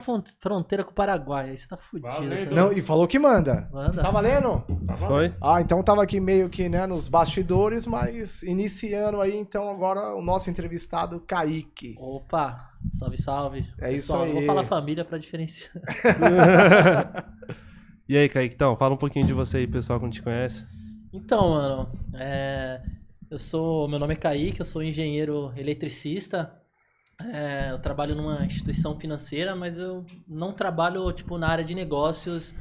fron- fronteira com o Paraguai, aí você tá fudido. Valeu. tá Não, e falou que manda. Manda. Tá valendo? Foi? Ah, então tava aqui meio que, né, nos bastidores, mas iniciando aí, então agora o nosso entrevistado, Kaique. Opa, salve, salve. É isso Pessoal, aí. Vou falar família pra diferenciar. E aí, Kaique, então, fala um pouquinho de você aí, pessoal, que não te conhece. Então, mano, é, eu sou. Meu nome é Kaique, eu sou engenheiro eletricista. É, eu trabalho numa instituição financeira, mas eu não trabalho, tipo, na área de negócios.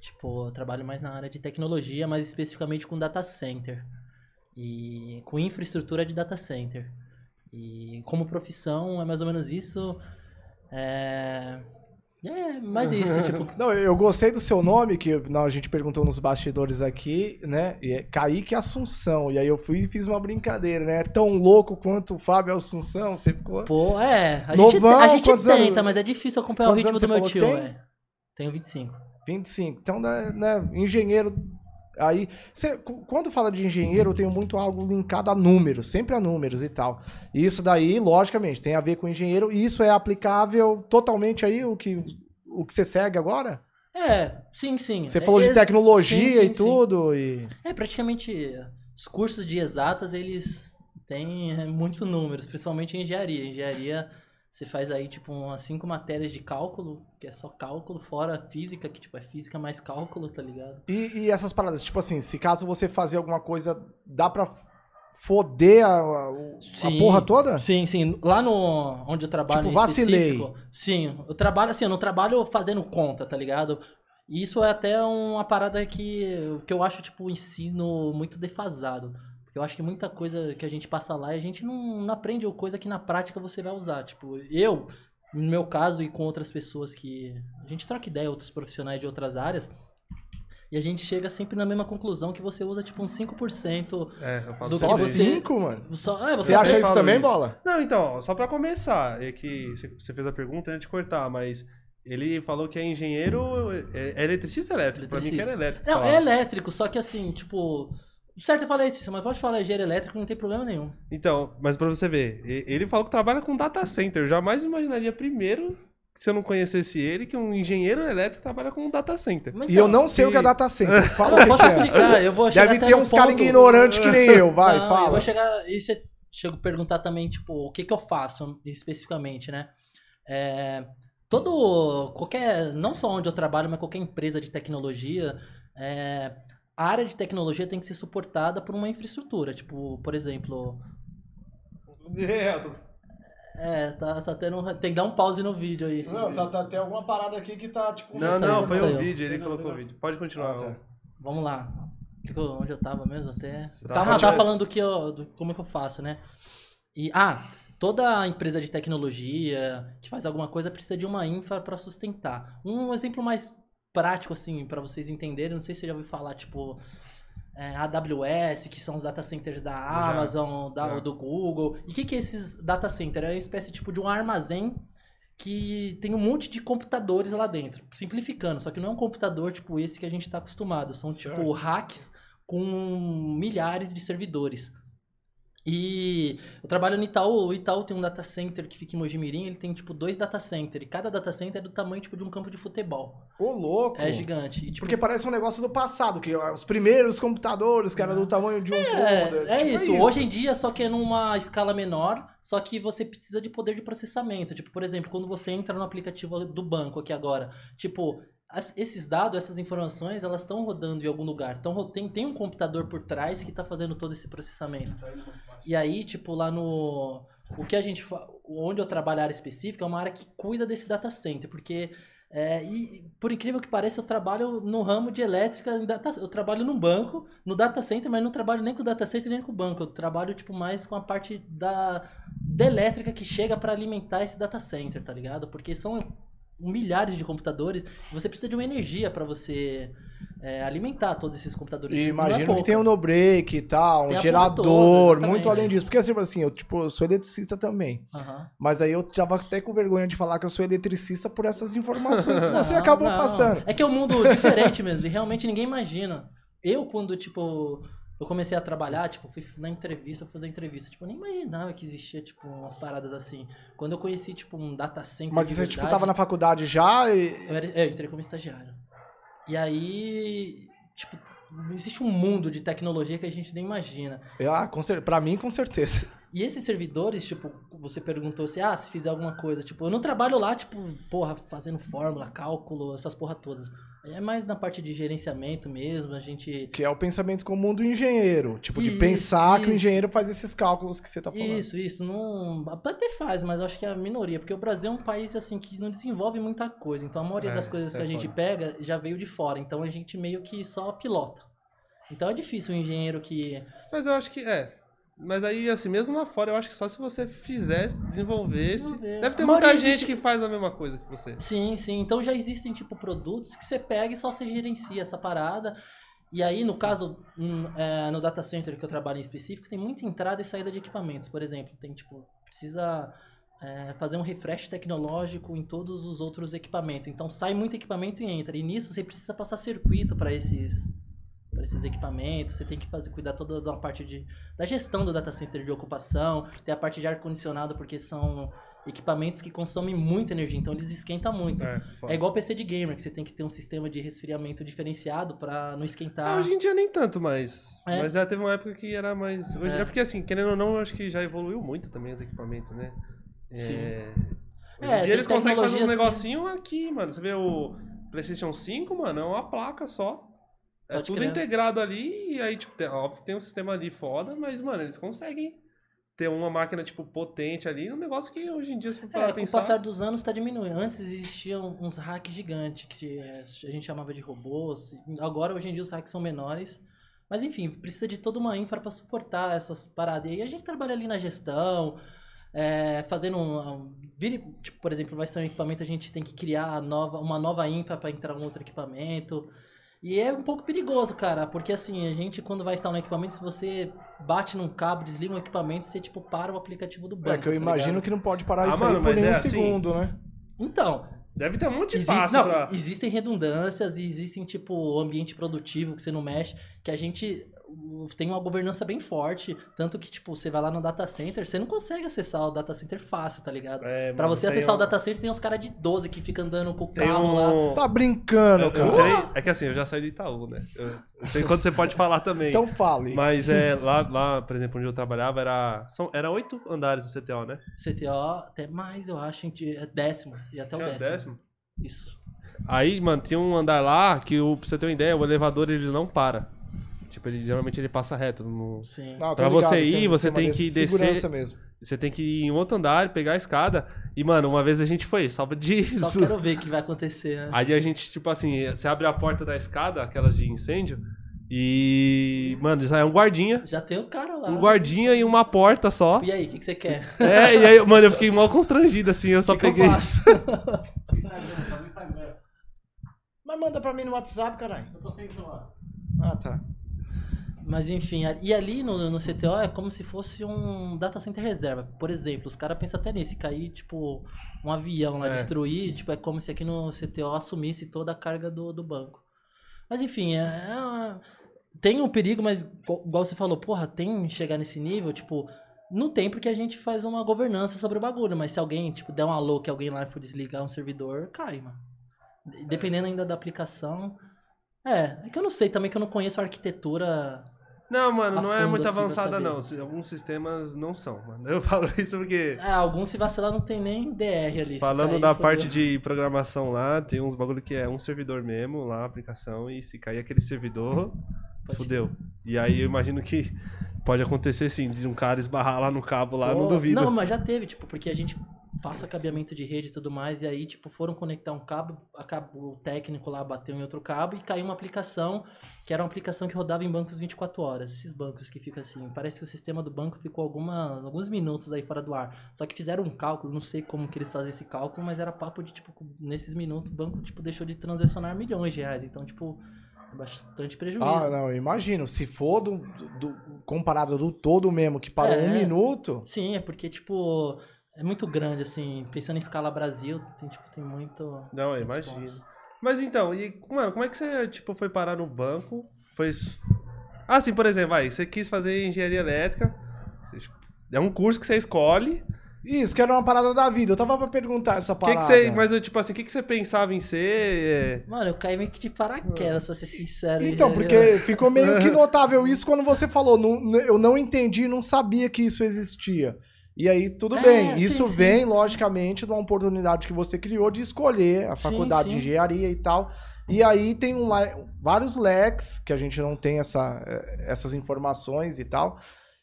Tipo, eu trabalho mais na área de tecnologia, mais especificamente com data center. E com infraestrutura de data center. E como profissão é mais ou menos isso. É. É, mais isso, tipo. Não, eu gostei do seu nome, que não, a gente perguntou nos bastidores aqui, né? E é Kaique Assunção. E aí eu fui e fiz uma brincadeira, né? É tão louco quanto o Fábio Assunção, você ficou. Pô, é. A Novão, gente, a gente tenta, anos- mas é difícil acompanhar o quantos ritmo anos do meu tio, falou que tem? é. Tenho 25. 25. Então, né, né, engenheiro. Aí, cê- quando fala de engenheiro, eu tenho muito algo linkado a números, sempre a números e tal. E isso daí, logicamente, tem a ver com engenheiro, e isso é aplicável totalmente aí o que, o que você segue agora? É, sim, sim. Você É, falou de tecnologia sim, sim, e tudo, e. É, praticamente, os cursos de exatas, eles têm é, muito números, principalmente em engenharia. Engenharia, você faz aí, tipo, umas cinco matérias de cálculo, que é só cálculo, fora física, que, tipo, é física mais cálculo, tá ligado? E, e essas paradas, tipo assim, se caso você fazer alguma coisa, dá pra foder a, a, o- a Sim. porra toda? Sim, sim. Lá no onde eu trabalho Tipo, vacilei. sim, eu trabalho assim, eu não trabalho fazendo conta, tá ligado? Isso é até uma parada que, que eu acho, tipo, o ensino muito defasado. Porque eu acho que muita coisa que a gente passa lá, a gente não, não aprende coisa que na prática você vai usar. Tipo, eu, no meu caso e com outras pessoas que... A gente troca ideia, outros profissionais de outras áreas, e a gente chega sempre na mesma conclusão que você usa, tipo, uns 5%... É, eu falo Do Só que você- cinco, mano? Só, é, Você você acha isso também, isso. Bola? Não, então, ó, só pra começar, é que você- fez a pergunta antes de cortar, mas ele falou que é engenheiro, é, é eletricista ou elétrico? Pra mim que era elétrico. Não, falava. é elétrico, só que assim, tipo. Certo, eu falei isso, mas pode falar engenheiro elétrico, não tem problema nenhum. Então, mas pra você ver, e- ele falou que trabalha com data center. Eu jamais imaginaria primeiro, se eu não conhecesse ele, que um engenheiro elétrico trabalha com um data center. Mas E eu então, não sei o que é e- data center. Fala o Eu que posso que é. explicar, eu vou chegar Deve ter uns caras ignorantes que nem eu, vai, Não, Eu fala. vou chegar. E você chega a perguntar também, tipo, o que, que eu faço especificamente, né? É, todo. qualquer. Não só onde eu trabalho, mas qualquer empresa de tecnologia. é, a área de tecnologia tem que ser suportada por uma infraestrutura. Tipo, por exemplo. É, tá, tá tendo. Tem que dar um pause no vídeo aí. Não, tá, tá, tem alguma parada aqui que tá, tipo... Não, saiu, não, foi um vídeo, ele colocou o vídeo. Pode continuar. Ah, tá. Vamos lá. Onde eu tava mesmo até? Você Tava, tava- falando do que eu, do, como é que eu faço, né? E, ah, toda empresa de tecnologia que faz alguma coisa precisa de uma infra para sustentar. Um exemplo mais prático, assim, para vocês entenderem, não sei se você já ouviu falar, tipo, é, AWS, que são os data centers da Amazon, da, Já. do Google. E o que, que é esses data centers? É uma espécie tipo de um armazém que tem um monte de computadores lá dentro. Simplificando, só que não é um computador tipo esse que a gente está acostumado. São Certo. tipo hacks com milhares de servidores. E eu trabalho no Itaú, o Itaú tem um data center que fica em Mojimirim, ele tem tipo dois data centers, e cada data center é do tamanho tipo de um campo de futebol. Ô, louco. É gigante. E, tipo, Porque parece um negócio do passado, que os primeiros computadores, que era do tamanho de um É, folder, é tipo isso. Hoje em dia, só que é numa escala menor, só que você precisa de poder de processamento. Tipo, por exemplo, quando você entra no aplicativo do banco aqui agora, tipo, as- esses dados, essas informações, elas estão rodando em algum lugar. Ro- tem, tem um computador por trás que está fazendo todo esse processamento. E aí, tipo, lá no. O que a gente. Onde eu trabalho a área específica é uma área que cuida desse data center, porque. é, e por incrível que pareça, eu trabalho no ramo de elétrica. data, eu trabalho num banco, no data center, mas não trabalho nem com o data center nem com o banco. Eu trabalho, tipo, mais com a parte da, da elétrica que chega para alimentar esse data center, tá ligado? Porque são milhares de computadores você precisa de uma energia para você é, alimentar todos esses computadores. E Não é imagino que pouca. tem um no-break e tal, um Tem porra gerador, toda, muito além disso. Porque assim, assim, eu tipo, eu sou eletricista também. Mas aí eu tava até com vergonha de falar que eu sou eletricista por essas informações que você Não, acabou não. passando. É que é um mundo diferente mesmo, e realmente ninguém imagina. Eu, quando, tipo, eu comecei a trabalhar, tipo, fui na entrevista, fazer entrevista. Tipo, eu nem imaginava que existia, tipo, umas paradas assim. Quando eu conheci, tipo, um data center. Mas você, tipo, verdade, tava na faculdade já e. eu, era- é, eu entrei como estagiário. E aí, tipo, existe um mundo de tecnologia que a gente nem imagina. Ah, com cer... pra mim, com certeza. E esses servidores, tipo, você perguntou se, ah, se fizer alguma coisa, tipo, eu não trabalho lá, tipo, porra, fazendo fórmula, cálculo, essas porra todas. É mais na parte de gerenciamento mesmo, a gente. Que é o pensamento comum do engenheiro. Tipo, de Isso, pensar que o isso. engenheiro faz esses cálculos que você tá falando. Isso, isso, não. Até faz, mas eu acho que é a minoria, porque o Brasil é um país assim que não desenvolve muita coisa. Então a maioria É, das coisas isso que é a gente pega já veio de fora. Então a gente meio que só pilota. Então é difícil um engenheiro que. Mas eu acho que é. Mas aí, assim, mesmo lá fora, eu acho que só se você fizesse, desenvolvesse. Desenvolver. Deve ter muita maioria gente existe- que faz a mesma coisa que você. Sim, sim. Então já existem, tipo, produtos que você pega e só você gerencia essa parada. E aí, no caso, hum, é, no data center que eu trabalho em específico, tem muita entrada e saída de equipamentos. Por exemplo, tem, tipo, precisa é, fazer um refresh tecnológico em todos os outros equipamentos. Então sai muito equipamento e entra. E nisso você precisa passar circuito para esses para esses equipamentos, você tem que fazer cuidar toda da parte de da gestão do data center de ocupação, tem a parte de ar condicionado porque são equipamentos que consomem muita energia, então eles esquentam muito. É, É igual PC de gamer, que você tem que ter um sistema de resfriamento diferenciado pra não esquentar. Ah, hoje em dia nem tanto mais. É. Mas já teve uma época que era mais. Hoje É. é. porque assim, querendo ou não, eu acho que já evoluiu muito também os equipamentos, né? Sim. É... Hoje É, em dia eles conseguem fazer uns tecnologias que- negocinhos aqui, mano. Você vê o PlayStation 5, mano, é uma placa só. É Pode tudo crer. integrado ali, e aí, tipo, tem, óbvio que tem um sistema ali foda, mas, mano, eles conseguem ter uma máquina, tipo, potente ali, um negócio que hoje em dia, se for É, pra com o pensar... passar dos anos tá diminuindo. Antes existiam uns hacks gigantes, que a gente chamava de robôs. Agora, hoje em dia, os hacks são menores. Mas enfim, precisa de toda uma infra para suportar essas paradas. E aí a gente trabalha ali na gestão, é, fazendo um, tipo, por exemplo, vai ser um equipamento, a gente tem que criar nova, uma nova infra para entrar um outro equipamento. E é um pouco perigoso, cara, porque assim, a gente quando vai instalar um equipamento, se você bate num cabo, desliga um equipamento, você tipo para o aplicativo do banco. É que eu tá imagino ligado? que não pode parar Ah, isso mano, aí por é nenhum assim. segundo, né? Então, Deve ter um monte de Existe- passo não, pra... Existem redundâncias e existem, tipo, ambiente produtivo que você não mexe, que a gente tem uma governança bem forte. Tanto que, tipo, você vai lá no data center, você não consegue acessar o data center fácil, tá ligado? É, Pra mano, você acessar um- o data center, tem uns caras de 12 que ficam andando com o Tem carro lá. um... Tá brincando, Eu, eu cara. não sei É que assim, eu já saí do Itaú, né? Eu, eu sei quando você pode falar também. Então fale. Mas é, lá, lá, por exemplo, onde eu trabalhava, era. São, era oito andares do CTO, né? CTO, até mais, eu acho, gente, é décimo. E até o Tinha décimo. décimo. Isso. Aí, mano, tinha um andar lá que, o, pra você ter uma ideia, o elevador ele não para. Tipo, ele, geralmente ele passa reto. no- Sim. Pra você tem ir, um você tem que de descer- mesmo. Você tem que ir em outro andar, pegar a escada. E, mano, uma vez a gente foi, só disso. Só quero ver o que vai acontecer, né? Aí a gente, tipo assim, você abre a porta da escada, aquelas de incêndio, e. Mano, já é um guardinha. Já tem o cara lá. Um guardinha e uma porta só. E aí, o que, que você quer? É, e aí, mano, eu fiquei mal constrangido, assim, eu só que que peguei. eu faço? Mas manda pra mim no WhatsApp, caralho. Eu tô sem celular. Ah, tá. Mas enfim, e ali no, no CTO é como se fosse um data center reserva. Por exemplo, os caras pensam até nisso, se cair, tipo, um avião lá, É. destruir, tipo, é como se aqui no CTO assumisse toda a carga do, do banco. Mas enfim, é, é tem um perigo, mas igual você falou, porra, tem chegar nesse nível, tipo, não tem porque a gente faz uma governança sobre o bagulho, mas se alguém, tipo, der um alô que alguém lá for desligar um servidor, cai, mano. De- Dependendo ainda da aplicação. É, é que eu não sei também que eu não conheço a arquitetura Não, mano, não é muito assim, avançada, não. Alguns sistemas não são, mano. Eu falo isso porque. É, alguns se vacilar não tem nem DR ali. Falando da parte de programação lá, tem uns bagulho que é um servidor mesmo, lá a aplicação, e se cair aquele servidor, Pode fudeu. E aí eu imagino que pode acontecer sim, de um cara esbarrar lá no cabo lá, não duvido. Não, mas já teve, tipo, porque a gente passa cabeamento de rede e tudo mais, e aí, tipo, foram conectar um cabo, a cabo- o técnico lá bateu em outro cabo e caiu uma aplicação, que era uma aplicação que rodava em bancos 24 horas. Esses bancos que ficam assim, parece que o sistema do banco ficou alguma, alguns minutos aí fora do ar. Só que fizeram um cálculo, não sei como que eles fazem esse cálculo, mas era papo de, tipo, nesses minutos o banco, tipo, deixou de transacionar milhões de reais. Então, tipo, é bastante prejuízo. Ah, não, eu imagino. Se for do, do- comparado do todo mesmo, que parou É. um minuto. Sim, é porque, tipo, é muito grande, assim. Pensando em escala Brasil, tem, tipo, tem muito. Não, eu imagino. Mas então, e, mano, como é que você, tipo, foi parar no banco? Foi. Ah, sim, por exemplo, vai, você quis fazer engenharia elétrica. você- É um curso que você escolhe. Isso, que era uma parada da vida. Eu tava pra perguntar essa O que, parada. que você. Mas eu, tipo assim, o que, que você pensava em ser? é, Mano, eu caí meio que de paraquedas, pra ser sincero. Então, porque ficou meio que notável isso quando você falou. não- eu não entendi, não sabia que isso existia. E aí, tudo É, bem. sim, Isso sim. vem, logicamente, de uma oportunidade que você criou de escolher a Sim, faculdade de sim. engenharia e tal. E aí tem um vários leques que a gente não tem essa, eh, essas informações e tal.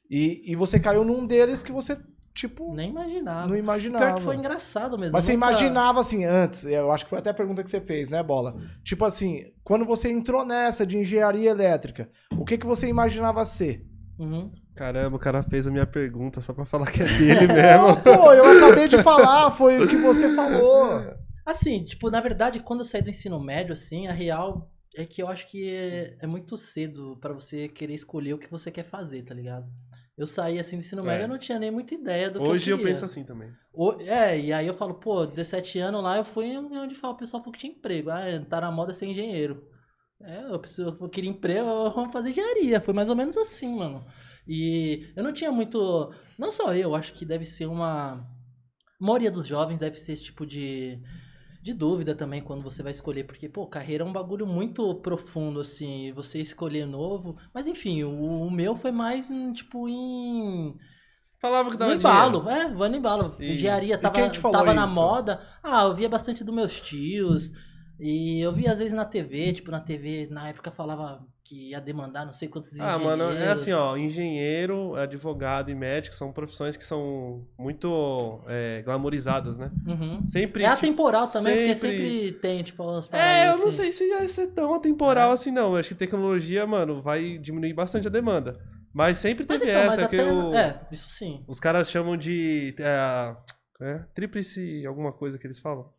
E, e você caiu num deles que você, tipo, Nem imaginava. não imaginava. Pior que foi engraçado mesmo. Mas você nunca- imaginava assim, antes, eu acho que foi até a pergunta que você fez, né, Bola? Tipo assim, quando você entrou nessa de engenharia elétrica, o que, que você imaginava ser? Uhum. Caramba, o cara fez a minha pergunta só pra falar que é dele mesmo. Não, pô, eu acabei de falar, foi o que você falou. Assim, tipo, na verdade, quando eu saí do ensino médio, assim, a real é que eu acho que é, é muito cedo pra você querer escolher o que você quer fazer, tá ligado? Eu saí assim do ensino É. médio, eu não tinha nem muita ideia do que Hoje eu eu queria. penso assim também. O- É, e aí eu falo, pô, 17 anos lá, eu fui onde fala, o pessoal falou que tinha emprego. Ah, tá na moda ser engenheiro. É, eu, preciso, eu queria emprego, eu vou fazer engenharia. Foi mais ou menos assim, mano. E eu não tinha muito. Não só eu, acho que deve ser uma. A maioria dos jovens deve ser esse tipo de. De dúvida também quando você vai escolher, porque, pô, carreira é um bagulho muito profundo, assim, você escolher novo. Mas enfim, o, o meu foi mais, em, tipo, em. Falava que No dava embalo, é, vou no embalo. E- Engenharia tava, tava na isso? moda. Ah, eu via bastante dos meus tios. E eu via às vezes na TV, tipo, na TV, na época falava que ia demandar não sei quantos Ah, engenheiros. mano, é assim, ó, engenheiro, advogado e médico são profissões que são muito é, glamorizadas, né? Uhum. Sempre. É tipo, atemporal também, porque sempre- sempre tem, tipo, umas É, eu não assim. sei se ia ser tão atemporal assim, não. Eu acho que tecnologia, mano, vai diminuir bastante a demanda. Mas sempre Mas teve então, mas essa que até. o- É, isso sim. os caras chamam de. É, é, tríplice, alguma coisa que eles falam.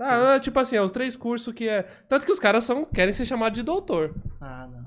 Ah, é, tipo assim, é os três cursos que é. Tanto que os caras são, querem ser chamados de doutor. Ah, não.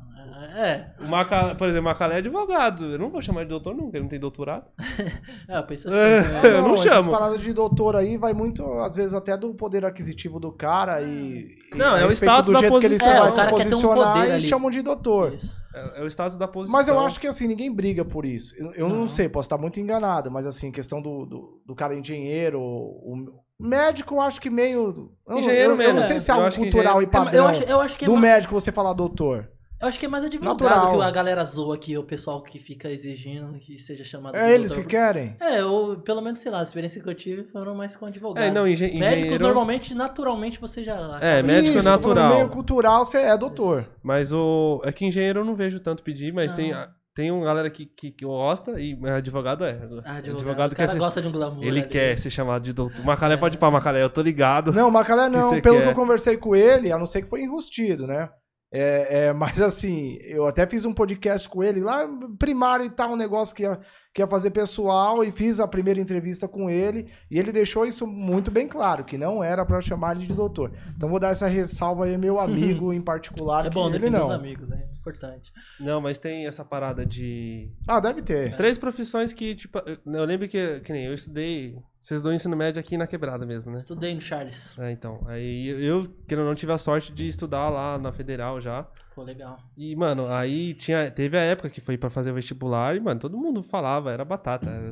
É, é, O Maca, por exemplo, o Macalé é advogado. Eu não vou chamar de doutor nunca, ele não tem doutorado. é, eu penso assim. É. Eu não essas chamo. paradas de doutor aí vai muito, às vezes, até do poder aquisitivo do cara e. e Não, a é o status do da jeito que ele posição. vai É, o se cara quer ter um posicionar poder e ali. chamam de doutor. Isso. É, é o status da posição. Mas eu acho que assim, ninguém briga por isso. Eu, eu não. Não. sei, posso estar muito enganado, mas assim, questão do, do, do cara engenheiro, o médico, eu acho que meio. eu- Engenheiro eu, eu não sei se é algo acho que cultural e É, padrão. eu, acho, eu acho que é do ma- médico você falar doutor. Eu acho que é mais advogado Natural. que a galera zoa aqui, o pessoal que fica exigindo que seja chamado de É eles doutor. que querem. É, eu, pelo menos, sei lá, a experiência que eu tive foram mais com advogados. É, não, engen- Médicos, engenheiro- normalmente, naturalmente, você já... É, médico Isso, natural. No meio cultural você é doutor. Mas o. É que engenheiro eu não vejo tanto pedir, mas Não. tem, tem uma galera que, que, que gosta e advogado é. Ah, advogado, o quer cara ser, gosta de um glamour Ele ali. quer ser chamado de doutor. Macalé pode ir pra Macalé, eu tô ligado. Não, Macalé não. cê Pelo quer? que eu conversei com ele, a não ser que foi enrustido, né? É, é, mas assim, eu até fiz um podcast com ele lá, primário e tal, um negócio que ia, que ia fazer pessoal, e fiz a primeira entrevista com ele, e ele deixou isso muito bem claro, que não era pra chamar ele de doutor. Então vou dar essa ressalva aí, meu amigo em particular, É que bom ele defender não. os amigos, é importante. Não, mas tem essa parada de. Ah, deve ter. Três profissões que, tipo. Eu lembro que, que nem eu estudei. Vocês dão ensino médio aqui na quebrada mesmo, né? Estudei no Charles. É, então. Aí eu, que eu não tive a sorte de estudar lá na federal já. Pô, legal. E, mano, aí tinha, teve a época que foi pra fazer o vestibular e, mano, todo mundo falava, era batata. era-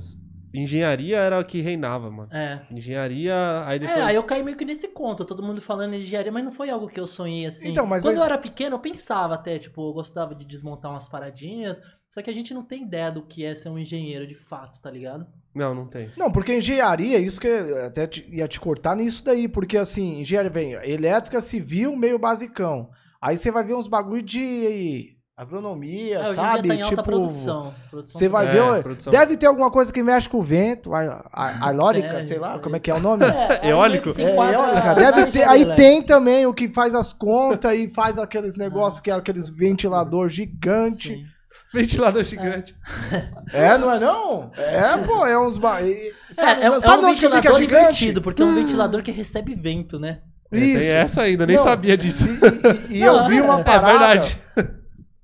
engenharia era o que reinava, mano. É. Engenharia, aí depois. É, aí eu caí meio que nesse conto, todo mundo falando em engenharia, mas não foi algo que eu sonhei assim. Então, mas Quando eu era pequeno, eu pensava até, tipo, eu gostava de desmontar umas paradinhas, só que a gente não tem ideia do que é ser um engenheiro de fato, tá ligado? Não, não tem. Não, porque engenharia, isso que eu até te- ia te cortar nisso daí, porque assim, engenharia vem elétrica, civil, meio basicão. Aí você vai ver uns bagulho de agronomia, É, sabe? tá em alta tipo, produção. produção Você vai É, ver, produção. deve ter alguma coisa que mexe com o vento, a, a, É, sei lá, isso como é que é o nome? É, Eólico? meio que se É, eólica. Deve ter, aí tem também o que faz as contas e faz aqueles negócios que é aqueles ventilador gigante. Sim. Ventilador gigante. É, não é não? É, pô, é uns ba... e- É, Sabe, é, é sabe um onde que fica ventilador gigante? porque é um ventilador que recebe vento, né? É, tem essa ainda, eu nem Não, sabia disso. E, e- e eu vi uma Não, é- É parada. verdade.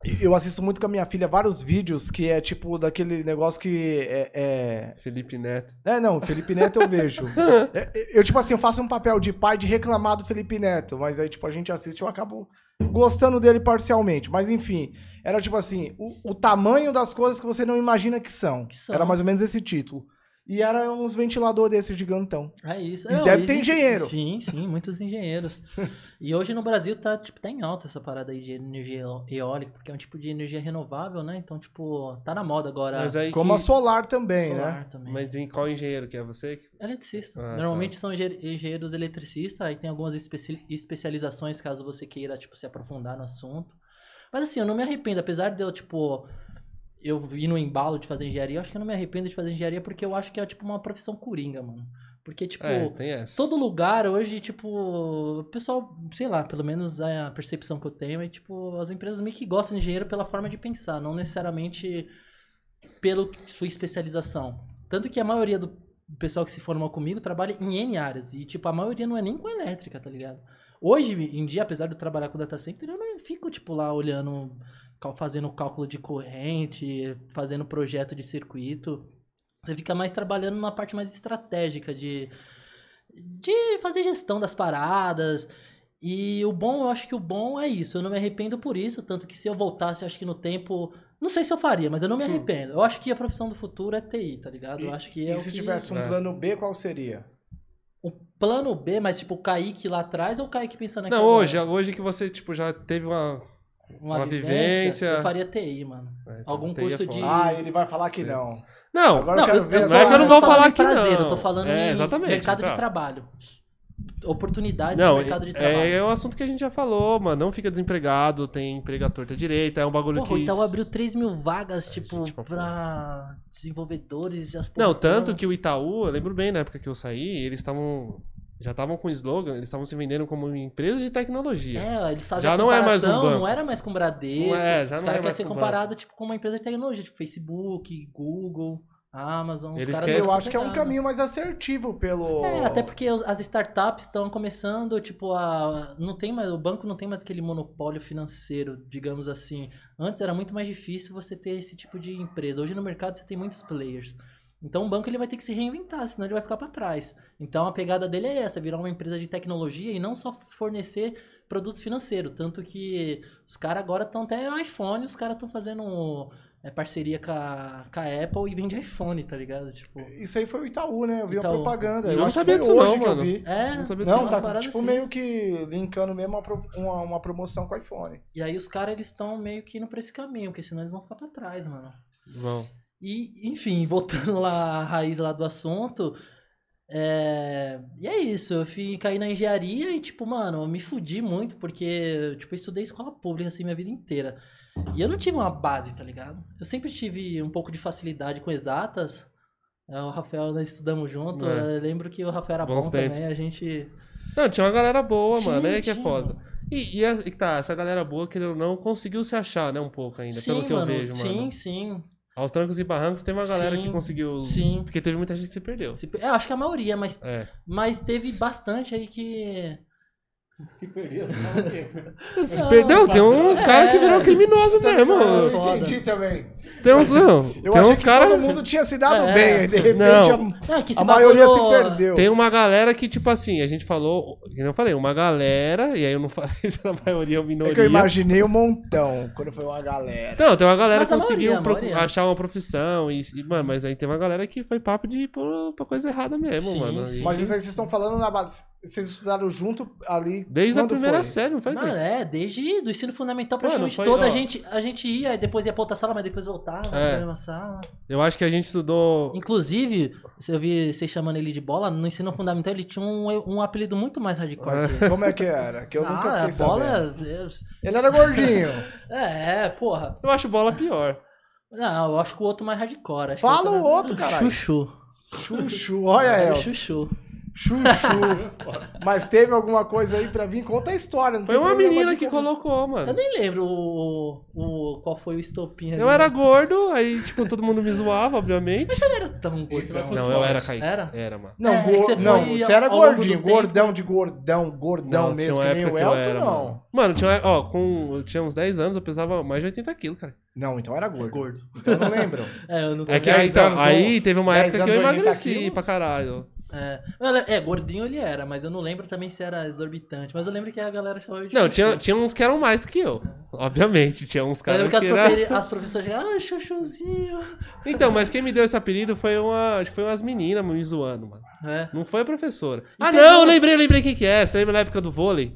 Eu assisto muito com a minha filha vários vídeos que é tipo daquele negócio que é. é... Felipe Neto. É, não, Felipe Neto eu vejo. É, eu, tipo assim, eu faço um papel de pai de reclamar do Felipe Neto, mas aí, tipo, a gente assiste e eu acabo gostando dele parcialmente. Mas enfim, era tipo assim, o, o tamanho das coisas que você não imagina que são. Que são. Era mais ou menos esse título. E era uns ventiladores desses gigantão. É isso. E deve ter engenheiro. Sim, sim, muitos engenheiros. e hoje no Brasil tá, tipo, tá em alta essa parada aí de energia eólica, porque é um tipo de energia renovável, né? Então, tipo, tá na moda agora. Mas aí Como a que... solar também, né? solar também. Mas em qual engenheiro que é você? Eletricista. Ah, Normalmente são engen- engenheiros eletricistas, aí tem algumas especi- especializações caso você queira, tipo, se aprofundar no assunto. Mas assim, eu não me arrependo, apesar de eu, tipo, eu ir no embalo de fazer engenharia, eu acho que eu não me arrependo de fazer engenharia porque eu acho que é, tipo, uma profissão coringa, mano. Porque, tipo, É, todo lugar hoje, tipo, o pessoal, sei lá, pelo menos é a percepção que eu tenho é, tipo, as empresas meio que gostam de engenheiro pela forma de pensar, não necessariamente pelo sua especialização. Tanto que a maioria do pessoal que se formou comigo trabalha em N áreas. E, tipo, a maioria não é nem com elétrica, tá ligado? Hoje em dia, apesar de eu trabalhar com data center, eu não fico, tipo, lá olhando, fazendo cálculo de corrente, fazendo projeto de circuito. Você fica mais trabalhando numa parte mais estratégica de, de fazer gestão das paradas. E o bom, eu acho que o bom é isso. Eu não me arrependo por isso. Tanto que se eu voltasse, acho que no tempo. Não sei se eu faria, mas eu não me arrependo. Eu acho que a profissão do futuro é TI, tá ligado? Eu acho que é e o se que- tivesse um É. plano B, qual seria? o plano B, mas tipo o Kaique lá atrás ou o Kaique pensando aqui Não, agora? hoje, hoje que você, tipo, já teve uma... uma, uma vivência, vivência. eu faria TI, mano. É, Algum TI é curso foda. de- Ah, ele vai falar que não. Não, Agora eu quero ver Não é que eu não vou falando falar que prazer, não. eu tô falando É, exatamente, mercado tá. de trabalho. Oportunidade Não, no mercado de trabalho. é, é um assunto que a gente já falou, mano. Não fica desempregado, tem emprego à torta direita, é um bagulho Porra, que. então abriu 3 mil vagas, tipo, gente, pra desenvolvedores e as Não, tanto que o Itaú, eu lembro bem na época que eu saí, eles estavam. Já estavam com slogan, eles estavam se vendendo como empresa de tecnologia. É, eles fazem Já não é mais um banco. Não era mais com Bradesco. Não é, já Os não caras é querem mais ser com comparado, tipo, com uma empresa de tecnologia, tipo Facebook, Google, Amazon. Os Eles caras Eu acho que é um caminho mais assertivo pelo. É, até porque as startups estão começando, tipo, a. Não tem mais. O banco não tem mais aquele monopólio financeiro, digamos assim. Antes era muito mais difícil você ter esse tipo de empresa. Hoje no mercado você tem muitos players. Então o banco ele vai ter que se reinventar, senão ele vai ficar para trás. Então a pegada dele é essa, virar uma empresa de tecnologia e não só fornecer produtos financeiros. Tanto que os caras agora estão até iPhone, os caras estão fazendo é, parceria com a, com a Apple e vende iPhone, tá ligado? Tipo. Isso aí foi o Itaú, né? Eu vi Itaú. a propaganda. Eu Eu, não sabia disso hoje não, mano. vi. É, Não sabia Não, tá tipo assim. meio que linkando mesmo uma, uma promoção com o iPhone. E aí os caras eles estão meio que indo pra esse caminho, porque senão eles vão ficar pra trás, mano. Vão. E, enfim, voltando lá à raiz lá do assunto. É... E é isso, eu fui cair na engenharia e, tipo, mano, eu me fudi muito, porque, tipo, eu estudei escola pública, assim, minha vida inteira. E eu não tive uma base, tá ligado? Eu sempre tive um pouco de facilidade com exatas. É, O Rafael, nós estudamos junto. É. Eu lembro que o Rafael era Bons bom tempos. também, a gente... Não, tinha uma galera boa, Tinha, mano. Aí que é foda. mano. E, e, a- tá, essa galera boa, querendo ou não, conseguiu se achar, né, um pouco ainda, pelo que eu vejo, sim, mano. sim. Aos trancos e barrancos tem uma galera que Sim, conseguiu. sim. Porque teve muita gente que se perdeu. Se- Eu acho que a maioria, mas É. Mas teve bastante aí que. Se perdeu, você fala o quê? Se perdeu, tem uns É. caras que virou criminoso mesmo. eu foda. entendi também. Tem uns, não. Eu tem achei uns que caras. todo mundo tinha se dado É. bem, aí de repente Não. a, que esse a maioria se perdeu. Tem uma galera que, tipo assim, a gente falou, que eu falei, uma galera, e aí eu não falei se era a maioria ou minoria. É que eu imaginei um montão quando foi uma galera. Não, tem uma galera Mas que conseguiu maioria, a pro- maioria. achar uma profissão, e, e, mano, mas aí tem uma galera que foi papo de ir pra, pra coisa errada mesmo, Sim, mano. sim. E- Mas isso aí vocês estão falando na base. Vocês estudaram junto ali. Desde a quando primeira foi? série, não foi? Mano, é, desde do ensino fundamental Mano, praticamente foi, toda ó. a gente, a gente ia e depois ia pra outra sala, mas depois voltava É. pra mesma sala. Eu acho que a gente estudou. Inclusive, se eu vi vocês chamando ele de bola, no ensino fundamental ele tinha um, um apelido muito mais hardcore É. Como é que era? Que eu Ah, nunca fiquei a bola. Ele era gordinho. É, porra. Eu acho bola pior. Não, eu acho que o outro mais hardcore. Fala o outro, caralho. Chuchu. Chuchu, olha É, ela. Chuchu. Chuchu. Mas teve alguma coisa aí pra vir? Conta a história. Não Foi tem uma menina que contar. colocou, Eu mano. nem lembro o, o, qual foi o estopim ali. Eu era gordo, aí, tipo, todo mundo me zoava, obviamente. Você não era tão gordo. Esse vai não. Não, eu era Kaique. Era? Era, mano. Não, É, go- que você não, foi você era gordinho, gordão de gordão, gordão Não, mesmo, tinha que época que eu era, não. mano. Mano, tinha, ó, com, eu tinha uns 10 anos, eu pesava mais de 80 quilos, cara. Não, então era gordo. Gordo. Então eu não lembro. É, eu não É que 10 aí, então, aí teve uma 10 época que eu anos, 80 emagreci pra caralho. É. É, gordinho ele era, mas eu não lembro também se era exorbitante. Mas eu lembro que a galera chamava de Não, chuchu. tinha, tinha uns que eram mais do que eu. Obviamente, tinha uns Eu caras lembro que que as, era... as professoras chegavam, ah, chuchuzinho. Então, mas quem me deu esse apelido foi uma. Acho que foi umas meninas me zoando, mano. É, Não foi a professora. E ah, pegou- não, eu lembrei, eu lembrei quem que é. Você lembra na época do vôlei?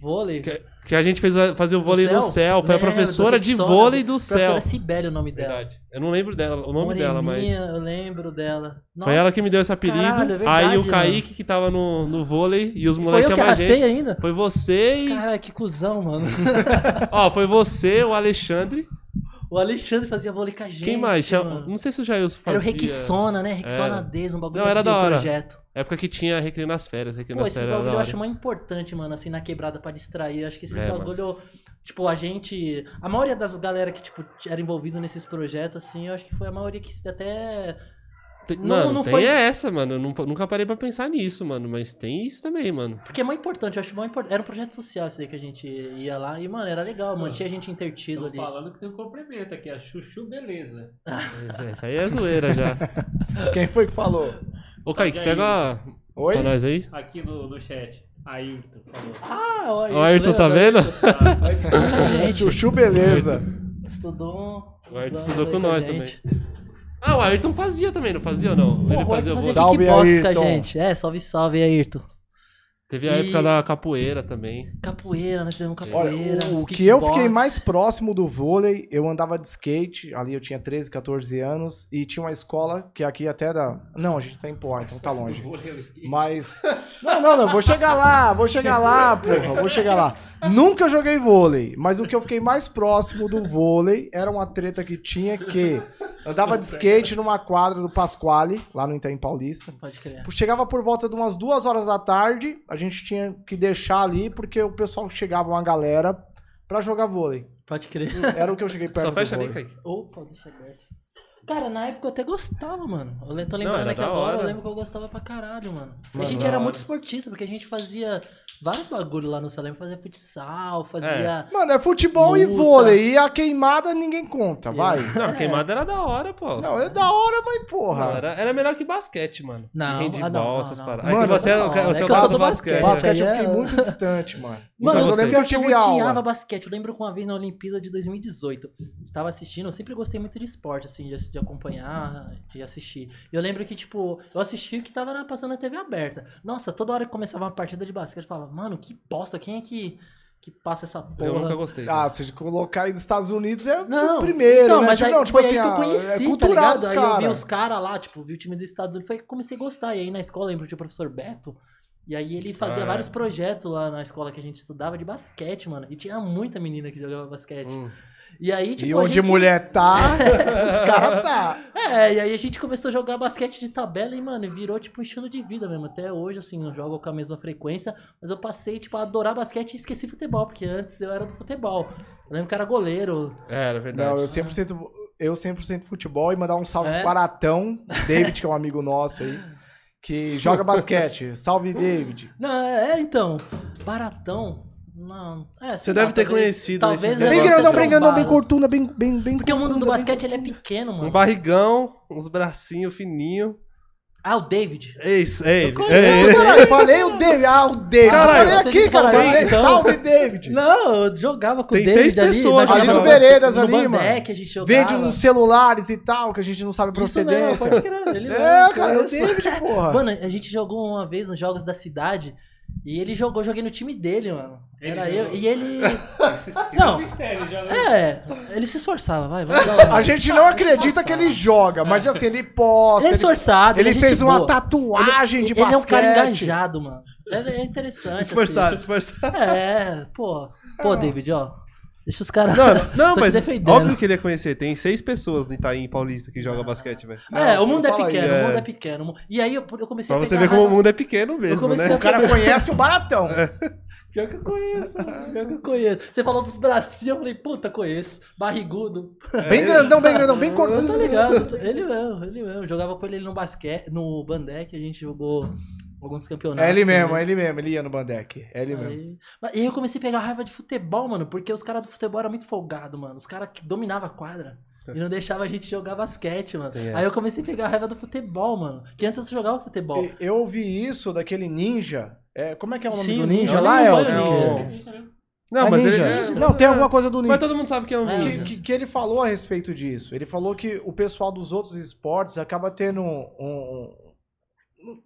Vôlei. Que, que a gente fez a- fazer o vôlei no céu. Foi a professora de Rexona, vôlei do céu. Professora Sibeli o nome dela. Verdade. Eu não lembro dela, o nome dela, mas. Moreninha, eu lembro dela. Foi ela que me deu esse apelido. Caralho, é verdade, aí o mano. Kaique que tava no, no vôlei e os moleques mais arrastei gente. ainda? Foi você e. Caralho, que cuzão, mano. Ó, foi você, o Alexandre. O Alexandre fazia vôlei com a gente. Quem mais? Mano. Não sei se o Jailson fazia. Era o Requissona, né? Requissona Era. Dez, um bagulho Não, era assim, da hora. projeto. Época que tinha Recreio nas Férias. Recreio Pô, nas esses Férias era bagulho da eu acho mais importante, mano, assim, na quebrada pra distrair. Eu acho que esses É, bagulho, tipo, a gente. A maioria das galera que, tipo, era envolvido nesses projetos, assim, eu acho que foi a maioria que até. Tem- Não- mano, não tem foi- essa, mano. Eu nunca, parei pra pensar nisso, mano. Mas tem isso também, mano. Porque é mais importante, eu acho mais importante. Era um projeto social isso daí que a gente ia lá e, mano, era legal, mantinha a gente intertido Tô ali. falando que tem um complemento aqui, a Chuchu Beleza. Mas Isso aí é zoeira já. Quem foi que falou? Ô, Kaique, Aí. pega Oi? pra nós aí. Aqui no, no chat. Ayrton falou. Ah, olha. O Ayrton tá vendo? gente. Chuchu, beleza. Estudou. O Ayrton estudou com nós gente. Ah, o Ayrton fazia também, não fazia ou não? Pô, Ele o fazia Ayrton vôlei. Salve, kickbox com a Ayrton. gente. É, salve, salve, Ayrton. Teve a E- época da capoeira também. Capoeira, nós fizemos Olha, capoeira. o, o que eu fiquei mais próximo do vôlei, eu andava de skate, ali eu tinha 13, 14 anos, e tinha uma escola que aqui até era. Não, a gente tá em Poá, então tá longe. Mas. Não, não, não, vou chegar lá, vou chegar lá, porra, vou chegar lá. Nunca joguei vôlei, mas o que eu fiquei mais próximo do vôlei era uma treta que tinha que andava de skate numa quadra do Pasquale, lá no Itaim Paulista. Pode crer. Chegava por volta de umas duas horas da tarde, a gente tinha que deixar ali, porque o pessoal chegava uma galera pra jogar vôlei. Pode crer. Era o que eu cheguei perto Só do fecha ali, vôlei. Kaique. Opa, deixa aberto. Cara, na época eu até gostava, mano. Eu le- tô lembrando era aqui da agora, hora. eu lembro que eu gostava pra caralho, mano. Mano, a gente da era hora. muito esportista, porque a gente fazia vários bagulho lá no Salem. Fazia futsal, fazia... Mano, é futebol e Luta. vôlei. E a queimada ninguém conta, vai. Não, queimada era da hora, pô. Não, é da hora, mas Não, porra. era, era melhor que basquete, mano. Não, handball, ah, não, não, essas não. paradas. Mano, é que você é, não, é você é o que eu cara sou do basquete. basquete. Eu é- fiquei muito distante, mano. Mano, Mas eu lembro que eu odiava aula. basquete. Eu lembro que uma vez na Olimpíada de 2018, eu tava assistindo, eu sempre gostei muito de esporte, assim, de, de acompanhar e assistir. E eu lembro que, tipo, eu assisti o que tava na- passando na TV aberta. Nossa, toda hora que começava uma partida de basquete, eu falava, mano, que bosta, quem é que, que passa essa porra? Eu nunca gostei. Ah, se colocar aí dos Estados Unidos é Não, o primeiro, então, né? mas Tipo, aí, não, tipo foi assim, aí que eu ah, conheci, é tá ligado? Aí eu vi os caras lá, tipo, vi o time dos Estados Unidos, foi que comecei a gostar. E aí na escola, eu lembro, tinha o professor Beto, e aí ele fazia Ah, é. vários projetos lá na escola que a gente estudava de basquete, mano. E tinha muita menina que jogava basquete. Hum. E aí, tipo, E a onde gente... mulher tá, os caras tá. É, e aí a gente começou a jogar basquete de tabela e, mano, virou, tipo, um estilo de vida mesmo. Até hoje, assim, não jogo com a mesma frequência, mas eu passei, tipo, a adorar basquete e esqueci futebol, porque antes eu era do futebol. Eu lembro que era goleiro. É, Era verdade. Não, eu 100%, eu 100% futebol e mandar um salve É? para Atão, David, que é um amigo nosso aí, que joga basquete. Salve, David. Não, é, é, então, baratão, não. É, Você deve ter talvez- conhecido Talvez É bem grandão, bem grandão, bem cortuna, bem, bem, bem Porque o mundo do basquete, ele é pequeno, mano. Um barrigão, uns bracinhos fininhos. Ah, o David. É isso, é ele. É Isso, ele. caralho, falei o David. Ah, o David. Caralho, eu falei eu aqui, cara. Eu falei, então. Salve, David. Não, eu jogava com Tem o David seis ali. pessoas ali no Veredas no ali, mano. A gente jogava. Vende uns celulares e tal, que a gente não sabe a Isso mesmo, procedência. pode crer, ele É, cara, é o. David, porra. Mano, a gente jogou uma vez nos Jogos da Cidade e ele jogou, eu joguei no time dele, mano. Ele Era jogou? eu e ele. Não. Não. Mistério, já É, ele se esforçava, vai, uma- A gente não acredita que ele joga, mas assim, ele posta. Ele é esforçado, ele ele, é fez gente uma boa. tatuagem ele, de ele basquete. é um cara engajado, mano. Ele é interessante. Esforçado, assim. esforçado. É, pô. Pô, David, ó. Deixa os caras. Não, não mas óbvio que ele ia conhecer. Tem seis pessoas no Itaim Paulista que joga basquete, velho. É, Não, o mundo é pequeno, isso. o mundo É. é pequeno. E aí eu, eu comecei Pra a você pegar ver como o mundo é pequeno mesmo, né? O cara conhece o baratão. Pior que eu conheço, pior que eu conheço. Você falou dos bracinhos, eu falei, puta, conheço. Barrigudo. Bem grandão, bem grandão, bem Tá corpão. ligado? Ele mesmo, ele mesmo. Jogava com ele no basquete, no Bandec, a gente jogou alguns campeonatos. É ele mesmo, também. é ele mesmo, ele ia no Bandec. É ele mesmo. Aí, mas- e aí eu comecei a pegar raiva de futebol, mano, porque os caras do futebol eram muito folgados, mano. Os caras que dominavam a quadra. E não deixava a gente jogar basquete, mano. Tem essa. Aí eu comecei a pegar raiva do futebol, mano. Que antes eu só jogava futebol. Eu ouvi isso daquele ninja. É, como é que é o nome Sim, do ninja, ninja, lá, é o- lembro. Não, É mas ninja. ele. Não, tem alguma coisa do ninja. Mas todo mundo sabe que é um É, ninja. que, que, que ele falou a respeito disso. Ele falou que o pessoal dos outros esportes acaba tendo um- um-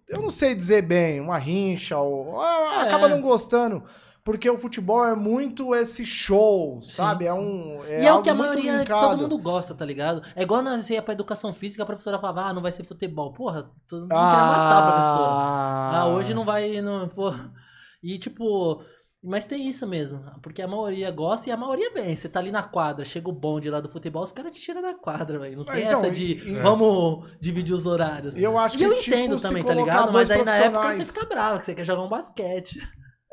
eu não sei dizer bem, uma rincha, ou. ah, É. Acaba não gostando. Porque o futebol é muito esse show, sabe? É um. É e é o que a maioria, linkado. todo mundo gosta, tá ligado? É igual nós você ia pra educação física, a professora falava, ah, não vai ser futebol. Porra, todo mundo queria matar a professora. Ah, Ah, hoje não vai. Não, porra. E tipo. Mas tem isso mesmo, porque a maioria gosta e a maioria bem. Você tá ali na quadra, chega o bonde lá do futebol, os caras te tiram da quadra, velho. Não Ah, tem então, essa de e- vamos dividir os horários. E eu acho E que, eu tipo, entendo se também, tá colocar ligado? Mas dois aí na época você fica bravo, que você quer jogar um basquete.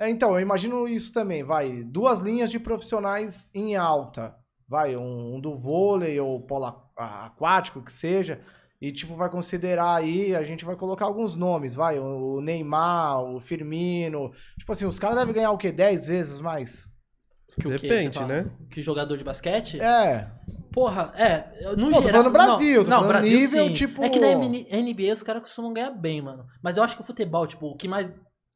É, então, eu imagino isso também, vai. Duas linhas de profissionais em alta. Vai, um, um do vôlei ou polo aquático, que seja. E, tipo, vai considerar aí, a gente vai colocar alguns nomes, vai. O Neymar, o Firmino. Tipo assim, os caras devem ganhar o quê? 10 vezes mais? Que o quê? Depende, fala? né? Que jogador de basquete? É. Porra, é. No Não, tô geral, falando Brasil, tô não, Brasil, nível, sim. tipo- É que na NBA os caras costumam ganhar bem, mano. Mas eu acho que o futebol, tipo, o que mais.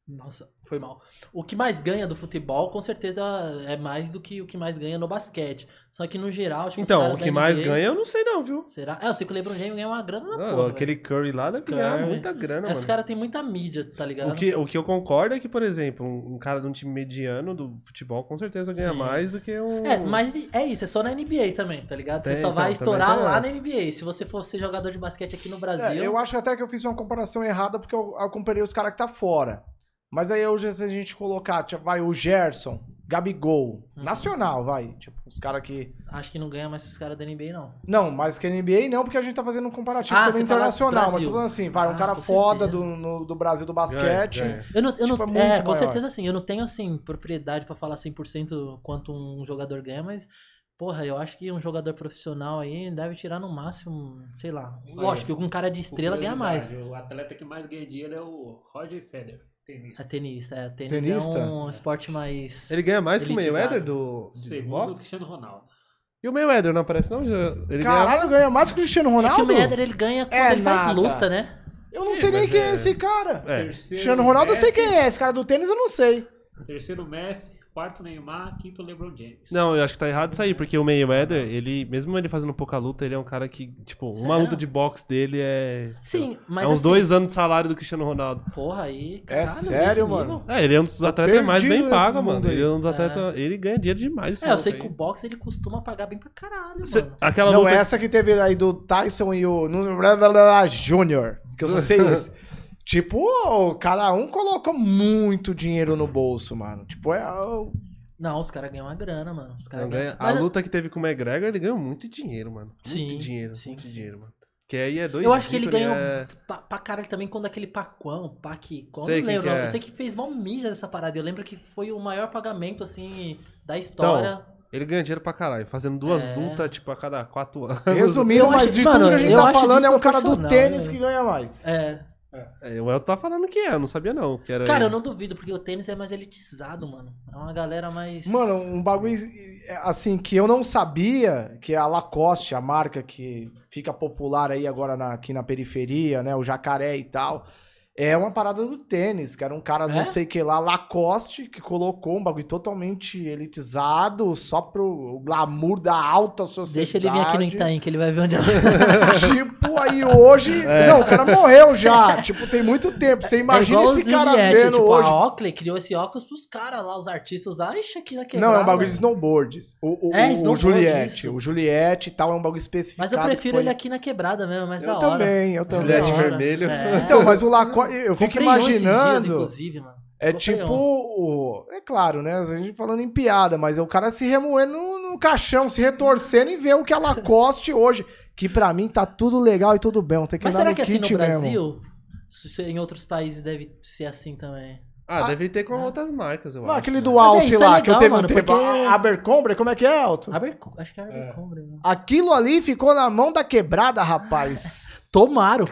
Nossa, foi mal. O que mais ganha do futebol, com certeza, é mais do que o que mais ganha no basquete. Só que no geral, tipo, Então, o que mais NBA ganha eu não sei não, viu? Será? É, eu sei que o LeBron James ganha uma grana na Ah, porra. aquele Curry lá deve ganhar Curry. muita grana. Os mano. caras têm muita mídia, tá ligado? O que, o que eu concordo é que, por exemplo, um, um cara de um time mediano do futebol com certeza ganha Sim. mais do que um. É, mas é isso, é só na NBA também, tá ligado? Você Tem, só vai então, também estourar tem lá essa. na NBA. Se você fosse jogador de basquete aqui no Brasil. É, eu acho até que eu fiz uma comparação errada porque eu, eu comparei os caras que tá fora. Mas aí hoje, se a gente colocar, tipo, vai o Gerson, Gabigol, Uhum. nacional, vai. Tipo, os caras que. Acho que não ganha mais os caras da NBA, não. Não, mais que a NBA não, porque a gente tá fazendo um comparativo Ah, também fala internacional. Mas falando assim, vai, um Ah, cara com foda certeza. do, no- do Brasil do Ganha, basquete. ganha. Eu não, eu Tipo, não, é é, com certeza sim. Eu não tenho, assim, propriedade pra falar 100% quanto um jogador ganha, mas, porra, eu acho que um jogador profissional aí deve tirar no máximo, sei lá. Lógico que um cara de estrela ganha mais. O atleta que mais ganha dinheiro é o Roger Federer, tenista. É tenista, é. Tênis Tenista? é um esporte mais. Ele ganha mais que o. Mayweather do. de Segundo boxe? Cristiano Ronaldo. E o Mayweather não aparece, não? Ele ganha. Caralho, ganha mais que o Cristiano É que Ronaldo? o Mayweather ele ganha quando É ele faz nada. luta, né? Eu não Sim, sei nem quem é é- esse cara. É. Terceiro Cristiano Ronaldo eu sei Messi, quem é. Esse cara do tênis eu não sei. Terceiro Messi, quarto Neymar, quinto LeBron James. Não, eu acho que tá errado isso aí, porque o Mayweather, ele, mesmo ele fazendo pouca luta, ele é um cara que, tipo, uma Sério? luta de boxe dele é. Sim, mas. é uns assim, dois anos de salário do Cristiano Ronaldo. Porra, aí. É sério, mano? nível? É, ele é um dos atletas mais bem pagos, mano. Ele é um dos atletas. Ele ganha dinheiro demais. É, eu sei aí. que o boxe ele costuma pagar bem pra caralho, Cê- mano. aquela não, luta. essa que teve aí do Tyson e o Nuno Júnior, que eu só sei esse. Tipo, cada um colocou muito dinheiro no bolso, mano. Tipo, é. o- Não, os caras ganham uma grana, mano. Os caras Não, ganha- ganham- A Mas- luta que teve com o McGregor, ele ganhou muito dinheiro, mano. Muito Sim, dinheiro. sim, muito dinheiro, mano. Que aí é dois Eu acho que ele ganhou é- pra, pra caralho também quando aquele Paquão, Paquicão, Sei não lembro. que não. é. Eu sei que fez mó mídia nessa parada. Eu lembro que foi o maior pagamento, assim, da história. Ele ganha dinheiro pra caralho, fazendo duas É. lutas, tipo, a cada quatro anos. Resumindo, mas acho- de mano, tudo que a gente tá falando é um cara do tênis né? que ganha mais. É. É, o El tá falando que é, eu não sabia não. Que era Cara, eu não duvido, porque o tênis é mais elitizado, mano. É uma galera mais. Mano, um bagulho assim que eu não sabia, que é a Lacoste, a marca que fica popular aí agora na- aqui na periferia, né? O jacaré e tal. É uma parada do tênis, que era um cara, não É? sei que lá, Lacoste, que colocou um bagulho totalmente elitizado, só pro glamour da alta sociedade. Deixa ele vir aqui no Itaim, que ele vai ver onde ela. tipo, aí hoje. Não, o cara morreu já. Tipo, tem muito tempo. Você imagina é esse o cara Juliette, vendo tipo, hoje. a Oakley criou esse óculos pros caras lá, os artistas lá, ixi, aqui na Não, quebrada. é um bagulho de snowboards. O, o, É, o snowboard, Juliette. isso. O Juliette e tal é um bagulho específico. Mas eu prefiro ele aqui na quebrada mesmo, mais Eu da hora. também, eu também. Juliette vermelho. É. Então, mas o Lacoste, eu fico esses dias, imaginando. inclusive, mano. É Comprei tipo. o- É claro, né? A gente falando em piada, mas é o cara se remoendo no, num caixão se retorcendo e ver o que ela coste hoje. Que pra mim tá tudo legal e tudo bem. Tem que Mas será no que assim no mesmo. Brasil, se- em outros países deve ser assim também? Ah, deve ter com outras marcas, eu Não, acho. aquele né? do é Alce é lá, que eu legal, teve um mano, tempo. porque- a Abercrombie, como é que é, Alto? Aber- acho que é Abercrombie. né? Aquilo ali ficou na mão da quebrada, rapaz. Tomaram.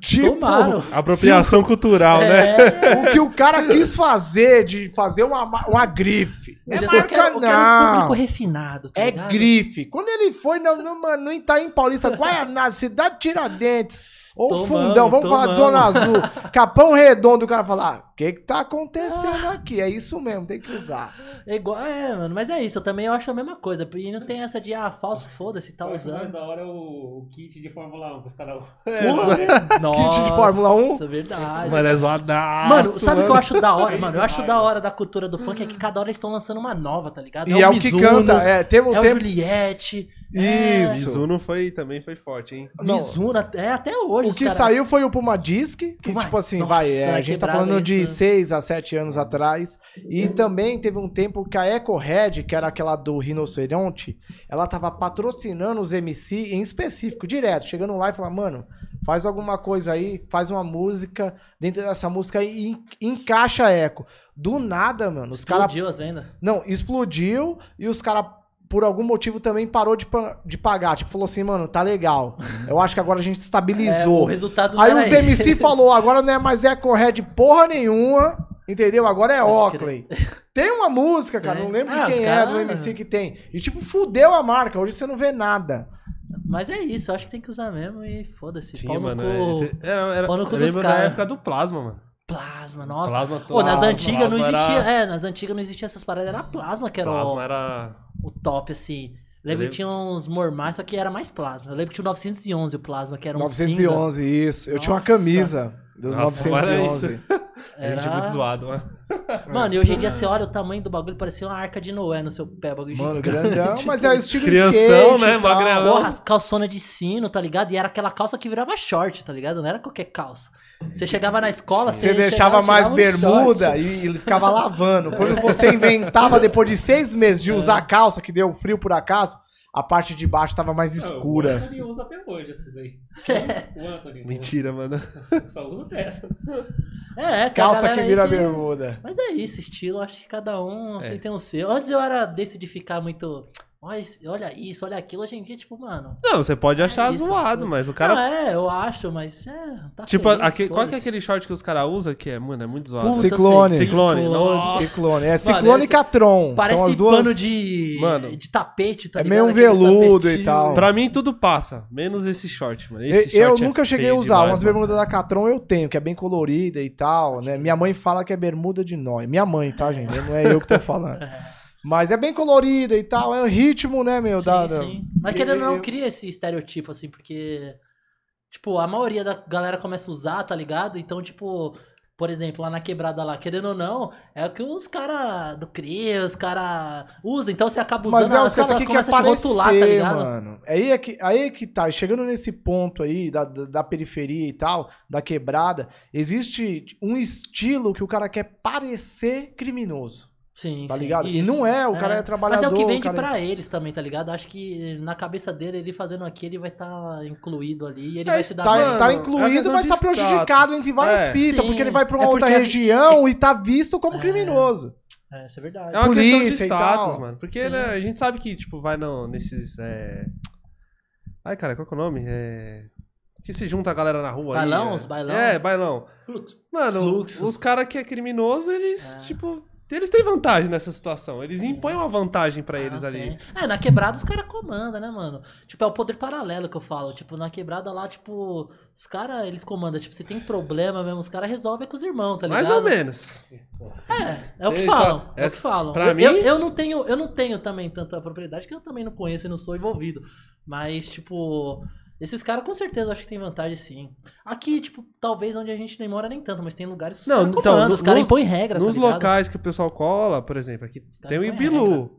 tipo, Tomaram. Apropriação cultural, né? É. o que o cara quis fazer de fazer uma, ma- uma grife. É marca, quero, eu quero um não. público refinado, tá É ligado? grife. Quando ele foi no, no, mano, no Itaim Paulista, Guaianá, Cidade Tiradentes, ou Fundão, vamos falar de Zona Azul, Capão Redondo, o cara fala, ah, o que que tá acontecendo aqui? É isso mesmo, tem que usar. É igual, é, mano, mas é isso, eu também acho a mesma coisa. E não tem essa de, ah, falso, foda-se, tá acho mais usando. da hora o, o kit de Fórmula 1 que os caras. Nossa, Kit de Fórmula 1? verdade. Mano, é zoadaço. Mano, sabe o que eu acho da hora, mano? Eu acho da hora da cultura do funk é que cada hora eles estão lançando uma nova, tá ligado? E é, o que Mizuno, canta, é, teve um é o tempo... Juliette. É Isso. Mizuno foi, também foi forte, hein? Não. Mizuno, é até hoje. O que cara- saiu foi o Puma Disc, que Puma- tipo assim, Nossa, vai, é, a gente tá falando de isso. 6 a 7 anos atrás. E também teve um tempo que a Eco Red, que era aquela do Rinoceronte, ela tava patrocinando os MC em específico, direto, chegando lá e falando, mano, faz alguma coisa aí, faz uma música, dentro dessa música aí, e en- encaixa a Eco. Do nada, mano, os caras Explodiu as vendas. não, explodiu e os caras, por algum motivo, também parou de, de pagar. Tipo, falou assim, mano, tá legal. Eu acho que agora a gente É, o estabilizou. resultado Aí os MC esse. falou, agora não é mais Eco Red porra nenhuma, entendeu? Agora é Oakley. Tem uma música, cara, Tem. não lembro Ah, de quem é cara- do MC que tem. E tipo, fudeu a marca, hoje você não vê nada. Mas é isso, eu acho que tem que usar mesmo e foda-se. Tinha, Pau no mano. cu. esse- era, era, pau no cu eu dos lembro da cara. época do Plasma, mano. Plasma, nossa. Plasma, Pô, nas Plasma, antigas não plasma existia. era- É, nas antigas não existia essas paradas, era plasma que era Plasma o, era... o top, assim. Lembro Eu que tinha uns mormais, só que era mais plasma. Eu lembro que tinha o 911 o plasma, que era um cinza. 911, isso. Eu tinha uma Nossa. camisa do Nossa, mas é 911. Gente Era- muito zoado, mano. Mano, e hoje em dia você olha o tamanho do bagulho, parecia uma arca de Noé no seu pé, bagulho Mano, gigante. grandão, mas é o estilo Crianção, skate né, e magrelão. Porra, as calçonas de sino, tá ligado? E era aquela calça que virava short, tá ligado? Não era qualquer calça. Você chegava na escola, Você chegava, deixava mais tirava um bermuda short. e ele ficava lavando. Quando você inventava, depois de seis meses de usar calça, que deu frio por acaso, a parte de baixo tava mais O escura. Anthony usa até hoje esses daí. O Anthony. Mentira, mano. Só usa dessa. É, Calça que vira bermuda. Mas é isso, estilo, acho que cada um É. tem o seu. Antes eu era desse de ficar muito. Esse- olha isso, olha aquilo. Hoje em dia, tipo, mano. Não, você pode achar É isso. zoado, mas o cara... Não, é, eu acho, mas. É, tá Tipo, feliz, aque- qual que é aquele short que os caras usam que é, mano, é muito zoado. Puta, Ciclone. Ciclone, nossa. Ciclone. É ciclone e esse- Catron. Parece São as duas... pano de. Mano. de tapete, tá É meio um veludo e tal. Pra mim tudo passa, menos esse short, mano. Eu, Esse eu short é nunca cheguei a usar. demais, Umas mano. bermudas da Catron eu tenho, que é bem colorida e tal, né? Minha mãe fala que é bermuda de nóis. Minha mãe, tá, gente? Não é eu que tô falando. Mas é bem colorida e tal. É o ritmo, né, meu? Sim, da, da- sim. Mas querendo ou não, cria esse estereotipo, assim, porque. Tipo, a maioria da galera começa a usar, tá ligado? Então, tipo. Por exemplo, lá na quebrada lá, querendo ou não, é o que os caras do CRI, os caras usam. Então você acaba usando, Mas é os caras que te aparecer, rotular, tá ligado? mano. Aí é, que, aí é que tá. Chegando nesse ponto aí da, da, da periferia e tal, da quebrada, existe um estilo que o cara quer parecer criminoso. Sim, Tá sim, ligado? E isso. não é, o cara é Mas trabalhador. é o que vende cara- pra eles também, tá ligado? Acho que na cabeça dele, ele fazendo aqui, ele vai estar incluído ali e ele É, vai se dar tá. Mano, tá é incluído, questão mas tá prejudicado entre várias É. fitas, Sim. porque ele vai pra uma É outra região e tá visto como criminoso. É, isso é verdade. É uma polícia questão de e status, mano. Porque, Sim. né, a gente sabe que, tipo, vai no, nesses. É... Ai, cara, qual que é o nome? É. Que se junta a galera na rua Bailão? aí. Os é... bailão? É, bailão. Fluxo. Mano, Fluxo. os caras que é criminoso, eles, É. Eles têm vantagem nessa situação. Eles impõem uma vantagem pra eles Ah, ali. É, na quebrada os caras comandam, né, mano? Tipo, é o poder paralelo que eu falo. Tipo, na quebrada lá, tipo, os caras, eles comandam. Tipo, se tem problema mesmo, os caras resolvem com os irmãos, tá ligado? Mais ou menos. É, é o que Eles falam. falam- É o que falam. pra eu, mim- eu, eu não tenho, eu não tenho também tanta propriedade, que eu também não conheço e não sou envolvido. Mas, tipo, esses caras com certeza acho que tem vantagem sim. Aqui, tipo, talvez onde a gente nem mora nem tanto, mas tem lugares que os Não, caras então, no- os caras nos- impõem regra, Nos tá locais que o pessoal cola, por exemplo, aqui tem o Ibilu.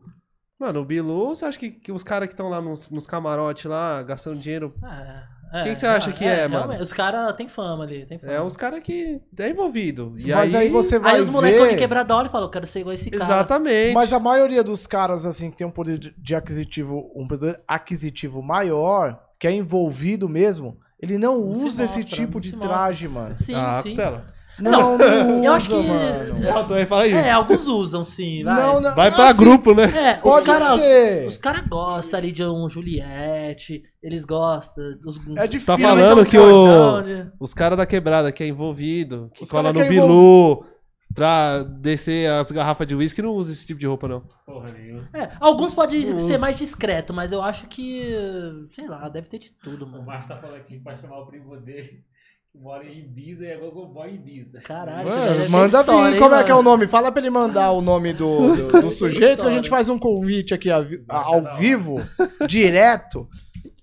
Mano, o Bilu, você acha que, que os caras que estão lá nos, nos camarotes lá, gastando dinheiro É, É, Quem que você acha que é, mano? realmente, Os caras têm fama ali, tem fama. É uns caras que é envolvido. E Mas aí, você vai Aí os molecos ver... de quebrada e falam, eu quero ser igual esse cara. Exatamente. Mas a maioria dos caras, assim, que tem um poder de- de aquisitivo, um poder aquisitivo maior, que é envolvido mesmo, ele não, Não usa esse mostra, tipo não de traje, mano. Sim, ah, sim. Costela. Não, não, eu acho usa, que- mano. Não, também fala aí. É, alguns usam, sim. Vai, Não, não. Vai pra assim, grupo, né? É, os Pode caras ser. os cara gostam ali de um Juliette, eles gostam dos... É difícil. Tá mas falando é que o- Os caras da quebrada que é envolvido, que Os cola no é Bilu pra descer as garrafas de uísque, não usa esse tipo de roupa, não. Porra nenhuma. É, alguns podem ser usa. mais discreto, mas eu acho que, sei lá, deve ter de tudo, O mano. Márcio tá falando aqui pra chamar o primo dele, que mora em Ibiza e é gogoboy em Ibiza. Caralho, Mano, manda vir. hein, Como é que é o nome? Fala pra ele mandar o nome do, do, do sujeito que a gente faz um convite aqui a a- ao vivo, direto.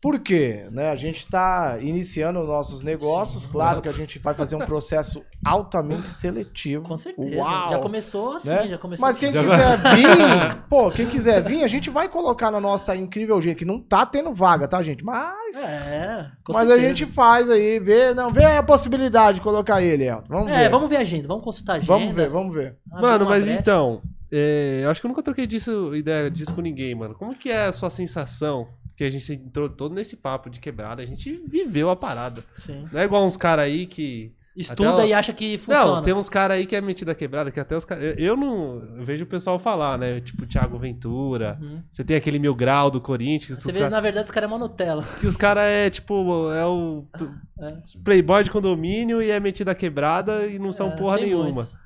Por quê? Né? A gente tá iniciando os nossos negócios. Claro que a gente vai fazer um processo altamente seletivo. Com certeza. Uau. Já começou assim, né? já começou Mas assim. quem quiser vir, pô, quem quiser vir, a gente vai colocar na nossa incrível gente, que não tá tendo vaga, tá, gente? Mas, É, com mas a certeza. gente faz aí, vê, não, vê a possibilidade de colocar ele, Elton. Vamos É, ver. vamos ver a agenda, vamos consultar a agenda. vamos ver, vamos ver. abrir Mano, mas brecha. então, é, eu acho que eu nunca troquei disso, ideia disso com ninguém, mano. Como que é a sua sensação? Que a gente entrou todo nesse papo de quebrada, a gente viveu a parada. Sim. Não é igual uns caras aí que. Estuda o- e acha que funciona. Não, tem uns caras aí que é metida quebrada, que até os caras. Eu, eu não. Eu vejo o pessoal falar, né? Tipo, Thiago Ventura. Uhum. Você tem aquele mil grau do Corinthians. Você os vê, cara- na verdade, esse cara é uma Nutella. Que os caras é tipo. É o. É. Playboy de condomínio e é metida quebrada e não são É, porra nenhuma. muitos.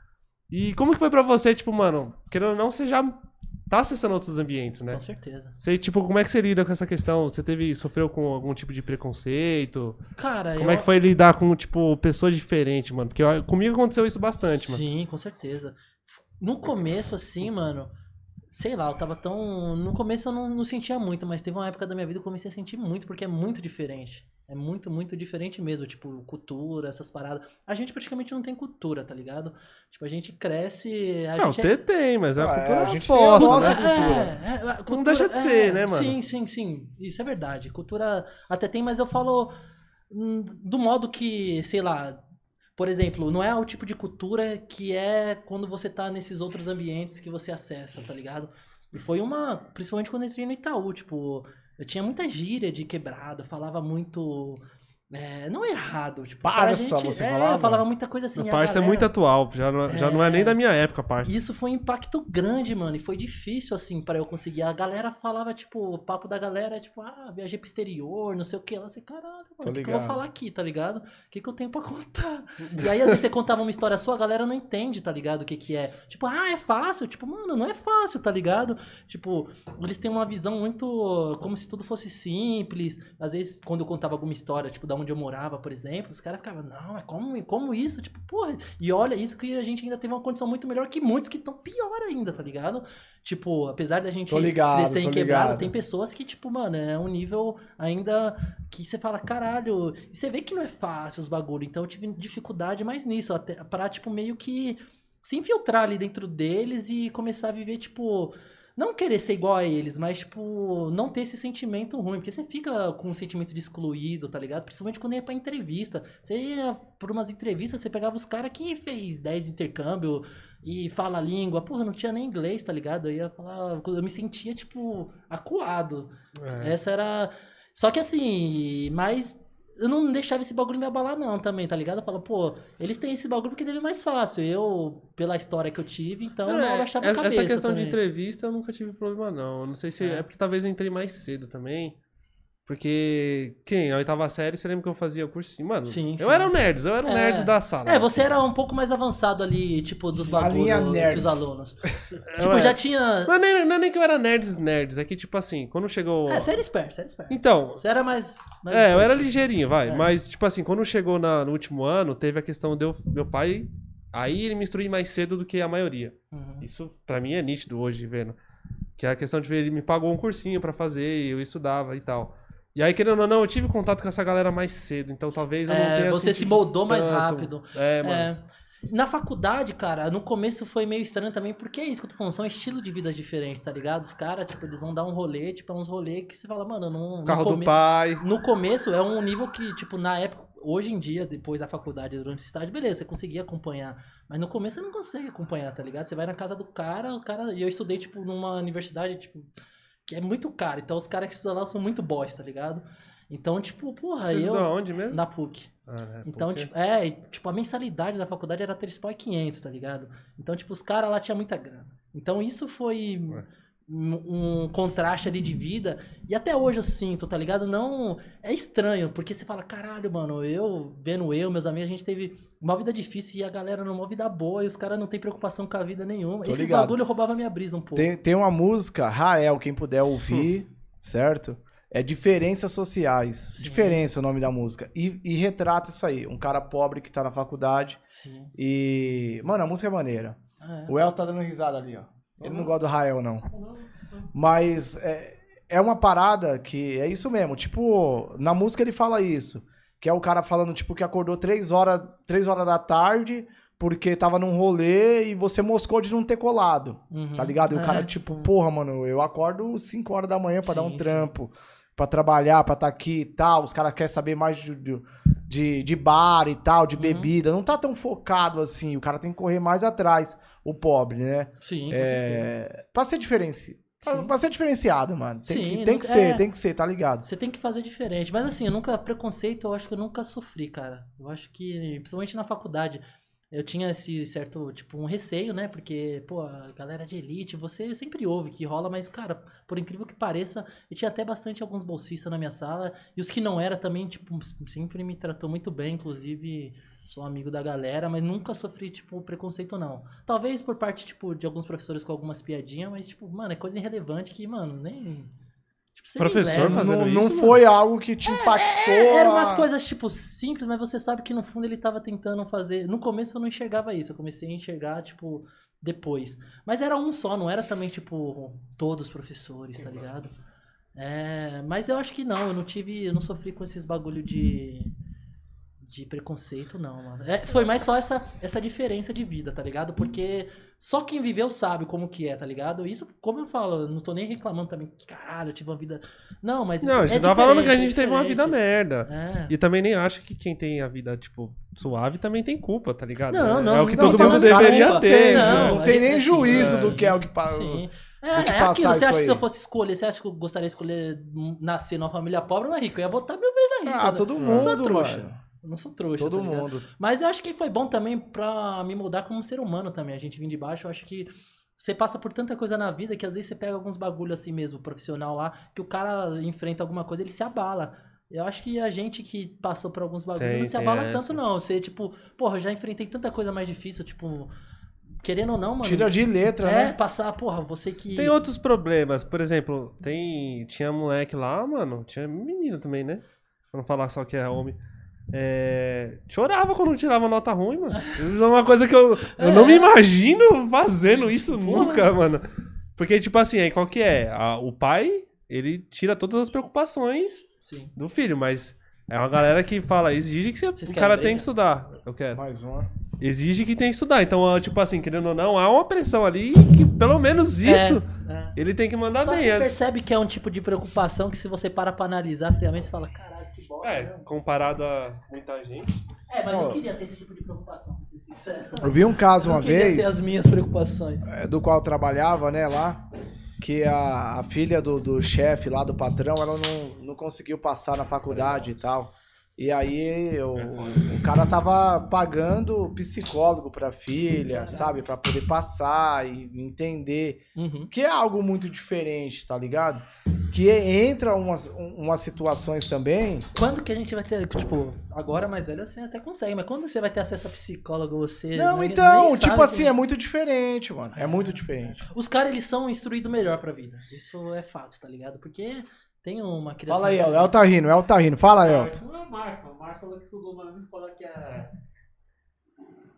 E como que foi pra você, tipo, mano, querendo ou não, você já tá acessando outros ambientes, né? Com certeza. Você, tipo, como é que você lida com essa questão? Você teve, sofreu com algum tipo de preconceito? Cara, Como eu... é que foi lidar com, tipo, pessoas diferentes, mano? Porque ó, comigo aconteceu isso bastante, mano. Sim, com certeza. No começo, assim, mano, sei lá, eu tava tão. No começo eu não, não sentia muito, mas teve uma época da minha vida que eu comecei a sentir muito, porque é muito diferente. É muito, muito diferente mesmo. Tipo, cultura, essas paradas. A gente praticamente não tem cultura, tá ligado? Tipo, a gente cresce. A Não, gente tem, tem, mas é a Ah, é, cultura a gente tem a nossa né? cultura. É, é, a Não cultura- deixa de ser, né, mano? Sim, sim, sim. Isso é verdade. Cultura até tem, mas eu falo hum, do modo que, sei lá, por exemplo, não é o tipo de cultura que é quando você tá nesses outros ambientes que você acessa, tá ligado? E foi uma, principalmente quando eu entrei no Itaú, tipo, eu tinha muita gíria de quebrada, falava muito é, não errado, tipo, Parça, gente- você é, falava? eu falava muita coisa assim. a Parça é galera- muito atual, já não, já não é nem da minha época, parça. isso foi um impacto grande, mano. E foi difícil, assim, pra eu conseguir. A galera falava, tipo, o papo da galera é tipo, ah, viajei pro exterior, não sei o que. Ela assim, caralho, mano, o que, que eu vou falar aqui, tá ligado? O que, que eu tenho pra contar? e aí, às vezes, você contava uma história sua, a galera não entende, tá ligado? O que, que é. Tipo, ah, é fácil. Tipo, mano, não é fácil, tá ligado? Tipo, eles têm uma visão muito. como se tudo fosse simples. Às vezes, quando eu contava alguma história, tipo, da onde eu morava, por exemplo, os caras ficavam, não, é como, como isso? Tipo, porra. E olha, isso que a gente ainda teve uma condição muito melhor que muitos que estão pior ainda, tá ligado? Tipo, apesar da gente ligado, crescer em quebrada, tem pessoas que, tipo, mano, é um nível ainda que você fala, caralho. E você vê que não é fácil os bagulho. Então eu tive dificuldade mais nisso, até pra, tipo, meio que se infiltrar ali dentro deles e começar a viver, tipo. Não querer ser igual a eles, mas, tipo, não ter esse sentimento ruim. Porque você fica com um sentimento de excluído, tá ligado? Principalmente quando ia pra entrevista. Você ia por umas entrevistas, você pegava os caras que fez 10 intercâmbio e fala a língua. Porra, não tinha nem inglês, tá ligado? Eu ia falar. Eu me sentia, tipo, acuado. É. Essa era. Só que assim, mas eu não deixava esse bagulho me abalar, não, também, tá ligado? Eu falo, pô, eles têm esse bagulho porque teve mais fácil. Eu, pela história que eu tive, então eu É, não achava a essa cabeça. questão de também. entrevista eu nunca tive problema, não. Eu não sei se é. É. porque talvez eu entrei mais cedo também. Porque, quem? Na oitava série, você lembra que eu fazia cursinho? Mano, Sim, eu sim. era o nerd, eu era o É. nerd da sala. É, você era um pouco mais avançado ali, tipo, dos A bagulhos que nerds. os alunos. Tipo, era. já tinha. Não é, nem, não é nem que eu era nerds, nerds. É que, tipo assim, quando chegou. É, você era esperto, você era esperto. Então, Você era mais. mais É, eu era ligeirinho, vai. É. Mas, tipo assim, quando chegou na- no último ano, teve a questão de eu- meu pai. Aí ele me instruir mais cedo do que a maioria. Uhum. Isso pra mim é nítido hoje, vendo. Que é a questão de ver, ele me pagou um cursinho pra fazer, e eu estudava e tal. E aí, querendo ou não, eu tive contato com essa galera mais cedo, então talvez eu não É, tenha você se moldou mais tanto. rápido. É, mano. É. Na faculdade, cara, no começo foi meio estranho também, porque é isso que eu tô falando, são estilos de vidas diferentes, tá ligado? Os caras, tipo, eles vão dar um rolê, tipo, é uns rolê que você fala, mano, não. Carro do pai. No começo é um nível que, tipo, na época, hoje em dia, depois da faculdade, durante o estágio, beleza, você conseguia acompanhar. Mas no começo você não consegue acompanhar, tá ligado? Você vai na casa do cara, o cara. E eu estudei, tipo, numa universidade, tipo, é muito caro. Então os caras que estudam lá são muito boys, tá ligado? Então, tipo, porra, Você eu. estudou aonde mesmo? Na PUC. Ah, né, Então, porque- tipo, é, tipo, a mensalidade da faculdade era 3 pau e 500, tá ligado? Então, tipo, os caras lá tinham muita grana. Então, isso foi Ué. Um, um contraste ali de vida. E até hoje eu sinto, tá ligado? Não. É estranho, porque você fala, caralho, mano, eu, vendo eu, meus amigos, a gente teve uma vida difícil e a galera numa vida boa e os caras não tem preocupação com a vida nenhuma. Tô Esses ligado. bagulho roubava minha brisa um pouco. Tem, tem uma música, Rael, quem puder ouvir, certo? É Diferenças Sociais. Sim. Diferença é o nome da música. E, e retrata isso aí. Um cara pobre que tá na faculdade. Sim. E. Mano, a música é maneira. É. O El tá dando risada ali, ó. Ele não gosta do Rael, não. Mas é, é uma parada que é isso mesmo. Tipo, na música ele fala isso. Que é o cara falando, tipo, que acordou três horas, três horas da tarde porque tava num rolê e você moscou de não ter colado. Uhum. Tá ligado? E o cara, tipo, porra, mano, eu acordo 5 horas da manhã pra dar um Sim, trampo, pra trabalhar, pra estar aqui e tal. Os caras querem saber mais de, de, de, de bar e tal, de Uhum. bebida. Não tá tão focado assim. O cara tem que correr mais atrás, o pobre, né? Sim. É, pra ser diferenci... pra, pra ser diferenciado, mano. Tem, Sim, que, tem que ser, é. tem que ser, tá ligado? Você tem que fazer diferente. Mas assim, eu nunca. Preconceito, eu acho que eu nunca sofri, cara. Eu acho que, principalmente na faculdade, eu tinha esse certo, tipo, um receio, né? Porque, pô, a galera de elite, você sempre ouve que rola, mas, cara, por incrível que pareça, eu tinha até bastante alguns bolsistas na minha sala. E os que não era também, tipo, sempre me tratou muito bem, inclusive. Sou amigo da galera, mas nunca sofri, tipo, preconceito, não. Talvez por parte, tipo, de alguns professores com algumas piadinhas, mas, tipo, mano, é coisa irrelevante que, mano, nem. Tipo, Professor fazendo Não, isso, não mano? foi algo que te impactou. É, eram umas coisas, tipo, simples, mas você sabe que no fundo ele tava tentando fazer. No começo eu não enxergava isso, eu comecei a enxergar, tipo, depois. Mas era um só, não era também, tipo, todos os professores, tá ligado? É, mas eu acho que não, eu não tive. Eu não sofri com esses bagulho de. De preconceito, não, mano. É, foi mais só essa, essa diferença de vida, tá ligado? Porque só quem viveu sabe como que é, tá ligado? Isso, como eu falo, eu não tô nem reclamando também, caralho, eu tive uma vida. Não, mas. Não, a é gente tava falando que a diferente, é gente teve uma vida merda. É. E também nem acho que quem tem a vida, tipo, suave também tem culpa, tá ligado? Não, É- não, É o que não todo tô mundo deveria culpa. ter. Não. Não a tem gente- nem assim, juízo é. do que é o que passa. Sim. É, que é aquilo. Você acha que se aí. eu fosse escolher, você acha que eu gostaria de escolher nascer numa família pobre ou na rica? Eu ia votar mil vezes na rica. Ah, né? todo Eu não sou mundo, trouxa. mano. Eu não sou trouxa. Todo tá mundo. Mas eu acho que foi bom também pra me mudar como ser humano também. A gente vir de baixo, eu acho que você passa por tanta coisa na vida que às vezes você pega alguns bagulho assim mesmo, profissional lá, que o cara enfrenta alguma coisa, ele se abala. Eu acho que a gente que passou por alguns bagulhos não se abala essa. tanto, não. Você, tipo, porra, já enfrentei tanta coisa mais difícil, tipo, querendo ou não, mano. Tira de letra, É, né? passar, porra, você que. Tem outros problemas, por exemplo, tem tinha moleque lá, mano, tinha menino também, né? Pra não falar só que é homem. É, chorava quando tirava nota ruim, mano. É uma coisa que eu, eu não me imagino fazendo isso nunca, mano. Porque, tipo assim, aí qual que é? A- o pai, ele tira todas as preocupações Sim. do filho, mas é uma galera que fala, exige que você- o cara tem que estudar. Eu quero. Mais uma. Exige que tem que estudar. Então, tipo assim, querendo ou não, há uma pressão ali que pelo menos isso É. ele tem que mandar Só bem. você percebe que é um tipo de preocupação que se você para pra analisar friamente, você fala, caralho, bosta. É, né? comparado a muita gente. É, mas eu Ó. queria ter esse tipo de preocupação, pra ser sincero. Eu vi um caso Eu uma queria ter vez. as minhas preocupações. é, do qual eu trabalhava, né, lá, que a, a filha do, do chefe lá, do patrão, ela não, não conseguiu passar na faculdade e tal. E aí o, o cara tava pagando psicólogo pra filha, sabe? Pra poder passar e entender. Uhum. Que é algo muito diferente, tá ligado? Que entra umas, umas situações também. Quando que a gente vai ter, tipo, agora mais velho você até consegue, mas quando você vai ter acesso a psicólogo, você... Não, nem- então, nem tipo assim, que- é muito diferente, mano. É muito diferente. Os caras, eles são instruídos melhor pra vida. Isso é fato, tá ligado? Porque tem uma criação... Fala aí, El. El tá rindo, El tá rindo. Fala, El. Não é o Márcio, o Márcio falou que estudou na mesma escola que a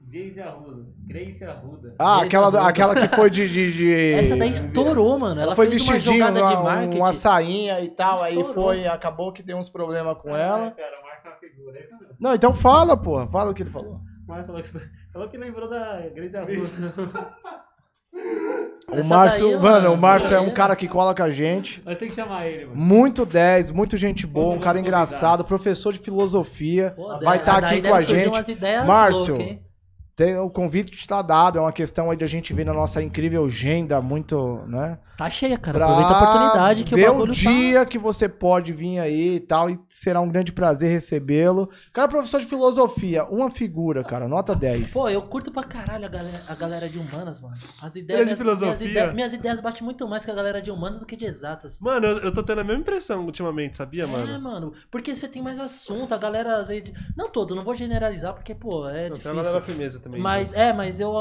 Grace Arruda. Grace Arruda. Ah, Esse aquela, é bom. aquela que foi de. de, de- Essa daí estourou, mano. Ela, Ela foi fez uma vestidinho, jogada de uma, marketing. uma sainha e tal. Aí Estourou. foi, acabou que deu uns problemas com ela. Cara, o Márcio é uma figura. Mesmo. Não, então fala, porra. Fala o que ele falou. O Márcio falou que Falou que lembrou da Grace Arruda. O Essa Márcio, daí, mano, mano, o Márcio é um cara que cola com a gente. Nós temos que chamar ele, mano. Muito 10, muito gente boa, um cara convidar. engraçado, professor de filosofia. Pô, vai estar daí aqui com a gente. umas ideias Márcio, loucas? Tem, o convite está dado, é uma questão aí de a gente ver na nossa incrível agenda, muito, né? Tá cheia, cara. Pra Aproveita a oportunidade que ver o bagulho o dia que você pode vir aí e tal, e será um grande prazer recebê-lo. Cara, professor de filosofia, uma figura, cara, nota 10. tá. Pô, eu curto pra caralho a galera, a galera de humanas, mano. As ideias, é de minhas, filosofia? minhas, ideias, minhas ideias batem muito mais com a galera de humanas do que de exatas. Mano, eu, eu tô tendo a mesma impressão ultimamente, sabia, É, mano? mano, porque você tem mais assunto, a galera às vezes. Não todo, não vou generalizar, porque, pô, é Não, tem difícil. uma galera firmeza também. Né? Mas, é, mas eu,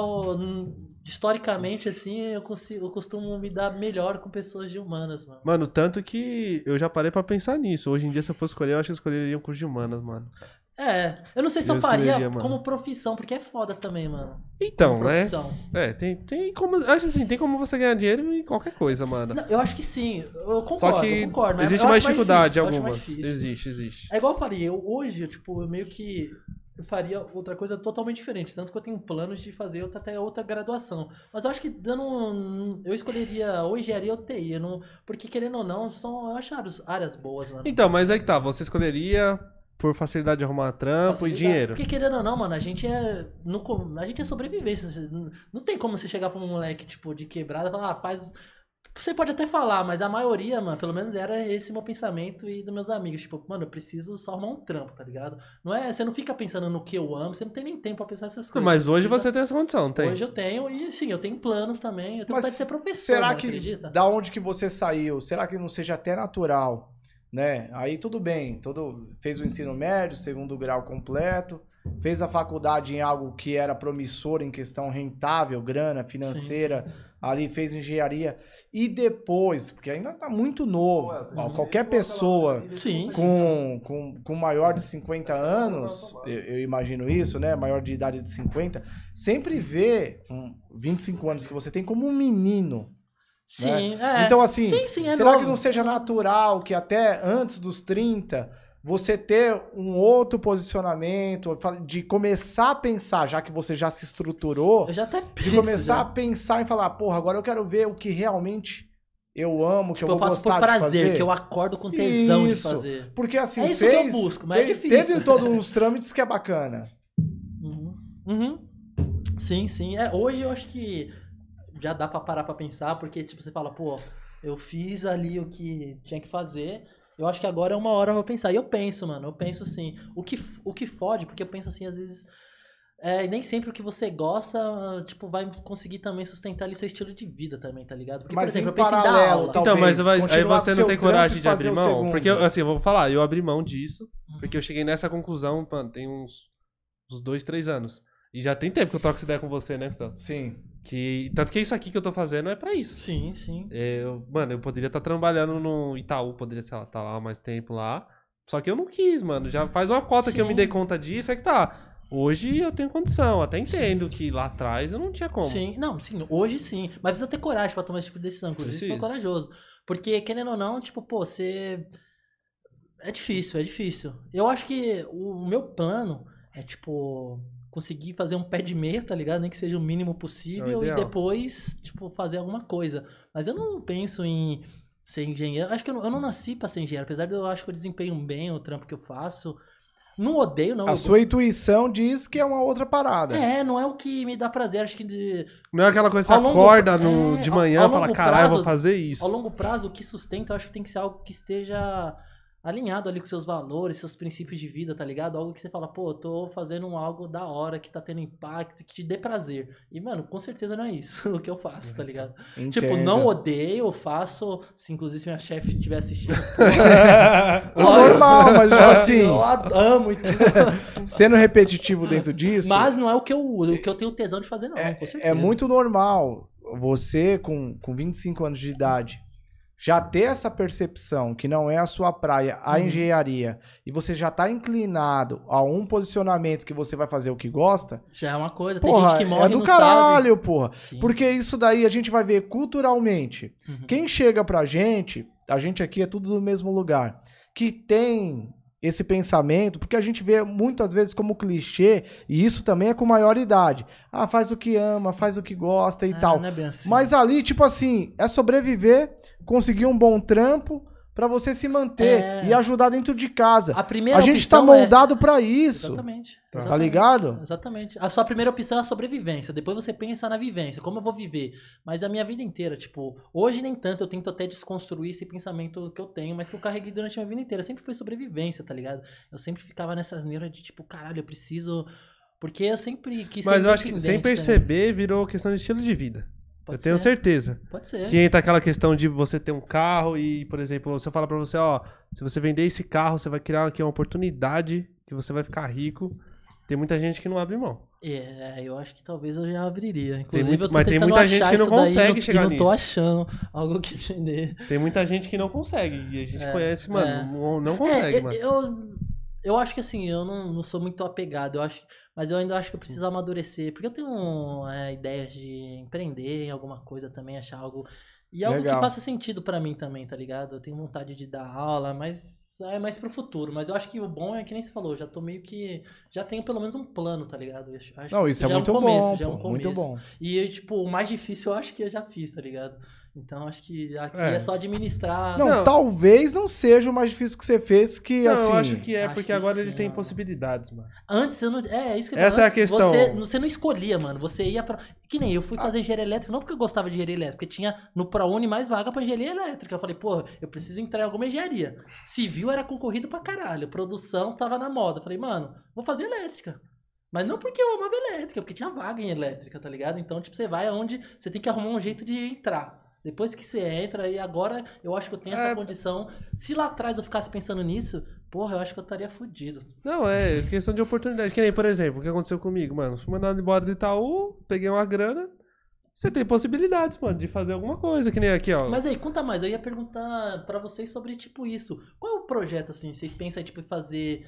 historicamente, assim, eu, consigo, eu costumo me dar melhor com pessoas de humanas, mano. Mano, tanto que eu já parei pra pensar nisso. Hoje em dia, se eu fosse escolher, eu acho que eu escolheria um curso de humanas, mano. É, eu não sei se eu, Eu faria mano. como profissão, porque é foda também, mano. Então, Como né? profissão. É, tem, tem como. Acho assim, tem como você ganhar dinheiro em qualquer coisa, mano. Não, eu acho que sim, eu concordo, Só que eu concordo. mas existe eu mais dificuldade difícil, mais algumas. difícil. Existe, existe. É igual eu falei, eu, hoje, eu, tipo, eu meio que eu faria outra coisa totalmente diferente. Tanto que eu tenho planos de fazer outra, até outra graduação. Mas eu acho que dando. um- Eu escolheria ou engenharia ou TI. não, porque querendo ou não, são, eu acho áreas- boas, mano. Então, mas aí que tá, você escolheria por facilidade de arrumar trampo Facilidade. e dinheiro. Porque querendo ou não, mano, a gente é. No, a gente é sobrevivência. Não tem como você chegar pra um moleque, tipo, de quebrada e falar, ah, faz. Você pode até falar, mas a maioria, mano, pelo menos era esse meu pensamento e dos meus amigos. Tipo, mano, eu preciso só arrumar um trampo, tá ligado? Não é. Você não fica pensando no que eu amo, você não tem nem tempo pra pensar essas coisas. Mas hoje precisa- você tem essa condição, não tem? Hoje eu tenho, e sim, eu tenho planos também. Eu tenho Mas vontade de ser professor. Será mano, que acredita? da onde que você saiu? Será que não seja até natural, né? Aí tudo bem, todo fez o ensino médio, segundo grau completo, fez a faculdade em algo que era promissor em questão rentável, grana, financeira, ali fez engenharia e depois, porque ainda tá muito novo, ó, qualquer pessoa Sim. com, com, com maior de 50 anos, eu, eu imagino isso, né? Maior de idade de 50, sempre vê um 25 anos que você tem como um menino. Sim, é. Então, assim, Sim, sim, é será novo. que não seja natural que até antes dos 30 você ter um outro posicionamento, de começar a pensar, já que você já se estruturou, Eu já até de penso, começar já. a pensar e falar, porra, agora eu quero ver o que realmente eu amo, que Tipo, eu eu vou faço gostar por de prazer, fazer. que eu acordo com tesão Isso. de fazer. Porque assim, É isso que eu fez, busco, mas é te- difícil. teve todos uns trâmites que é bacana. Uhum. Uhum. Sim, sim. É, hoje eu acho que já dá pra parar pra pensar, porque tipo, você fala, pô, eu fiz ali o que tinha que fazer. Eu acho que agora é uma hora eu vou pensar. E eu penso, mano, eu penso assim. O que, o que fode, porque eu penso assim, às vezes. É, nem sempre o que você gosta, tipo, vai conseguir também sustentar ali seu estilo de vida também, tá ligado? Porque, Mas por exemplo, em eu penso em dar paralelo, aula. tal- Então, mas Talvez vai- aí você não tem coragem de abrir mão? Porque, assim, eu vou falar, eu abri mão disso, Uhum. porque eu cheguei nessa conclusão, mano, tem uns, uns dois, três anos. E já tem tempo que eu troco essa ideia com você, né, Gustavo? Sim. Que, tanto que isso aqui que eu tô fazendo é pra isso. Sim, sim. É, eu- mano, eu poderia estar trabalhando no Itaú, poderia, sei lá, estar lá mais tempo lá. Só que eu não quis, mano. Já faz uma cota que eu me Sim. dei conta disso, é que tá. Hoje eu tenho condição, até entendo que lá atrás eu não tinha como. Sim, não, sim, hoje sim. Mas precisa ter coragem pra tomar esse tipo de decisão. Inclusive, você foi corajoso. Porque, querendo ou não, tipo, pô, você. É difícil, é difícil. Eu acho que o meu plano é, tipo, conseguir fazer um pé de meia, tá ligado? Nem que seja o mínimo É possível o e depois, tipo, fazer alguma coisa. Mas eu não penso em ser engenheiro. Acho que eu não, eu não nasci pra ser engenheiro. Apesar de eu acho que eu desempenho bem o trampo que eu faço. Não odeio, não. A eu- sua intuição diz que é uma outra parada. É, não é o que me dá prazer. Acho que de, Não é aquela coisa que você longo- acorda no, é, de manhã e fala, caralho, eu vou fazer isso. Ao longo prazo, o que sustenta, eu acho que tem que ser algo que esteja alinhado ali com seus valores, seus princípios de vida, tá ligado? Algo que você fala, pô, eu tô fazendo um algo da hora, que tá tendo impacto, que te dê prazer. E, mano, com certeza não é isso o que eu faço, tá ligado? Tipo, Entendo. não odeio, eu faço. Se inclusive minha chefe estiver assistindo. É normal, mas assim, eu amo, entendeu? sendo repetitivo dentro disso, Mas não é o que eu o que eu tenho tesão de fazer, não, com certeza. é muito normal você, com, com 25 anos de idade, já ter essa percepção que não é a sua praia, a Uhum. engenharia, e você já tá inclinado a um posicionamento que você vai fazer o que gosta, Já é uma coisa. Tem porra, gente que morre é do caralho, porra. sabe. Sim. Porque isso daí a gente vai ver culturalmente. Uhum. Quem chega pra gente, a gente aqui é tudo do mesmo lugar, que tem esse pensamento, porque a gente vê muitas vezes como clichê, e isso também é com maior idade. Ah, faz o que ama, faz o que gosta e Ah, tal. É assim. Mas ali, tipo assim, é sobreviver, conseguir um bom trampo pra você se manter É. e ajudar dentro de casa. a primeira A gente tá opção é- moldado pra isso. Exatamente. Tá. Tá exatamente, ligado? Exatamente. A sua primeira opção é a sobrevivência. Depois você pensa na vivência. Como eu vou viver? Mas a minha vida inteira, tipo, hoje nem tanto, eu tento até desconstruir esse pensamento que eu tenho, mas que eu carreguei durante a minha vida inteira. Sempre foi sobrevivência, tá ligado? Eu sempre ficava nessas neuras de tipo, caralho, eu preciso. Porque eu sempre quis ser Mas eu acho que sem perceber virou questão de estilo de vida. Pode eu tenho ser, certeza. Pode ser. Que entra aquela questão de você ter um carro e, por exemplo, se eu falar pra você, ó, se você vender esse carro, você vai criar aqui uma oportunidade que você vai ficar rico. Tem muita gente que não abre mão. É, eu acho que talvez eu já abriria. Inclusive, muito- eu tô mas tem muita gente que não consegue no- chegar não tô nisso. achando algo que vender. Tem muita gente que não consegue. E a gente É, conhece, mano, é. não, não consegue, É, mano. Eu, eu acho que assim, eu não, não sou muito apegado, eu acho, mas eu ainda acho que eu preciso amadurecer, porque eu tenho é, ideias de empreender em alguma coisa também, achar algo. E algo Legal. que faça sentido pra mim também, tá ligado? Eu tenho vontade de dar aula, mas é mais pro futuro. Mas eu acho que o bom é que nem você falou, já tô meio que. Já tenho pelo menos um plano, tá ligado? Eu acho Não, isso é já muito um começo, bom, já é um pô, muito começo. bom. E, tipo, o mais difícil eu acho que eu já fiz, tá ligado? Então acho que aqui É. é, só administrar. Não, Não. talvez não seja o mais difícil que você fez, que Não, assim... eu acho que é acho porque que agora sim, ele tem mano. possibilidades, mano. Antes eu não. É, é isso que eu Essa falo. é a Antes questão. Você, você não escolhia, mano. Você ia pra. Que nem eu fui Ah. fazer engenharia elétrica, não porque eu gostava de engenharia elétrica, porque tinha no ProUni mais vaga pra engenharia elétrica. Eu falei, pô, eu preciso entrar em alguma engenharia. Civil era concorrido pra caralho. Produção tava na moda. Eu falei, mano, vou fazer elétrica. Mas não porque eu amava elétrica, porque tinha vaga em elétrica, tá ligado? Então, tipo, você vai aonde você tem que arrumar um jeito de entrar. Depois que você entra, e agora eu acho que eu tenho essa É. condição. Se lá atrás eu ficasse pensando nisso, porra, eu acho que eu estaria fudido. Não, é questão de oportunidade. Que nem, por exemplo, o que aconteceu comigo, mano. Fui mandado embora do Itaú, peguei uma grana. Você tem possibilidades, mano, de fazer alguma coisa, que nem aqui, ó. Mas aí, conta mais. Eu ia perguntar pra vocês sobre, tipo, isso. Qual é o projeto, assim? Vocês pensam, tipo, em fazer...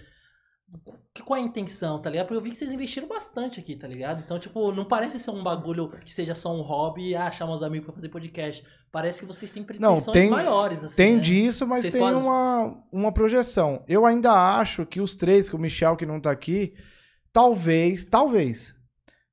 Que- Qual é a intenção, tá ligado? Porque eu vi que vocês investiram bastante aqui, tá ligado? Então, tipo, não parece ser um bagulho que seja só um hobby e ah, chamar os amigos pra fazer podcast. Parece que vocês têm pretensões tem- maiores, assim, Tem né? disso, mas Vocês tem podem- uma, uma projeção. Eu ainda acho que os três, que o Michel que não tá aqui, talvez, talvez,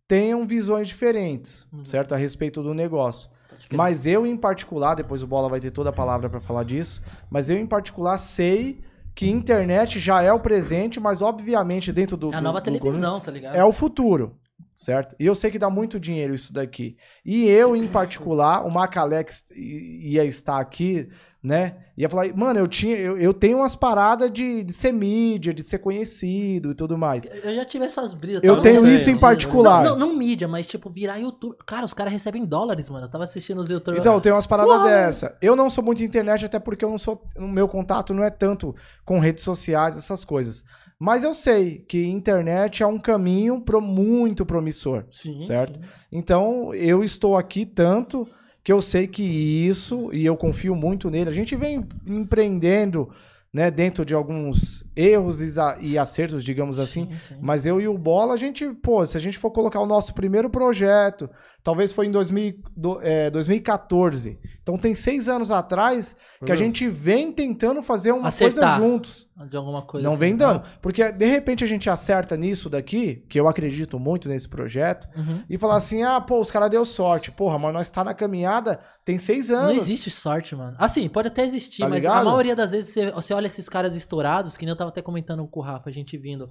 tenham visões diferentes, Uhum. certo? A respeito do negócio. Mas eu, em particular, depois o Bola vai ter toda a palavra pra falar disso, mas eu, em particular, sei que internet já é o presente, mas obviamente dentro do. É a nova do- televisão, tá ligado? é o futuro, certo? E eu sei que dá muito dinheiro isso daqui. E eu, em particular, o Macalex ia estar aqui, né? Ia falar, mano, eu, tinha, eu, eu tenho umas paradas de, de ser mídia, de ser conhecido e tudo mais. Eu já tive essas brisas. Eu tenho isso em particular. Não, não, não mídia, mas, tipo, virar YouTube. Cara, os caras recebem dólares, mano. Eu tava assistindo os youtubers. Então, tem umas paradas Uau! dessa. Eu não sou muito internet, até porque eu não sou. O meu contato não é tanto com redes sociais, essas coisas. Mas eu sei que internet é um caminho pro, muito promissor. Sim, certo? sim. Então, eu estou aqui tanto que eu sei que isso, e eu confio muito nele, a gente vem empreendendo né, dentro de alguns erros e acertos, digamos assim. Sim, sim. Mas eu e o Bola, a gente, pô, se a gente for colocar o nosso primeiro projeto, talvez foi em 2000, do- é, 2014. Então tem seis anos atrás que a Meu. gente vem tentando fazer uma Acertar. coisa juntos. De alguma coisa não assim, vem tá? dando. Porque de repente a gente acerta nisso daqui, que eu acredito muito nesse projeto, Uhum. e falar assim: ah, pô, os caras deu sorte. Porra, mas nós tá na caminhada tem seis anos. Não existe sorte, mano. Assim, pode até existir, Tá mas ligado? a maioria das vezes você, você olha esses caras estourados, que nem eu tava até comentando com o Rafa, a gente vindo.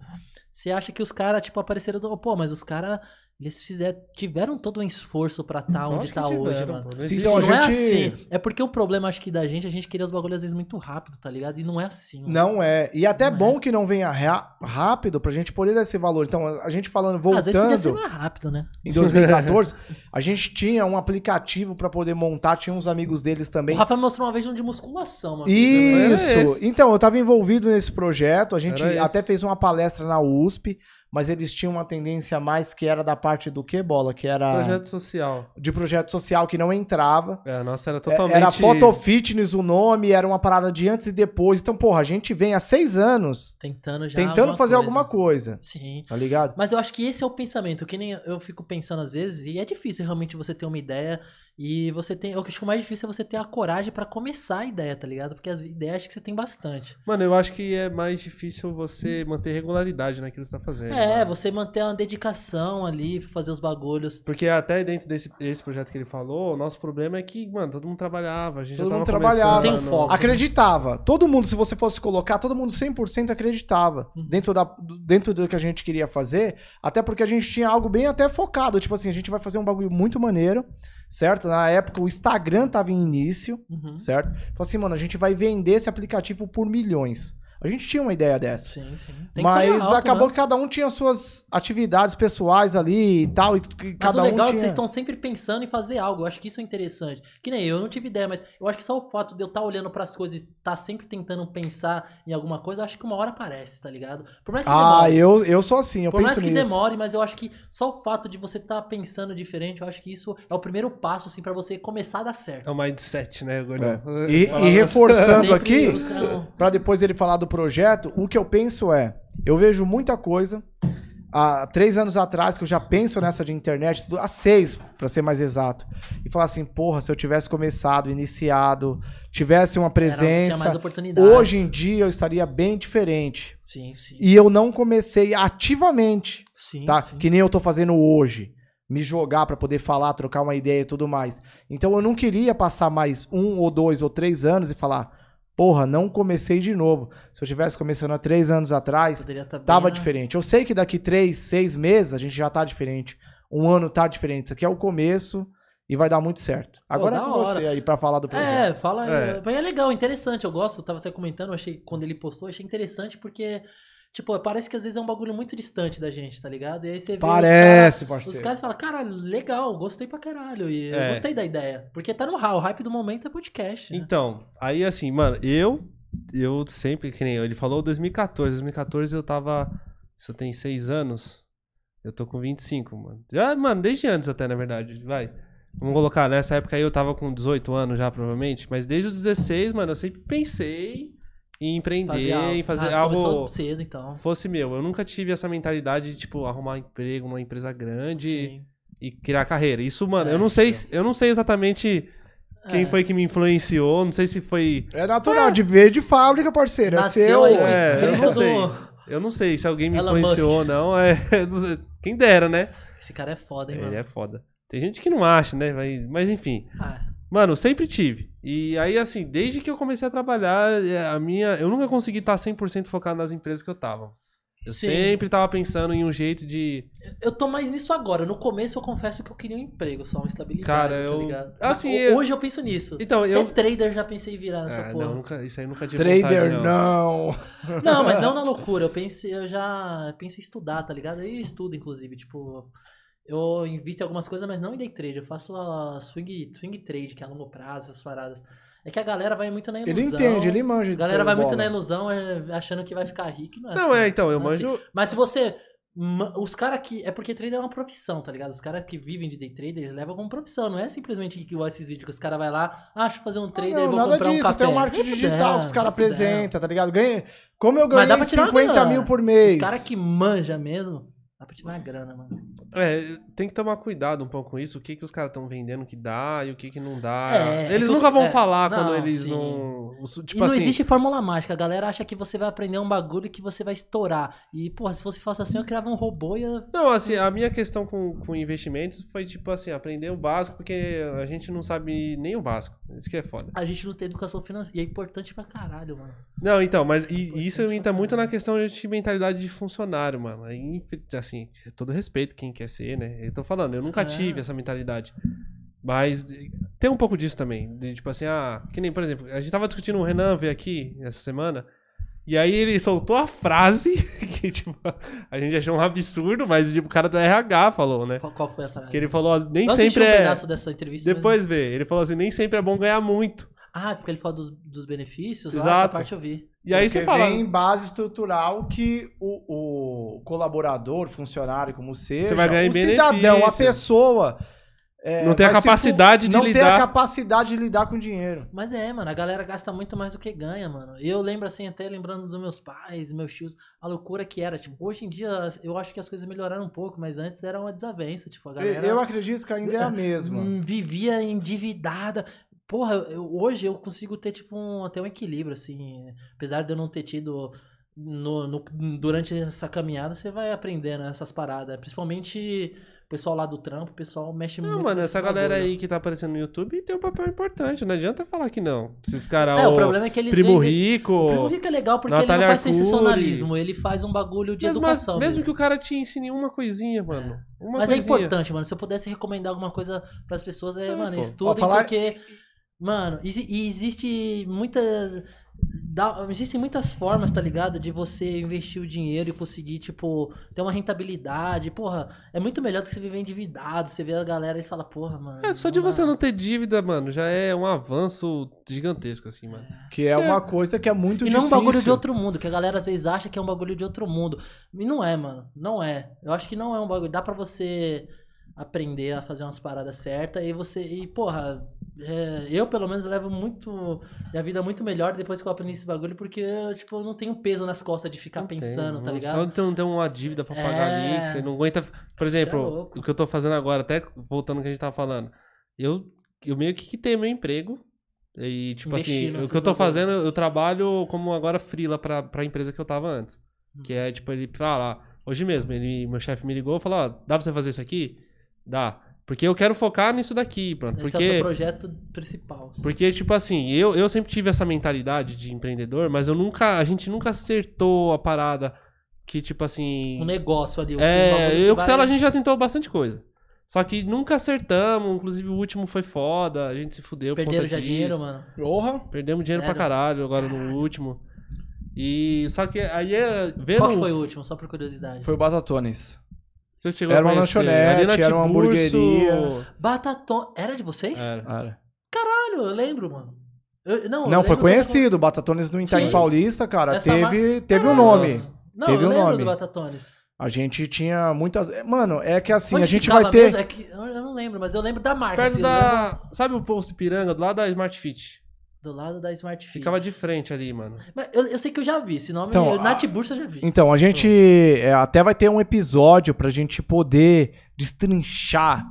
Você acha que os caras, tipo, apareceram do. Pô, mas os caras. Eles fizeram, tiveram todo um esforço pra estar onde Lógico tá que hoje, tiveram, mano. Não Sim, então a não é gente- assim. É porque o problema, acho que, da gente, a gente queria os bagulhos às vezes muito rápido, tá ligado? E não é assim. mano. Não é. E até Não é. bom que não venha rápido pra gente poder dar esse valor. Então, a gente falando, Às vezes podia ser voltando mais rápido, né? em 2014, a gente tinha um aplicativo pra poder montar, tinha uns amigos deles O também. Rafa me mostrou uma vez um de musculação, mano. Isso. esse. Então, eu tava envolvido nesse projeto, a gente Era esse. até fez uma palestra na USP, mas eles tinham uma tendência mais que era da parte do que bola, que era Projeto social. de projeto social que não entrava. É, a nossa era É, totalmente. Era Photo Fitness o nome, era uma parada de antes e depois. Então, porra, a gente vem há seis anos Tentando já. tentando alguma fazer coisa. alguma coisa, Sim. tá ligado? Mas eu acho que esse é o pensamento, que nem eu fico pensando às vezes, e é difícil realmente você ter uma ideia E você tem. O que eu acho mais difícil é você ter a coragem pra começar a ideia, tá ligado? Porque as ideias acho que você tem bastante. Mano, eu acho que é mais difícil você manter regularidade naquilo que você tá fazendo. É, mano. você manter uma dedicação ali, fazer os bagulhos. Porque até dentro desse esse projeto que ele falou, o nosso problema é que, mano, todo mundo trabalhava, a gente Todo já mundo tava trabalhava. começando. Tem um foco. Acreditava. Todo mundo, se você fosse colocar, todo mundo 100% acreditava Uhum. dentro, da, dentro do que a gente queria fazer. Até porque a gente tinha algo bem até focado. Tipo assim, a gente vai fazer um bagulho muito maneiro, certo? Na época o Instagram tava em início, Uhum. certo? Falei assim, mano, a gente vai vender esse aplicativo por milhões. A gente tinha uma ideia dessa. Sim, sim. Tem que Mas alto, acabou né? que cada um tinha suas atividades pessoais ali e tal. E que Mas cada o legal um é que tinha... vocês estão sempre pensando em fazer algo. Eu acho que isso é interessante. Que nem eu, eu não tive ideia, mas eu acho que só o fato de eu estar olhando pras coisas e estar sempre tentando pensar em alguma coisa, eu acho que uma hora aparece, tá ligado? Por mais que Ah, demore. eu, eu sou assim, eu Por mais penso que nisso. demore, mas eu acho que só o fato de você estar pensando diferente, eu acho que isso é o primeiro passo, assim, pra você começar a dar certo. É o mindset, né, Gordão? É. E, e reforçando aqui, Pra depois ele falar do projeto, o que eu penso é, eu vejo muita coisa há três anos atrás que eu já penso nessa de internet, tudo- há seis, pra ser mais exato, e falar assim, porra, se eu tivesse começado, iniciado, tivesse uma presença, hoje em dia eu estaria bem diferente. Sim, sim. E eu não comecei ativamente, sim, tá? sim. Que nem eu tô fazendo hoje. Me jogar pra poder falar, trocar uma ideia e tudo mais. Então eu não queria passar mais um ou dois ou três anos e falar, porra, não comecei de novo. Se eu tivesse começando há três anos atrás, tá bem tava na- diferente. Eu sei que daqui três, seis meses a gente já tá diferente. Um ano tá diferente. Isso aqui é o começo e vai dar muito certo. Agora é da com hora. você aí pra falar do projeto. É, fala. É. É. é legal, interessante. Eu gosto, eu tava até comentando, achei, quando ele postou, achei interessante porque, tipo, parece que às vezes é um bagulho muito distante da gente, tá ligado? E aí você vê Parece, os caras. Os parceiro. caras falam, cara, legal, gostei pra caralho. E eu É. gostei da ideia. Porque tá no hype, o hype do momento é podcast. Né? Então, aí assim, mano, eu eu sempre, que nem ele falou 2014, 2014 eu tava, se eu tenho 6 anos, eu tô com 25, mano. Já, mano, desde antes até, na verdade, vai. Vamos colocar, nessa época aí eu tava com 18 anos já, provavelmente, mas desde os 16, mano, eu sempre pensei em empreender, em fazer Ah, algo cedo, então. fosse meu. Eu nunca tive essa mentalidade de, tipo, arrumar um emprego numa empresa grande Sim. e criar carreira. Isso, mano, É, eu não sei, eu não sei exatamente quem É. foi que me influenciou, não sei se foi É natural, de ver de fábrica, parceiro. É Nasceu seu. aí é, eu não sei. Eu não sei se alguém me Elon influenciou ou não. É, quem dera, né? Esse cara é foda, hein, Ele mano. é foda. Tem gente que não acha, né? Mas, mas enfim. Ah, Mano, sempre tive. E aí, assim, desde que eu comecei a trabalhar, é, a minha. Eu nunca consegui estar 100% focado nas empresas que eu tava. Eu Sim. sempre tava pensando em um jeito de. eu tô mais nisso agora. No começo eu confesso que eu queria um emprego, só uma estabilidade, Cara, tá eu- ligado? assim, eu- Hoje eu penso nisso. Então, Até eu. trader já pensei em virar nessa Ah, porra. não, nunca, isso aí nunca tive Trader, vontade, não. Não, mas não na loucura. Eu pensei, eu já pensei em estudar, tá ligado? Eu estudo, inclusive, tipo. Eu invisto em algumas coisas, mas não em day trade. Eu faço a swing, swing trade, que é a longo prazo, essas paradas. É que a galera vai muito na ilusão. Ele entende, ele manja A de galera ser vai muito bola. na ilusão, é, achando que vai ficar rico. Não, é Não, assim. é, então, eu Não assim. manjo. Mas se você. Os caras que. É porque trader é uma profissão, tá ligado? Os caras que vivem de day trader, eles levam como profissão. Não é simplesmente igual esses vídeos que os caras vão lá, ah, deixa eu fazer um Ah, trader não, e vou nada comprar um disso, café. tem um marketing digital fudendo, que os caras apresentam, tá ligado? Ganha, como eu ganhei pra tirar 50 grana. mil por mês. Os caras que manja mesmo, dá pra tirar grana, mano. É, tem que tomar cuidado um pouco com isso, o que, que os caras estão vendendo que dá e o que, que não dá. É, é eles os- nunca vão é, falar quando não, eles sim. não. os- e Tipo não assim. existe fórmula mágica. A galera acha que você vai aprender um bagulho que você vai estourar. E, porra, se fosse fácil assim, eu criava um robô e ia... Não, assim, a minha questão com, com investimentos foi, tipo assim, aprender o básico, porque a gente não sabe nem o básico. Isso que é foda. a gente não tem educação financeira. E é importante pra caralho, mano. Não, então, mas e- Importante isso entra muito na questão de mentalidade de funcionário, mano. Assim, todo respeito quem quer ser, né? Eu tô falando, eu nunca É. tive essa mentalidade. Mas tem um pouco disso também. De, tipo assim, ah, que nem, por exemplo, a gente tava discutindo o Renan veio aqui essa semana. E aí ele soltou a frase que, tipo, a gente achou um absurdo, mas tipo, o cara do RH falou, né? Qual, qual foi a frase? Que ele falou, nem sempre um é. pedaço dessa entrevista. Depois vê, ele falou assim, nem sempre é bom ganhar muito. Ah, porque ele falou dos, dos benefícios. Lá, Exato. essa parte eu vi. E aí Porque você fala, vem base estrutural que o, o colaborador, funcionário, como seja, Você vai ganhar o cidadão, a pessoa, é, Não tem a vai se fu- capacidade de não tem a lidar. capacidade de lidar com dinheiro. Mas é, mano, a galera gasta muito mais do que ganha, mano. Eu lembro assim, até lembrando dos meus pais, meus tios, a loucura que era. Tipo, hoje em dia eu acho que as coisas melhoraram um pouco, mas antes era uma desavença. Tipo, a galera Eu acredito que ainda é a mesma. hum, vivia endividada. Porra, eu- hoje eu consigo ter, tipo, um, até um equilíbrio, assim. Apesar de eu não ter tido. no- no- durante essa caminhada, você vai aprendendo essas paradas. Principalmente o pessoal lá do trampo, o pessoal mexe muito. Não, mano, essa galera bagulho. aí que tá aparecendo no YouTube tem um papel importante. Não adianta falar que não. Esses caras. É, o problema é que eles Primo Rico. O Primo Rico é legal porque Natália ele não faz Arcuri. sensacionalismo, ele faz um bagulho de mesmo, educação. mesmo mesmo. que o cara te ensine uma coisinha, mano. Uma Mas é coisinha. importante, mano. Se eu pudesse recomendar alguma coisa pras pessoas, é, É, mano, pô. estudem Ó, falar- porque. Mano, e existe muita. dá- existem muitas formas, tá ligado? De você investir o dinheiro e conseguir, tipo, ter uma rentabilidade. Porra, é muito melhor do que você viver endividado. Você vê a galera e fala, porra, mano. É, só de dá. você não ter dívida, mano, já é um avanço gigantesco, assim, mano. Que é uma coisa que é muito E difícil. não um bagulho de outro mundo, que a galera às vezes acha que é um bagulho de outro mundo. E não é, mano. Não é. Eu acho que não é um bagulho. Dá pra você aprender a fazer umas paradas certas e você. E, porra, é, eu pelo menos levo muito. Minha vida muito melhor depois que eu aprendi esse bagulho, porque eu, tipo, eu não tenho peso nas costas de ficar Não tem, pensando, tá não- ligado? Só de não ter uma dívida pra pagar É. ali, que você não aguenta. Por é exemplo, louco. o que eu tô fazendo agora, até voltando ao que a gente tava falando, eu, eu meio que quitei meu emprego. E, tipo assim, o que eu tô fazendo, eu trabalho como agora freela pra, pra empresa que eu tava antes. Hum. Que é, tipo, ele fala, hoje mesmo, ele, meu chefe me ligou e falou, ó, dá pra você fazer isso aqui? Dá. Porque eu quero focar nisso daqui, pronto. Esse é o Porque seu projeto principal. porque, tipo assim, eu, eu sempre tive essa mentalidade de empreendedor, mas eu nunca. A gente nunca acertou a parada que, tipo assim. Um negócio ali. um é, bagulho que eu e o Costela a gente já tentou bastante coisa. Só que nunca acertamos, inclusive o último foi foda, a gente se fudeu por Perderam conta já disso. dinheiro, mano. Porra. Perdemos dinheiro pra Sério? caralho agora no último. E só que aí é, vendo. Qual que foi o último? Só por curiosidade. Foi o Batatones. Você chegou Era a uma conhecer. lanchonete, Ali na era uma hamburgueria. Bataton. Era de vocês? Era. Cara. Caralho, eu lembro, mano. Eu- não, eu Não, foi lembro conhecido. O Batatones no Itaim Sim. Paulista, cara, Essa teve, teve um nome. Não, Teve eu um lembro nome. do Batatones. A gente tinha muitas. Mano, é que assim, Onde a gente vai ter. É que, eu eu não lembro, mas eu lembro da marca. Perto assim, eu lembro da. Sabe o posto Piranga, do lado da Smart Fit? Do lado da Smart Fit. Ficava de frente ali, mano. Mas eu, eu sei que eu já vi. Esse nome, Então, eu, a- Tiburcio eu já vi. Então, a gente é, até vai ter um episódio pra gente poder destrinchar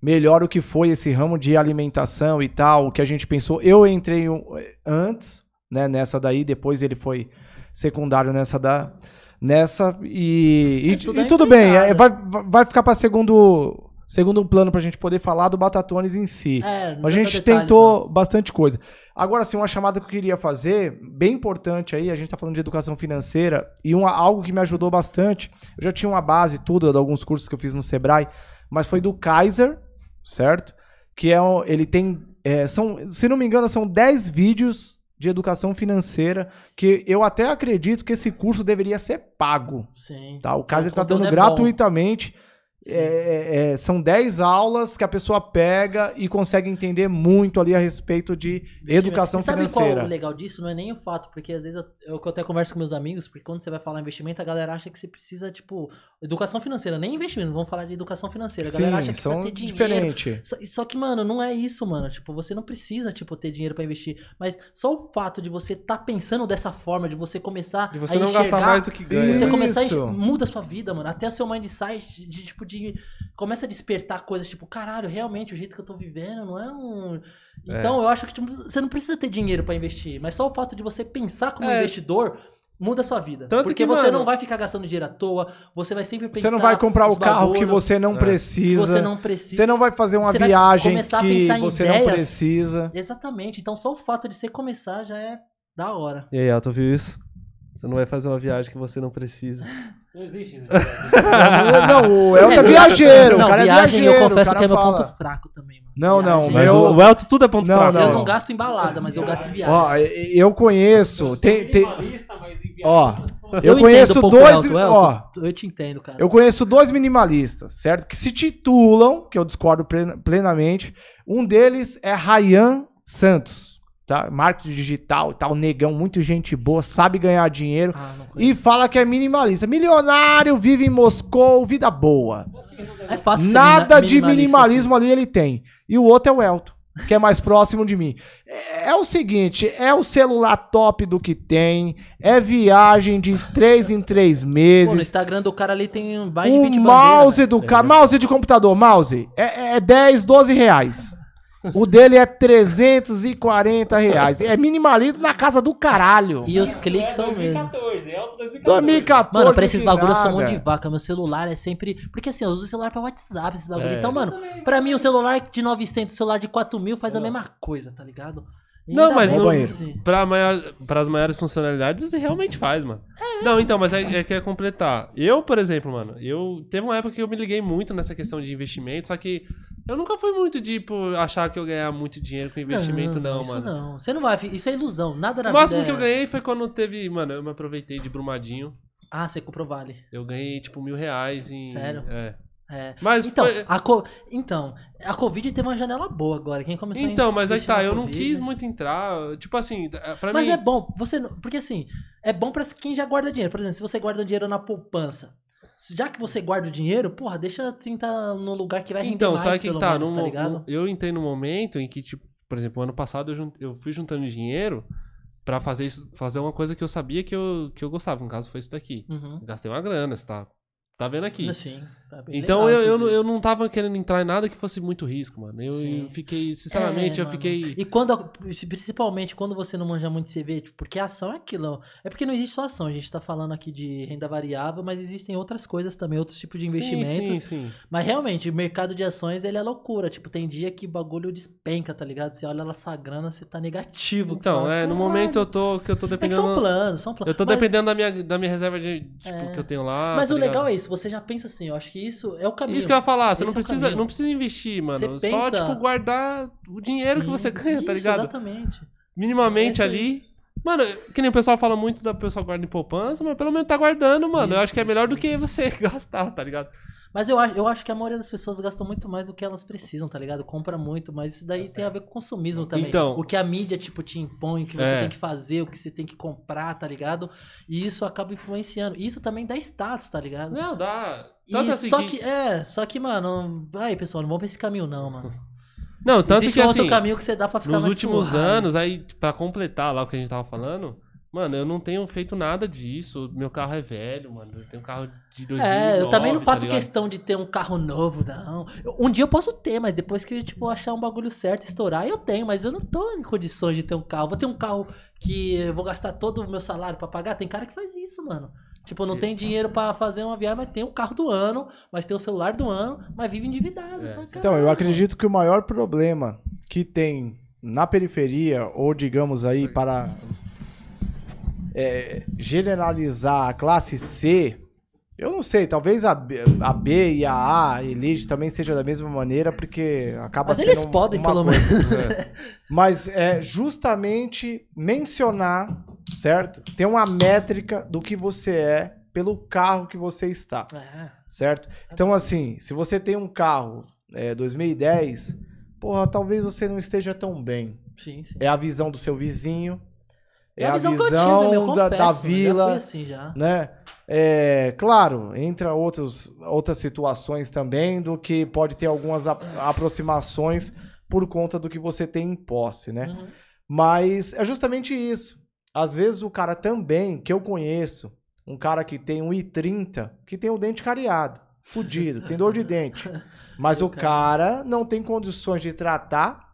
melhor o que foi esse ramo de alimentação e tal, o que a gente pensou. Eu entrei um- antes, né, nessa daí, depois ele foi secundário nessa da nessa e, e, É, tudo e tudo bem, é, vai, vai- vai ficar pra segundo segundo plano pra gente poder falar do Batatones em si. É, não A gente detalhes, tentou bastante coisa. Agora, sim, uma chamada que eu queria fazer, bem importante aí, a gente tá falando de educação financeira, e uma, algo que me ajudou bastante. Eu já tinha uma base, tudo, de alguns cursos que eu fiz no Sebrae, mas foi do Kaiser, certo? Que é ele tem. é, são, se não me engano, são 10 vídeos de educação financeira que eu até acredito que esse curso deveria ser pago. não. Sim. Tá? O Kaiser está dando é bom. gratuitamente. É, é, é, são 10 aulas que a pessoa pega e consegue entender muito ali a respeito de educação E sabe financeira. qual é o legal disso? Não é nem o fato, porque às vezes eu, eu até converso com meus amigos, porque quando você vai falar investimento, a galera acha que você precisa, tipo, educação financeira, nem investimento, vamos falar de educação financeira. A galera acha que precisa ter dinheiro. diferentes. Só, só que, mano, não é isso, mano. Tipo, você não precisa, tipo, ter dinheiro pra investir. Mas só o fato de você tá pensando dessa forma, de você começar De você a não enxergar, gastar mais do que ganha. Você Isso. começar a enxer- muda a sua vida, mano. Até o seu mindset de, tipo, de... Começa a despertar coisas, tipo, caralho, realmente, o jeito que eu tô vivendo não é um... Então, eu acho que tipo, você não precisa ter dinheiro pra investir. Mas só o fato de você pensar como É. investidor... Muda a sua vida. Tanto Porque que, você mano, não vai ficar gastando dinheiro à toa. Você vai sempre pensar. Você não vai comprar o carro que você não É. precisa. você não precisa. Você não vai fazer uma Você vai viagem começar a que pensar em você não ideias. precisa. Exatamente. Então só o fato de você começar já é da hora. E aí, Elton, viu isso? Você não vai fazer uma viagem que você não precisa. Não existe isso. não, o Elton é viajeiro. não, o cara viagem é viajeiro. eu confesso o cara que é meu fala. ponto fraco também, mano. Não, não, Viagem, Mas Meu- o, Elton tudo é ponto Não, fraco. Eu não. não gasto em balada, mas eu gasto em viagem. Ó, eu conheço. Eu Tem, tem, minimalista, mas em viagem Ó, eu eu conheço um dois- Elton, Elton, ó. eu te entendo, cara. Eu conheço dois minimalistas, certo? Que se titulam, que eu discordo plen- plenamente. Um deles é Ryan Santos, tá? Marketing digital e tal, negão, muito gente boa, sabe ganhar dinheiro. Ah, E fala que é minimalista. Milionário, vive em Moscou, vida boa. É fácil Nada de minimalista, minimalismo ali ele tem. E o outro é o Elton, que é mais próximo de mim. É, é o seguinte, é o celular top do que tem, é viagem de 3 em 3 Pô, no meses. Instagram do cara ali tem mais de O 20 mouse bandeiras, do cara, mouse de computador, mouse, é, é 10, 12 reais. O dele é 340 reais. É minimalismo na casa do caralho. E os Isso cliques é são mesmo. 2014, é alto 2014. 2014. Mano, pra esses bagulhos eu sou nada. mão de vaca. Meu celular é sempre. Porque assim, eu uso o celular pra WhatsApp, esses bagulho. É. Então, mano, pra mim o celular de 900 e o celular de 4 mil faz a mesma coisa, tá ligado? E Não, ainda mas no- Pra maior, pras maiores funcionalidades, você realmente faz, mano. Não, então, mas é, é que é completar. Eu, por exemplo, mano, eu teve uma época que eu me liguei muito nessa questão de investimento, só que eu nunca fui muito de, tipo, achar que eu ganhar muito dinheiro com investimento, não, isso mano. não. Você não vai. Isso é ilusão. Nada na O máximo que eu é- ganhei foi quando teve, mano, eu me aproveitei de Brumadinho. Ah, você comprou vale. Eu ganhei, tipo, mil reais em. Sério? É. É. Mas Então, foi- a co... então, a Covid teve uma janela boa agora. Quem começou a Então, mas aí tá, eu não quis muito entrar. Tipo assim, pra Mas mim. é bom, você não- porque assim, é bom pra quem já guarda dinheiro. Por exemplo, se você guarda dinheiro na poupança, já que você guarda o dinheiro, porra, deixa tentar num lugar que vai render Então, mais, sabe que, que pelo tá? menos, No tá ligado? no- eu entrei no momento em que, tipo, por exemplo, ano passado eu, jun- eu fui juntando dinheiro pra fazer isso, fazer uma coisa que eu sabia que eu, que eu gostava. No caso, foi isso daqui. Uhum. Gastei uma grana, você tá, tá vendo aqui. Assim, tá Então legal, eu, eu, eu não tava querendo entrar em nada que fosse muito risco, mano. Eu, eu fiquei, sinceramente, É, eu mano. fiquei. E quando, principalmente quando você não manja muito CV, tipo, porque a ação é aquilo. É porque não existe só ação. A gente tá falando aqui de renda variável, mas existem outras coisas também, outros tipos de investimentos. Sim, sim, sim. Mas realmente, o mercado de ações, ele é loucura. Tipo, tem dia que o bagulho despenca, tá ligado? Você olha lá essa grana, você tá negativo. Então, fala, é, no momento eu tô, que eu tô É que dependendo. são planos, são planos. Eu tô Mas- dependendo da minha, da minha reserva de, tipo, É. que eu tenho lá. Mas tá o legal é isso, você já pensa assim, eu acho que isso é o caminho. Isso que eu ia falar, você Esse não é precisa, não precisa investir, mano. Você Só, pensa- tipo, guardar o dinheiro que Sim, você ganha, tá isso, ligado? Exatamente. Minimamente É ali. Mano, que nem o pessoal fala muito da pessoa guarda em poupança, mas pelo menos tá guardando, mano. eu Isso, acho que é melhor do que você gastar, tá ligado? Mas eu acho, eu acho que a maioria das pessoas gastam muito mais do que elas precisam, tá ligado? Compra muito, mas isso daí tem a ver com consumismo também. Então- o que a mídia, tipo, te impõe, o que você É. tem que fazer, o que você tem que comprar, tá ligado? E isso acaba influenciando. Isso também dá status, tá ligado? Não, dá. E Tanto assim só que... que... é, só que, mano, aí, pessoal, não vamos pra esse caminho não, mano. Não, tanto Existe que um outro assim, caminho que você dá pra ficar nos mais últimos anos, aí, pra completar lá o que a gente tava falando, mano, eu não tenho feito nada disso. Meu carro é velho, mano. Eu tenho um carro de 2009, É, eu também não tá faço ligado? questão de ter um carro novo, não. Um dia eu posso ter, mas depois que tipo, achar um bagulho certo, estourar, eu tenho, mas eu não tô em condições de ter um carro. Vou ter um carro que eu vou gastar todo o meu salário pra pagar. Tem cara que faz isso, mano. Tipo, não tem dinheiro pra fazer uma viagem, mas tem o carro do ano, mas tem o celular do ano, mas vive endividado. É. Então, eu "Caralho, acredito que o maior problema que tem na periferia, ou digamos aí, para é, generalizar a classe C, eu não sei, talvez a B, a B e a A Elite também seja da mesma maneira, porque acaba Mas sendo eles um- podem, uma pelo coisa. menos. É. Mas é justamente mencionar, certo? Tem uma métrica do que você é pelo carro que você está É, certo? Então, assim, se você tem um carro é, 2010, porra, talvez você não esteja tão bem. sim, sim. É a visão do seu vizinho, é, É a visão, que eu tinha também, eu da, da confesso, Já vila, fui assim já. né? É, claro, entra outros, outras situações também do que pode ter algumas a- aproximações por conta do que você tem em posse, né? Uhum. Mas é justamente isso. Às vezes o cara também, que eu conheço, um cara que tem um i30, que tem o dente cariado, fudido, tem dor de dente. Mas o cara não tem condições de tratar,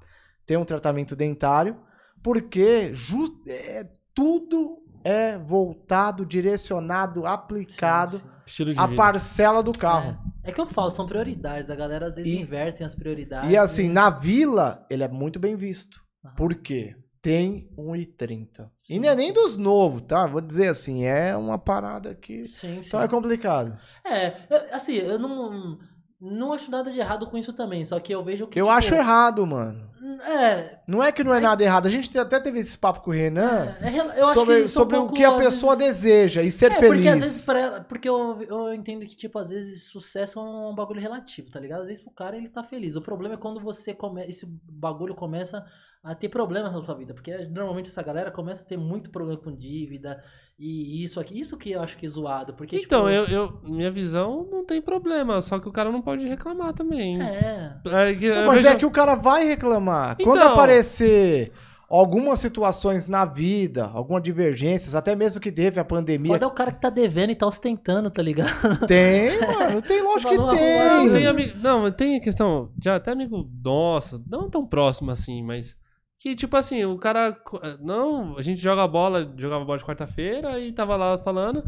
ter um tratamento dentário, porque ju- é, tudo é voltado, direcionado, aplicado Sim, sim. À parcela do carro. É que eu falo, são prioridades. A galera às vezes E- invertem as prioridades. E assim, na vila, ele é muito bem visto. Aham. Por quê? Tem 1,30. E não é nem dos novos, tá? Vou dizer assim, é uma parada que. Sim, sim. Então é complicado. É, assim, eu não, não acho nada de errado com isso também, só que eu vejo que. Eu tipo, acho errado, mano. É, Não é que não é nada errado. A gente até teve esse papo com o Renan é, acho sobre, é um sobre o pouco, que a pessoa vezes- deseja e ser é, feliz. porque às vezes pra ela, porque eu, eu entendo que, tipo, às vezes sucesso é um bagulho relativo, tá ligado? Às vezes pro cara ele tá feliz. O problema é quando você come, esse bagulho começa a ter problemas na sua vida. Porque normalmente essa galera começa a ter muito problema com dívida e isso aqui. Isso que eu acho que é zoado. Porque, Então, tipo, eu, eu- minha visão não tem problema, só que o cara não pode reclamar também. É. É que eu Mas vejo- é que o cara vai reclamar. Quando Então. aparecer algumas situações na vida, algumas divergências, até mesmo que teve a pandemia. Pode é o cara que tá devendo e tá ostentando, tá ligado? Tem, mano, tem, lógico que tem. Não, tem amigo. Não, mas tem questão. Já até amigo nossa, não tão próximo assim, mas. Que, tipo assim, o cara. Não, a gente joga bola, jogava bola de quarta-feira e tava lá falando.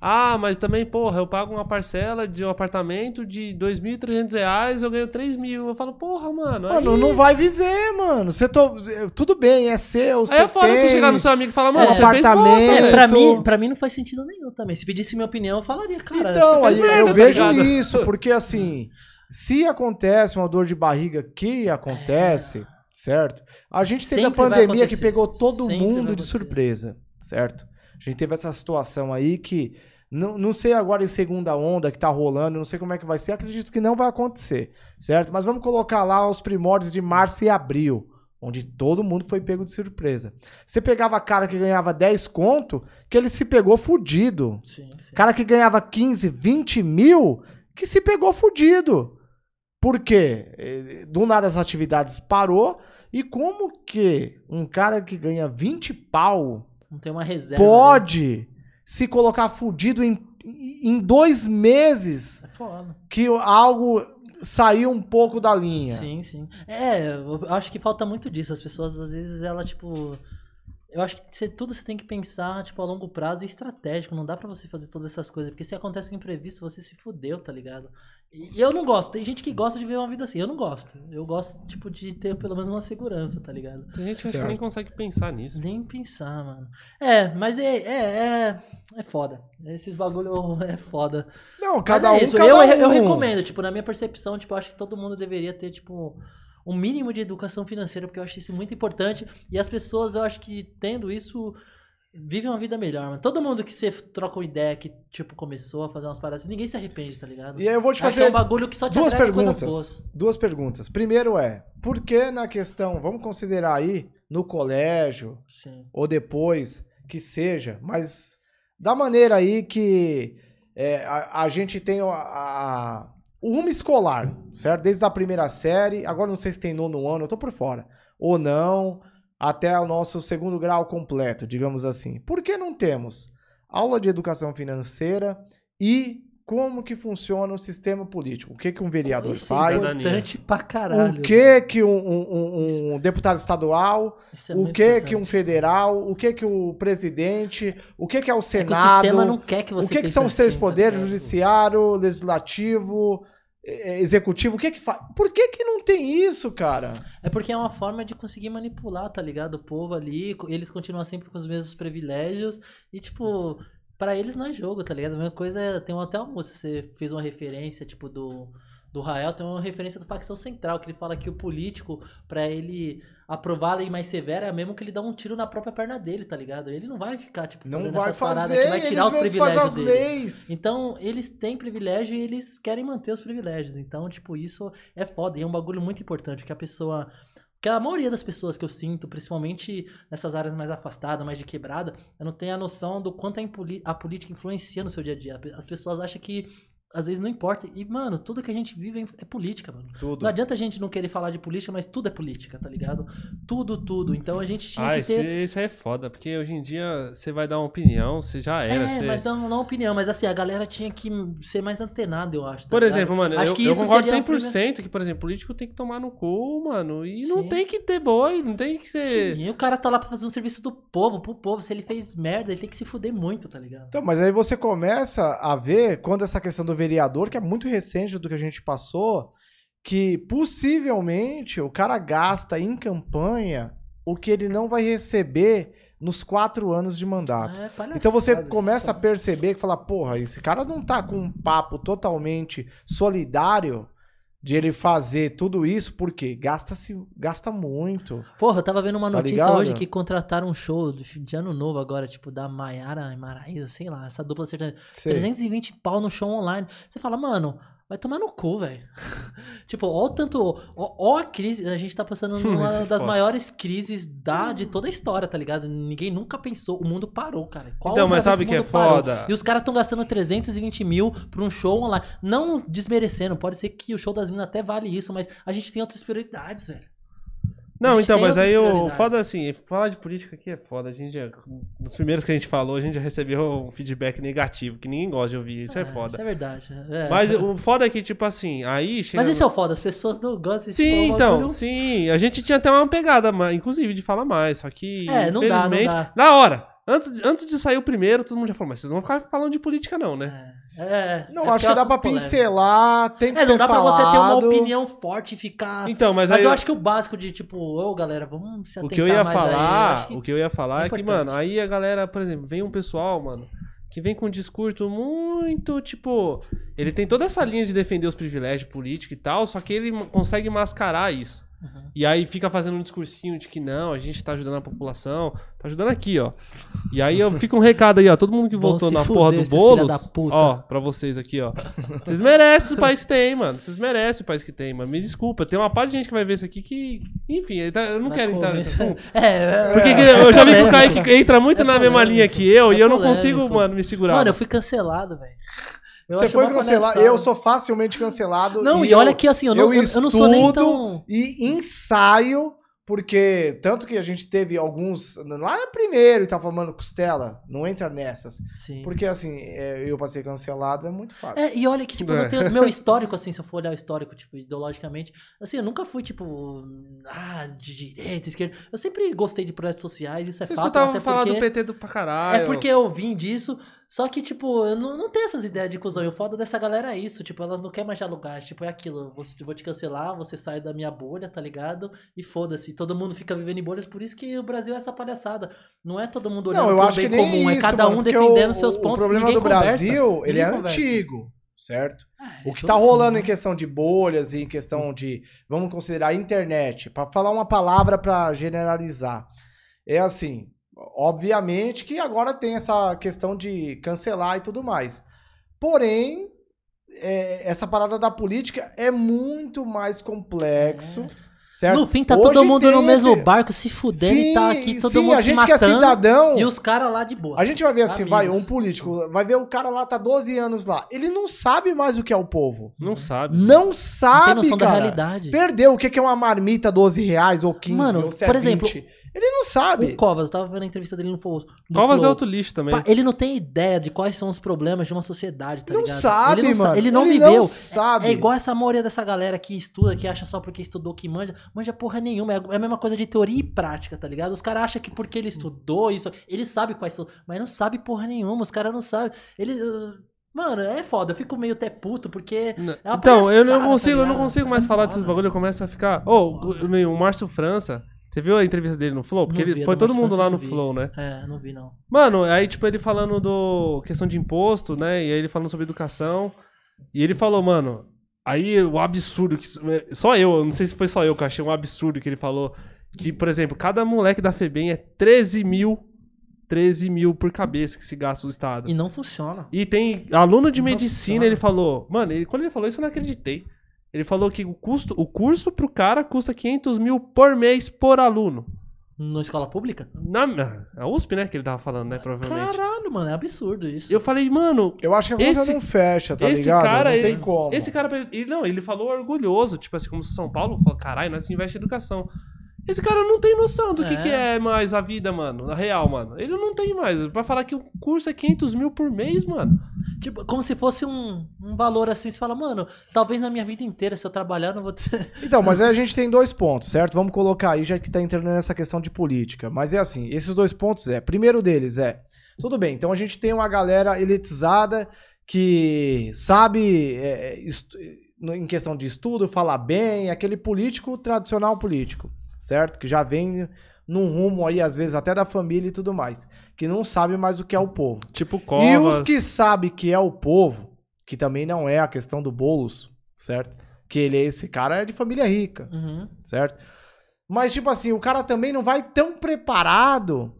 Ah, mas também, porra, eu pago uma parcela de um apartamento de 2.300 reais, eu ganho 3 mil. Eu falo, porra, mano. Mano, aí, não vai viver, mano. Você to... Tudo bem, é seu. Aí é foda tem... você chegar no seu amigo e falar, mano, É, você fez bosta, apartamento. É, pra, tô- mim, pra mim não faz sentido nenhum também. Se pedisse minha opinião, eu falaria, cara. Então, você aí fez eu merda, tá vejo ligado? isso, porque assim, se acontece uma dor de barriga que acontece, certo? A gente teve a Sempre vai pandemia que pegou todo Sempre mundo de surpresa, certo? A gente teve essa situação aí que não, não sei agora em segunda onda que tá rolando, não sei como é que vai ser, acredito que não vai acontecer, certo? Mas vamos colocar lá os primórdios de março e abril, onde todo mundo foi pego de surpresa. Você pegava cara que ganhava 10 conto, que ele se pegou fudido. Sim, sim. Cara que ganhava 15, 20 mil, que se pegou fudido. Por quê? Eh, Do nada as atividades parou. E como que um cara que ganha 20 pau Não tem uma reserva. né? pode se colocar fudido em, em dois meses É que algo saiu um pouco da linha? Sim, sim. É, eu acho que falta muito disso. As pessoas, às vezes, ela, tipo. Eu acho que tudo você tem que pensar, tipo, a longo prazo e estratégico. Não dá pra você fazer todas essas coisas. Porque se acontece um imprevisto, você se fudeu, tá ligado? E eu não gosto. Tem gente que gosta de ver uma vida assim. Eu não gosto. Eu gosto, tipo, de ter pelo menos uma segurança, tá ligado? Tem gente que acho que nem consegue pensar nisso. Nem pensar, mano. É, mas é, é, é, é foda. Esses bagulho é foda. Não, cada Mas é um, isso, cada eu, um. eu recomendo, tipo, na minha percepção, tipo, eu acho que todo mundo deveria ter, tipo, um mínimo de educação financeira, porque eu acho isso muito importante. E as pessoas, eu acho que tendo isso, vivem uma vida melhor, mano. Todo mundo que você troca uma ideia que, tipo, começou a fazer umas paradas, ninguém se arrepende, tá ligado? E aí eu vou te Acho fazer é um bagulho que só te duas perguntas. Duas perguntas. Primeiro é, por que na questão, vamos considerar aí, no colégio, Sim. ou depois, que seja, mas da maneira aí que é, a, a gente tem a, a- o rumo escolar, certo? Desde a primeira série, agora não sei se tem nono ano, eu tô por fora, ou não, até o nosso segundo grau completo, digamos assim. Por que não temos aula de educação financeira e como que funciona o sistema político? O que, que um vereador Isso é faz? importante pra caralho. O que que um, um- um- um deputado estadual é o que que um federal, o que que o presidente, o que que é o É que o Senado, sistema não quer que você o que que são os três assim, tá poderes, ligado? judiciário, legislativo, executivo, o que que faz? Por que que não tem isso, cara? É porque é uma forma de conseguir manipular, tá ligado? O povo ali, eles continuam sempre com os mesmos privilégios e, tipo, pra eles não é jogo, tá ligado? A mesma coisa é, tem até música, você fez uma referência, tipo, do, do Rael, tem uma referência do Facção Central, que ele fala que o político, pra ele aprovar a lei mais severa, é mesmo que ele dá um tiro na própria perna dele, tá ligado? Ele não vai ficar, tipo, Não fazendo vai essas paradas fazer, que vai tirar os privilégios deles. leis. Então, eles têm privilégio e eles querem manter os privilégios. Então, tipo, isso é foda. E é um bagulho muito importante que a pessoa. Que a maioria das pessoas que eu sinto, principalmente nessas áreas mais afastadas, mais de quebrada, eu não tenho a noção do quanto a, a política influencia no seu dia a dia. As pessoas acham que às vezes não importa. E, mano, tudo que a gente vive é é política, mano. Tudo. Não adianta a gente não querer falar de política, mas tudo é política, tá ligado? Tudo, tudo. Então a gente tinha Ah, que esse, ter. isso aí é foda, porque hoje em dia você vai dar uma opinião, você já era. É, você... mas não, não opinião, mas assim, a galera tinha que ser mais antenada, eu acho. tá Por ligado? exemplo, mano, Acho eu, que eu isso concordo seria 100% um que, por exemplo, político tem que tomar no cu, mano, e não Sim. tem que ter boi, não tem que ser... Sim, e o cara tá lá pra fazer um serviço do povo, pro povo. Se ele fez merda, ele tem que se fuder muito, tá ligado? Então, mas aí você começa a ver quando essa questão do vereador, que é muito recente do que a gente passou, que possivelmente o cara gasta em campanha o que ele não vai receber nos quatro anos de mandato. É, Então você começa a perceber que fala, porra, esse cara não tá com um papo totalmente solidário de ele fazer tudo isso, porque gasta-se, gasta muito. Porra, eu tava vendo uma Tá notícia ligado? hoje que contrataram um show de, ano novo agora, tipo, da Maiara e Maraísa, sei lá, essa dupla sertaneja. Sei. 320 pau no show online. Você fala, mano, Vai tomar no cu, velho. tipo, ó o tanto. Ó, ó a crise. A gente tá passando numa é das maiores crises da, de toda a história, tá ligado? Ninguém nunca pensou. O mundo parou, cara. Qual Então, mas sabe o que é parou? foda? E os caras tão gastando 320 mil pra um show online. Não desmerecendo, pode ser que o show das minas até vale isso, mas a gente tem outras prioridades, velho. Não, então, mas aí o foda assim, falar de política aqui é foda. A gente já, dos primeiros que a gente falou, a gente já recebeu um feedback negativo, que ninguém gosta de ouvir. Isso é, foda. Isso é verdade. é. Mas o foda é que, tipo assim, aí chega. Mas isso é o foda, as pessoas não gostam de Sim, então, sim. A gente tinha até uma pegada, inclusive, de falar mais. Só que. É, não dá, não dá. Na hora. Antes, de- antes de sair o primeiro, todo mundo já falou, mas vocês não vão ficar falando de política, não, né? É, é, Não, é acho que dá é pra assunto polêmico. pincelar, tem que É, ser não dá pra você ter uma falado. opinião forte e ficar. Então, mas, Mas, aí. eu acho que o básico de tipo, ô galera, vamos se o atentar que eu ia mais aí, eu falar, o que eu ia falar é é, que, mano, aí a galera, por exemplo, vem um pessoal, mano, que vem com um discurso muito, tipo, ele tem toda essa linha de defender os privilégios políticos e tal, só que ele consegue mascarar isso. Uhum. E aí fica fazendo um discursinho de que não, a gente tá ajudando a população, tá ajudando aqui, ó. E aí eu fica um recado aí, ó, todo mundo que votou se na fuder, porra do Boulos, ó, pra vocês aqui, ó. Vocês merecem o país que tem, mano. Vocês merecem o país que tem, mano. Me desculpa, tem uma parte de gente que vai ver isso aqui que, enfim, tá- eu não Vai quero entrar comer. nesse assunto. É, é, Porque é. eu já vi que o. Kaique entra muito É na mesma linha que eu É e eu não consigo, mano, me segurar. Mano, eu fui cancelado, velho. Eu Você foi cancelado. Eu sou facilmente cancelado. Não, e, eu- olha que assim, eu não, eu, eu não sou nem estudo tão. E ensaio, porque tanto que a gente teve alguns. Lá no primeiro e tava falando Costela, não entra nessas. Sim. Porque assim, é, eu pra ser cancelado é muito fácil. É, e olha que, tipo, eu É. não tenho meu histórico, assim, se eu for olhar o histórico, tipo, ideologicamente, assim, eu nunca fui, tipo, ah, de direita, esquerda. Eu sempre gostei de projetos sociais, isso é Você fato, até falar porque... do PT do pra caralho. É porque eu vim disso, só que, tipo, eu não, não tenho essas ideias de cuzão. E o foda dessa galera é isso, tipo, elas não querem mais dialogar. Tipo, é aquilo, eu vou, eu vou te cancelar, você sai da minha bolha, tá ligado? E foda-se, todo mundo fica vivendo em bolhas, por isso que o Brasil é essa palhaçada. Não é todo mundo olhando Não, eu acho bem que nem comum, isso, é cada mano, um defendendo o, seus pontos. O problema do conversa. Brasil, ele é conversa. antigo, certo? Ah, O que tá sim. rolando em questão de bolhas e em questão de, vamos considerar a internet, pra falar uma palavra pra generalizar, é assim, obviamente que agora tem essa questão de cancelar e tudo mais. Porém, é, essa parada da política é muito mais complexo, certo? No fim, tá Hoje todo mundo no mesmo esse- barco se fudendo e tá aqui todo sim, mundo a se gente que é matando. cidadão, e os caras lá de boa. a gente vai ver assim, vai, um Amigos. político, vai ver o cara lá tá 12 anos lá, ele não sabe mais o que é o povo. Não sabe. Não Não sabe, tem noção cara. da realidade. Perdeu o que que é uma marmita 12 reais ou 15 Mano, ou se é por exemplo, 20. Ele não sabe. O Covas, eu tava vendo a entrevista dele no Flow. Covas é Flow. outro lixo também. Pá, Ele não tem ideia de quais são os problemas de uma sociedade, tá não ligado? sabe, ele não, sa- mano. Ele não viveu. sabe. É igual essa maioria dessa galera que estuda, que acha só porque estudou que manja. Manja porra nenhuma. É a mesma coisa de teoria e prática, tá ligado? Os caras acham que porque ele estudou isso, ele sabe quais são. Mas não sabe porra nenhuma. Os caras não sabem. Ele. Mano, é foda. Eu fico meio até puto, porque. É então, eu não consigo, tá eu não consigo É mais falar foda. desses bagulho, eu começo a ficar. Ô, o, o Márcio França, você viu a entrevista dele no Flow? Porque Não ele vi, foi do todo mundo lá no vi. Flow, né? É, não vi não. Mano, aí, tipo, ele falando do. questão de imposto, né? E aí ele falando sobre educação. E ele falou, mano. Aí o absurdo que. Só eu, eu não sei se foi só eu que achei um absurdo que ele falou. Que, por exemplo, cada moleque da FEBEM é 13 mil. 13 mil por cabeça que se gasta o Estado. E não funciona. E tem aluno de Não medicina, funciona. ele falou. Mano, ele- quando ele falou isso, eu não acreditei. Ele falou que o custo, o curso pro cara custa 500 mil por mês por aluno. Na escola pública? Na a USP, né? Que ele tava falando, né? Provavelmente. Caralho, mano, é absurdo isso. Eu falei, mano, Eu acho que a conta Esse- não fecha, tá esse ligado? cara, não ele- tem como. esse cara, ele, não, ele falou orgulhoso, tipo assim, como se São Paulo falou, caralho, nós investe em educação. Esse cara não tem noção do que, É. que é mais a vida, mano, na real, mano. Ele não tem mais. Pra falar que o curso é 500 mil por mês, mano. Tipo, como se fosse um, um valor assim, você fala, mano, talvez na minha vida inteira, se eu trabalhar, eu não vou ter. Então, mas aí a gente tem dois pontos, certo? Vamos colocar aí, já que tá entrando nessa questão de política. Mas é assim, esses dois pontos é, primeiro deles é, tudo bem, então a gente tem uma galera elitizada que sabe, é, no- em questão de estudo, falar bem, aquele político tradicional político, certo? Que já vem num rumo aí, às vezes, até da família e tudo mais, que não sabe mais o que é o povo. Tipo Covas. E os que sabem que é o povo, que também não é a questão do Boulos, certo? Que ele é esse cara é de família rica, Uhum. certo? Mas, tipo assim, o cara também não vai tão preparado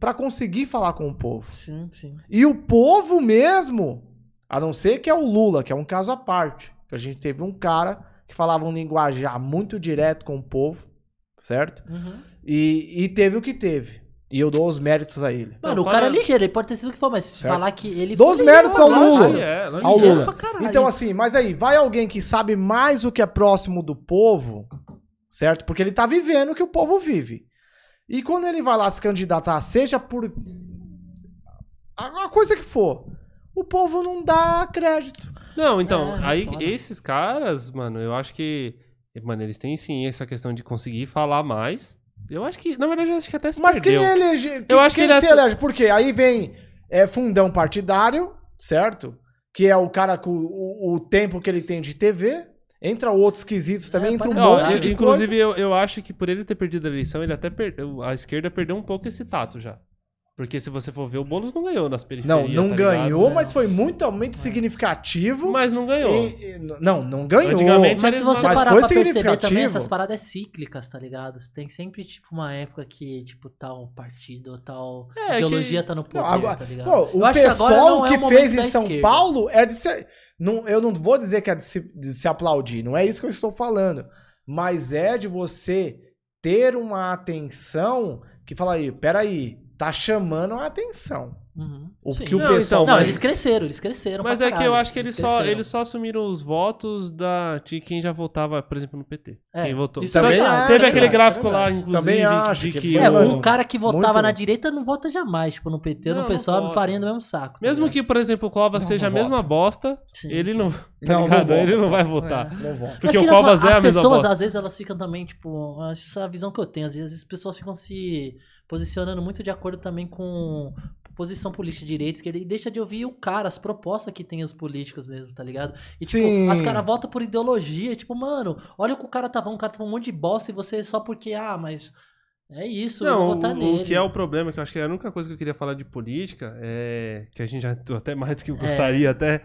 pra conseguir falar com o povo. Sim, sim. E o povo mesmo, a não ser que é o Lula, que é um caso à parte, que a gente teve um cara que falava um linguajar muito direto com o povo, certo? Uhum. E, e teve o que teve. E eu dou os méritos a ele. Mano, Não, o cara é ligeiro, ele pode ter sido o que for, mas Certo. falar que ele Dou os méritos ao Lula. É, lógico. Ao Ligeiro Lula. pra caralho. Então, assim, mas aí, vai alguém que sabe mais o que é próximo do povo, certo? Porque ele tá vivendo o que o povo vive. E quando ele vai lá se candidatar, seja por a a coisa que for, o povo não dá crédito. Não, então, É, aí foda. esses caras, mano, eu acho que. Mano, eles têm sim essa questão de conseguir falar mais. Eu acho que, na verdade, eu acho que até se Mas perdeu. quem elege, Eu quem, acho que quem ele se é- elege? Por quê? Aí vem é, fundão partidário, certo? Que é o cara com o, o tempo que ele tem de TV. Entra outros quesitos também, É, entra um Ó, monte eu- de inclusive, eu, eu acho que por ele ter perdido a eleição, ele até perdeu. A esquerda perdeu um pouco esse tato já. Porque se você for ver, o Boulos não ganhou nas Não, periferias. não tá ganhou, ligado? mas foi muitamente significativo. Mas não ganhou. E- e- não, não ganhou. Antigamente Mas se você Mas parar pra perceber também, essas paradas cíclicas, tá ligado? Tem sempre, tipo, uma época que, tipo, tal partido ou tal É, ideologia que- tá no poder, Não, agora- tá ligado? Pô, o que pessoal é que, o momento fez em São esquerda. Paulo é de ser. Não, eu não vou dizer que é de se, de se aplaudir, não é isso que eu estou falando. Mas é de você ter uma atenção que fala aí, peraí, tá chamando a atenção. Uhum. O Sim. que o Não, pessoal. então, Não, mas- eles cresceram, eles cresceram Mas pra é que eu acho que eles, só, cresceram. eles só assumiram os votos da, de quem já votava, por exemplo, no PT. É, quem votou. isso é Também acho, Teve é aquele gráfico é lá, inclusive, Também acho de que- que. É, o cara que votava muito- na direita não vota jamais, tipo, no PT, Não, no pessoal, vota. farinha do mesmo saco. tá Mesmo ligado? que, por exemplo, o Não, seja não a mesma vota. bosta, Sim, ele sim. não. Não, tá não. Ele não vai votar. Porque o Covas é a as mesma pessoas, bosta. às vezes, elas ficam também, tipo, essa é a visão que eu tenho, às vezes as pessoas ficam se posicionando muito de acordo também com posição política de direita, esquerda, e deixa de ouvir o cara, as propostas que tem os políticos mesmo, tá ligado? E, Sim. tipo, as caras votam por ideologia, tipo, mano, olha o que o cara tá falando, o cara tá falando um monte de bosta e você só porque, ah, mas é isso, eu Não, vou o, votar o nele. que é o problema, que eu acho que é a única coisa que eu queria falar de política, é que a gente já até mais do que eu É. gostaria até,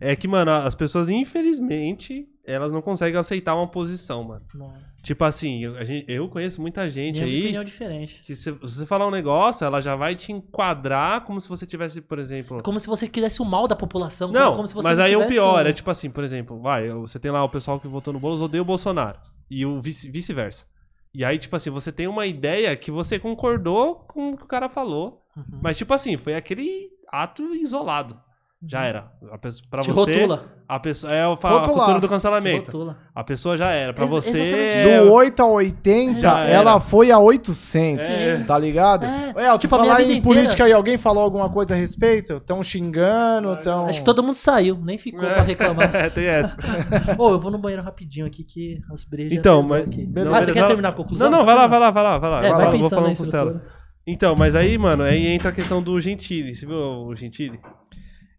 é que, mano, as pessoas, infelizmente, elas não conseguem aceitar uma posição, mano. Não, Tipo assim, eu, gente- eu conheço muita gente minha aí opinião é diferente. que se, se você falar um negócio, ela já vai te enquadrar como se você tivesse, por exemplo... Como se você quisesse o mal da população, Não, como se você mas não aí o tivesse pior um- é tipo assim, por exemplo, vai, você tem lá o pessoal que votou no Boulos odeia o Bolsonaro e o vice- vice-versa. e aí, tipo assim, você tem uma ideia que você concordou com o que o cara falou, Uhum. mas tipo assim, foi aquele ato isolado. Já era. A pessoa, pra Te você, rotula. a pessoa é a Rotular. cultura do cancelamento. rotula. A pessoa já era. Pra Ex- você é... Do 8 a 80, Já era. ela foi a 800, É. tá ligado? É, É, tipo, a minha falar em inteira- política aí, alguém falou alguma coisa a respeito? Tão xingando, tão... Acho que todo mundo saiu, nem ficou pra reclamar. É, tem essa. Ô, eu vou no banheiro rapidinho aqui que as brejas. Então, pesam mas- aqui. Beleza. ah, você quer terminar a conclusão? Não, não, vai lá, vai lá, vai lá, vai lá. É, Eu vai vou na com Costela. Então, mas aí, mano, aí entra a questão do Gentili. Você viu o Gentili?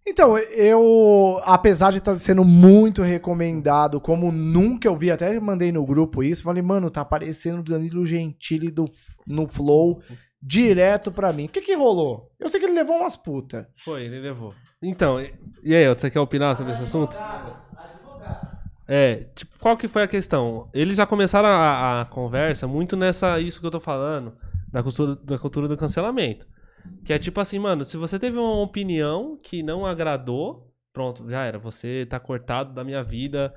Então, eu, apesar de estar sendo muito recomendado, como nunca eu vi, até mandei no grupo isso, falei, mano, tá aparecendo o Danilo Gentili do, no Flow direto pra mim. O que que rolou? Eu sei que ele levou umas putas. Foi, ele levou. Então, e- e aí, você quer opinar sobre esse assunto? É, tipo, qual que foi a questão? Eles já começaram a, a conversa muito nessa, isso que eu tô falando, da cultura, da cultura do cancelamento. Que é tipo assim, mano, se você teve uma opinião que não agradou, pronto, já era. Você tá cortado da minha vida,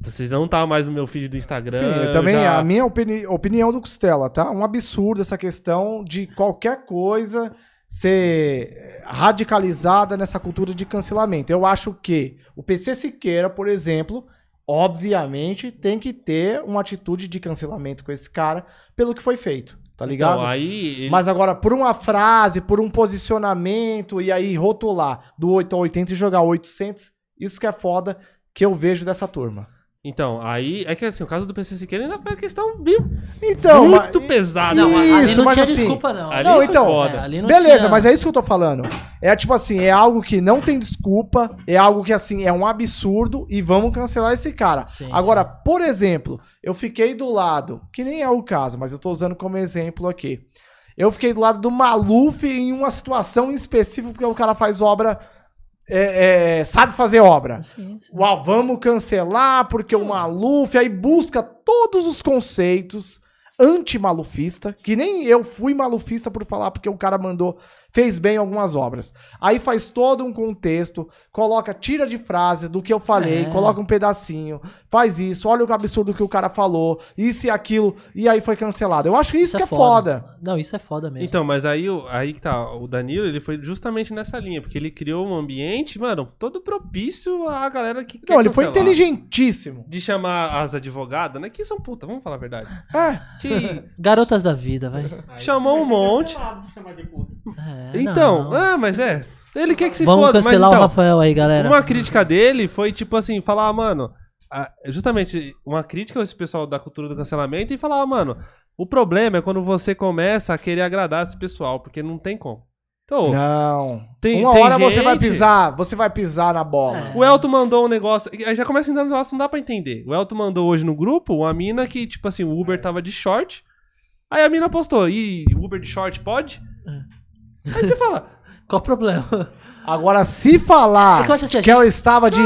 você não tá mais no meu feed do Instagram. Sim, eu também, já- a minha opini- opinião do Costela, tá? Um absurdo essa questão de qualquer coisa ser radicalizada nessa cultura de cancelamento. Eu acho que o PC Siqueira, por exemplo, obviamente tem que ter uma atitude de cancelamento com esse cara pelo que foi feito, tá ligado? Então, aí ele- Mas agora, por uma frase, por um posicionamento, e aí rotular do 8 a 80 e jogar 800, isso que é foda que eu vejo dessa turma. Então, aí é que assim, o caso do PC Siqueira ainda foi uma questão bem, Então, muito mas- pesada. Não, ali Isso, não mas tinha assim, desculpa, não. ali Não, foi então, foda. É, ali não Beleza, tinha- mas é isso que eu tô falando. É tipo assim, é algo que não tem desculpa, é algo que assim, é um absurdo e vamos cancelar esse cara. Sim, Agora, por exemplo, eu fiquei do lado, que nem é o caso, mas eu tô usando como exemplo aqui. Eu fiquei do lado do Maluf em uma situação em específico, porque o cara faz obra, é, é, sabe fazer obra. Sim, sim. Uau, vamos cancelar porque o Maluf aí busca todos os conceitos. anti-malufista, que nem eu fui malufista por falar porque o cara mandou, fez bem algumas obras. Aí faz todo um contexto, coloca, tira de frase do que eu falei, É. coloca um pedacinho, faz isso, olha o absurdo que o cara falou, isso e aquilo, e aí foi cancelado. Eu acho que isso, que é foda. Não, isso é foda mesmo. Então, mas aí, aí que tá, o Danilo, ele foi justamente nessa linha, porque ele criou um ambiente, mano, todo propício à galera que quer Não, ele foi cancelar. inteligentíssimo. De chamar as advogadas, né, que são puta, vamos falar a verdade. É. Que Garotas da vida, vai. Aí Chamou um monte. de chamar de puta. É, então, não. ah, mas é, ele quer que se Vamos foda, mas cancelar então, o Rafael aí, galera. Uma crítica dele foi tipo assim, falar, ah, mano, justamente uma crítica a esse pessoal da cultura do cancelamento e falar, ah, mano, o problema é quando você começa a querer agradar esse pessoal, porque não tem como. Então, Não. Tem- Uma tem hora você vai gente- pisar, você vai pisar na bola. É. o Elton mandou um negócio, aí já começa a entrar no negócio, não dá pra entender. O Elton mandou hoje no grupo uma mina que, tipo assim, o Uber tava de short, aí a mina postou, e Uber de short pode? Aí você fala, Qual o problema? Agora, se falar É que assim, a que gente- ela estava de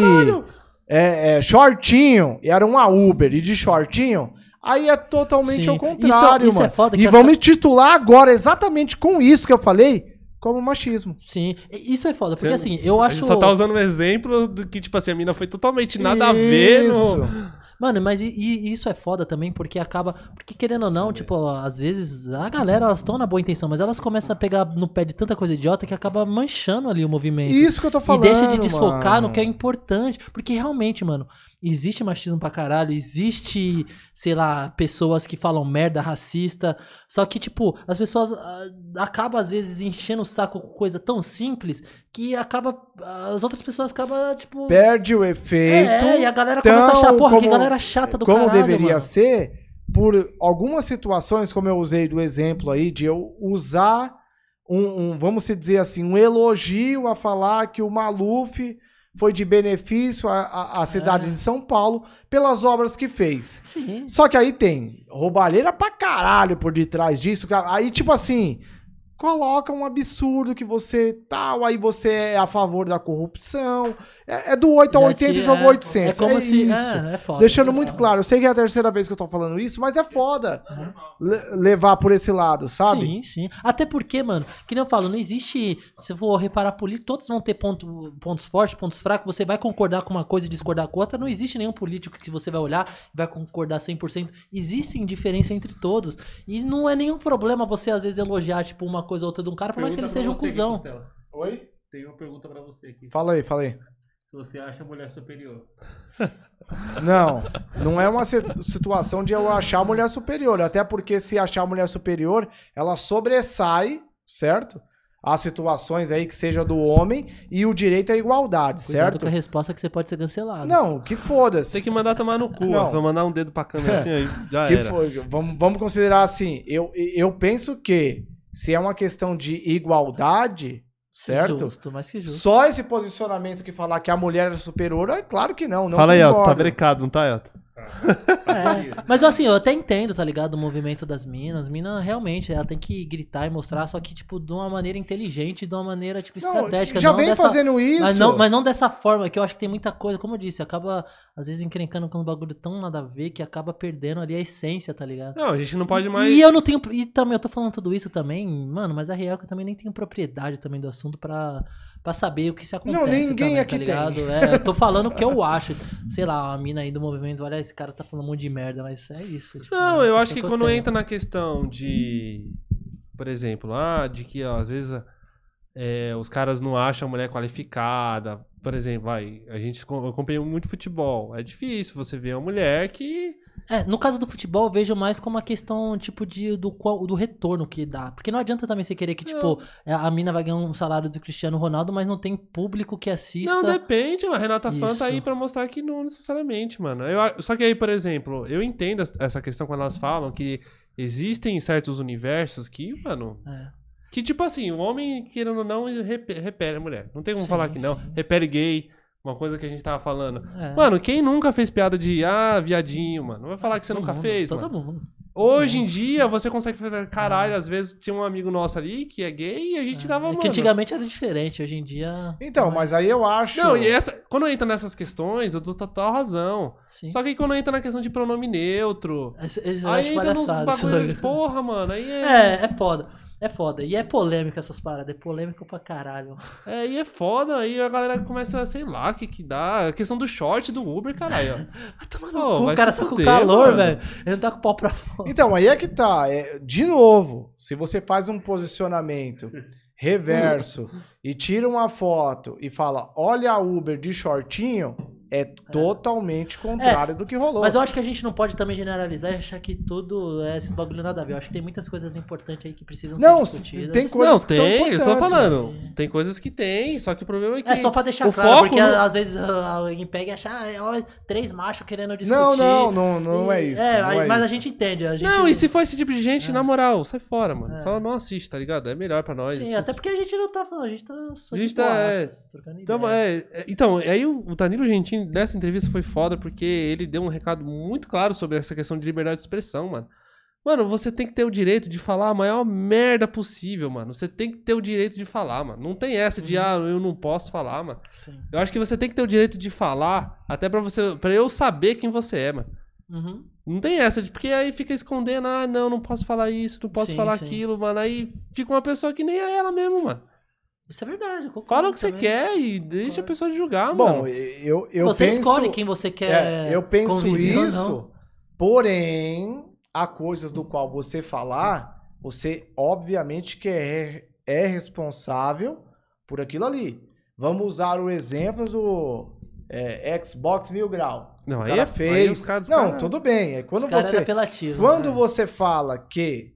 é, é, shortinho, e era uma Uber e de shortinho, aí é totalmente Sim. ao contrário, Isso- isso é mano. foda, e vão me titular agora exatamente com isso que eu falei, como machismo. Sim, isso é foda, porque Você- assim, eu a acho. gente só tá usando um exemplo do que, tipo assim, a mina foi totalmente nada a ver Isso. no... Mano, mas e, e isso é foda também, porque acaba. Porque querendo ou não, tipo, às vezes a galera, elas estão na boa intenção, mas elas começam a pegar no pé de tanta coisa idiota que acaba manchando ali o movimento. Isso que eu tô falando. e deixa de desfocar mano. no que é importante. Porque realmente, mano, existe machismo pra caralho, existe, sei lá, pessoas que falam merda racista. Só que, tipo, as pessoas acabam, às vezes, enchendo o saco com coisa tão simples que acaba. As outras pessoas acabam, tipo. Perde o efeito. É, e a galera tão começa a achar, porra, que como- galera chata do como caralho. deveria mano. ser, por algumas situações, como eu usei do exemplo aí, de eu usar um, um, vamos se dizer assim, um elogio a falar que o Maluf foi de benefício à, à- à cidade É. de São Paulo pelas obras que fez. Sim. Só que aí tem roubalheira pra caralho por detrás disso. Aí, tipo assim, coloca um absurdo que você tal, aí você é a favor da corrupção. É, é do 8 a Já 80 e jogou 800. É como é se. isso. É, é foda. Deixando é muito foda. claro, eu sei que é a terceira vez que eu tô falando isso, mas é foda le- levar por esse lado, sabe? Sim, sim. Até porque, mano, que nem eu falo, não existe. Se eu for reparar político, todos vão ter ponto- pontos fortes, pontos fracos. Você vai concordar com uma coisa e discordar com outra. Não existe nenhum político que você vai olhar e vai concordar 100%. Existe diferença entre todos. E não é nenhum problema você, às vezes, elogiar, tipo, uma coisa ou outra de um cara, por mais que ele seja um aqui, cuzão. Oi? Tem uma pergunta pra você aqui. Fala aí, fala aí. Se você acha a mulher superior. Não, não é uma si- situação de eu achar a mulher superior. Até porque se achar a mulher superior, ela sobressai, certo? As situações aí que seja do homem e o direito à igualdade, Cuidado certo? com a resposta que você pode ser cancelado. Não, que foda-se. Tem que mandar tomar no cu, Não. ó. Vou mandar um dedo pra câmera assim, aí já que era. foi? Vamos, vamos considerar assim. Eu, eu penso que se é uma questão de igualdade, certo? Justo, mais que justo. Só esse posicionamento que falar que a mulher é superior, é claro que não. não Fala aí, ó, tá brecado, não tá, Elton? É, mas assim, eu até entendo, tá ligado? O movimento das minas. Mina, realmente, ela tem que gritar e mostrar, só que, tipo, de uma maneira inteligente, de uma maneira, tipo, Não, estratégica. já não vem dessa... fazendo isso. Mas não, mas não dessa forma, que eu acho que tem muita coisa, como eu disse, acaba, às vezes, encrencando com um bagulho tão nada a ver que acaba perdendo ali a essência, tá ligado? Não, a gente não pode mais. E eu não tenho. E também, eu tô falando tudo isso também, mano, mas a real é que eu também nem tenho propriedade também do assunto pra, pra saber o que se acontece. ninguém também, aqui tá ligado? É, eu tô falando o que eu acho. Sei lá, a mina aí do movimento, olha, esse cara tá falando um monte de merda, mas é isso. tipo, Não, é eu acho que eu quando tenho. entra na questão de. Por exemplo, ah, de que ó, às vezes é, os caras não acham a mulher qualificada. Por exemplo, vai, a gente eu acompanha muito futebol. É difícil você ver uma mulher que. É, no caso do futebol, eu vejo mais como uma questão, tipo, de, do, qual, do retorno que dá. Porque não adianta também você querer que, tipo, a mina vai ganhar um salário do Cristiano Ronaldo, mas não tem público que assista. Não, depende, a Renata Fã tá aí Isso. pra mostrar que não necessariamente, mano. Eu, a- só que aí, por exemplo, eu entendo es- essa questão quando elas falam que existem certos universos que, mano. É. Que tipo assim, o homem, querendo ou não, rep- repele a mulher. Não tem como Sim, falar que não. Repele gay, uma coisa que a gente tava falando. É. Mano, quem nunca fez piada de, ah, viadinho, mano? Vai falar que você Todo nunca mundo, fez, Todo mano. mundo. Hoje em dia, você consegue falar, caralho, às vezes tinha um amigo nosso ali que é gay e a gente dava, É mano. que antigamente era diferente, hoje em dia. Então, mas aí eu acho. Não, e essa, quando entra nessas questões, eu dou total razão. Sim. Só que aí quando entra na questão de pronome neutro, Esse- esse eu aí entra nos bagulho de porra, mano. Aí é, É, é foda. É foda. E é polêmica essas paradas. É polêmica pra caralho. é, aí é foda, aí a galera começa, sei lá, o que que dá. A questão do short do Uber, caralho. Vai tomar Ô, no cu, vai o cara tá com fuder, calor, mano. velho. Ele não tá com o pau pra fora. Então, aí é que tá. É, de novo, se você faz um posicionamento reverso e tira uma foto e fala, olha a Uber de shortinho, é totalmente contrário do que rolou. Mas eu acho que a gente não pode também generalizar e achar que tudo é esses bagulho nada a ver. Eu acho que tem muitas coisas importantes aí que precisam Não, ser discutidas. tem coisas Não, que são tem, eu tô falando. né? Tem coisas que tem, só que o problema é que. É só pra deixar o claro, foco porque no- às vezes ah, alguém pega e acha, ah, é, ó, três machos querendo discutir. Não, não, não, não é E- isso. É, não aí- é mas a isso. gente entende. A gente... Não, e se for esse tipo de gente, É. na moral, sai fora, mano. É. Só não assiste, tá ligado? É melhor pra nós. Sim, Esses- até porque a gente não tá falando, a gente tá só A gente tá, é, boaças, trocando Então, ideia. é, é, então, aí o o Danilo Gentili nessa entrevista foi foda porque ele deu um recado muito claro sobre essa questão de liberdade de expressão, mano. Mano, você tem que ter o direito de falar a maior merda possível, mano. Você tem que ter o direito de falar, mano. Não tem essa de, ah, eu não posso falar, mano. Sim. Eu acho que você tem que ter o direito de falar, até pra você, para eu saber quem você é, mano. Uhum. Não tem essa, de, porque aí fica escondendo, ah, não, não posso falar isso, não posso Sim, falar sim. aquilo, mano. Aí fica uma pessoa que nem é ela mesmo, mano. Isso é verdade. eu concordo Fala o que você também. quer e deixa a pessoa julgar, Bom, mano. eu, eu você penso... escolhe quem você quer. É, eu penso isso, porém, há coisas do qual você falar, você obviamente que é, é responsável por aquilo ali. Vamos usar o exemplo do é, Xbox Mil Grau. Não, aí cara é fez. aí caras- os Não, caras- tudo bem. É quando caras você, eram apelativos, quando né? você fala que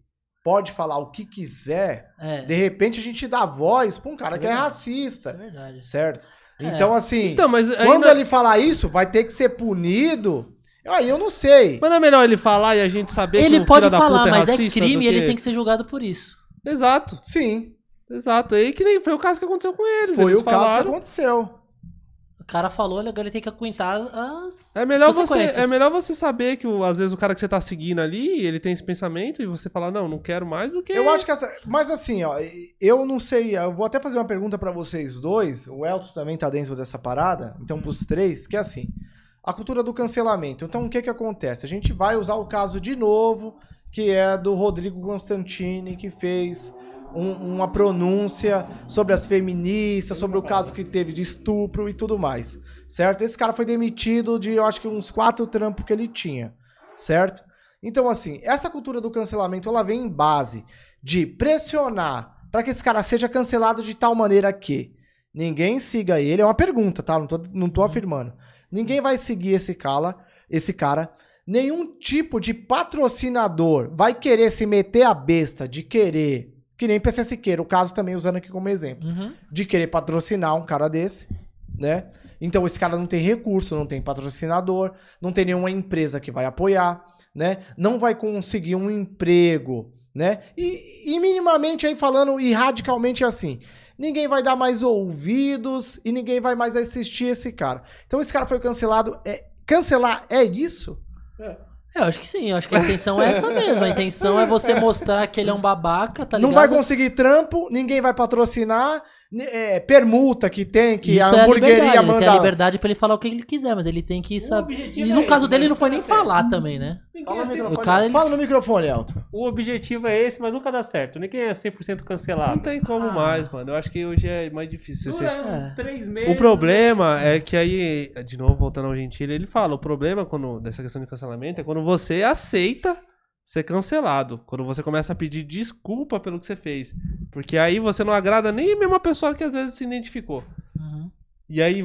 pode falar o que quiser, É, de repente a gente dá voz pra um cara Isso é que é verdade. racista, isso é verdade. certo? É. Então assim, Então, mas quando não- ele falar isso, vai ter que ser punido. Aí eu não sei. Mas não é melhor ele falar e a gente saber que Ele o pode filho da falar, puta é mas é crime e ele que- tem que ser julgado por isso. Exato, Sim, exato. Aí que nem foi o caso que aconteceu com eles. foi eles o caso que falaram. aconteceu. O cara falou, agora ele tem que aguentar as. É melhor, as você, é melhor você saber que o- às vezes o cara que você tá seguindo ali, ele tem esse pensamento e você falar, não, não quero mais do que. Eu acho que essa. Mas assim, ó, eu não sei. Eu vou até fazer uma pergunta pra vocês dois. O Elton também tá dentro dessa parada. Então, pros três, que é assim. A cultura do cancelamento. Então, o que que acontece? A gente vai usar o caso de novo, que é do Rodrigo Constantini, que fez um- uma pronúncia sobre as feministas, sobre o caso que teve de estupro e tudo mais. Certo? Esse cara foi demitido de, eu acho que uns quatro trampos que ele tinha. Certo? Então, assim, essa cultura do cancelamento, ela vem em base de pressionar para que esse cara seja cancelado de tal maneira que ninguém siga ele. É uma pergunta, tá? Não tô, não tô afirmando. Ninguém vai seguir esse cara, esse cara. Nenhum tipo de patrocinador vai querer se meter a besta de querer, que nem PC Siqueira, o caso também usando aqui como exemplo, Uhum. de querer patrocinar um cara desse, né? Então esse cara não tem recurso, não tem patrocinador, não tem nenhuma empresa que vai apoiar, né? Não vai conseguir um emprego, né? E, e minimamente aí falando e radicalmente assim, ninguém vai dar mais ouvidos e ninguém vai mais assistir esse cara. Então esse cara foi cancelado, é cancelar é isso? É, eu acho que sim, eu acho que a intenção é essa mesmo. A intenção é você mostrar que ele é um babaca, tá ligado? não vai conseguir trampo, ninguém vai patrocinar, é, permuta que tem, que Isso a é a hamburgueria liberdade, ele manda. tem a liberdade pra ele falar o que ele quiser, mas ele tem que saber. E é no esse, caso dele mas não foi nem dá certo. falar também, né? Ninguém Fala é no 100% microfone, O cara, ele- Fala no microfone, Elton. O objetivo é esse, mas nunca dá certo. Ninguém é 100% Não cancelado. tem como Ah. mais, mano. Eu acho que hoje é mais difícil. Você... É. três meses. O problema é que aí, de novo, voltando ao Gentili, ele fala: o problema quando, dessa questão de cancelamento é quando você aceita ser cancelado. Quando você começa a pedir desculpa pelo que você fez. Porque aí você não agrada nem a mesma pessoa que às vezes se identificou. Uhum. E aí,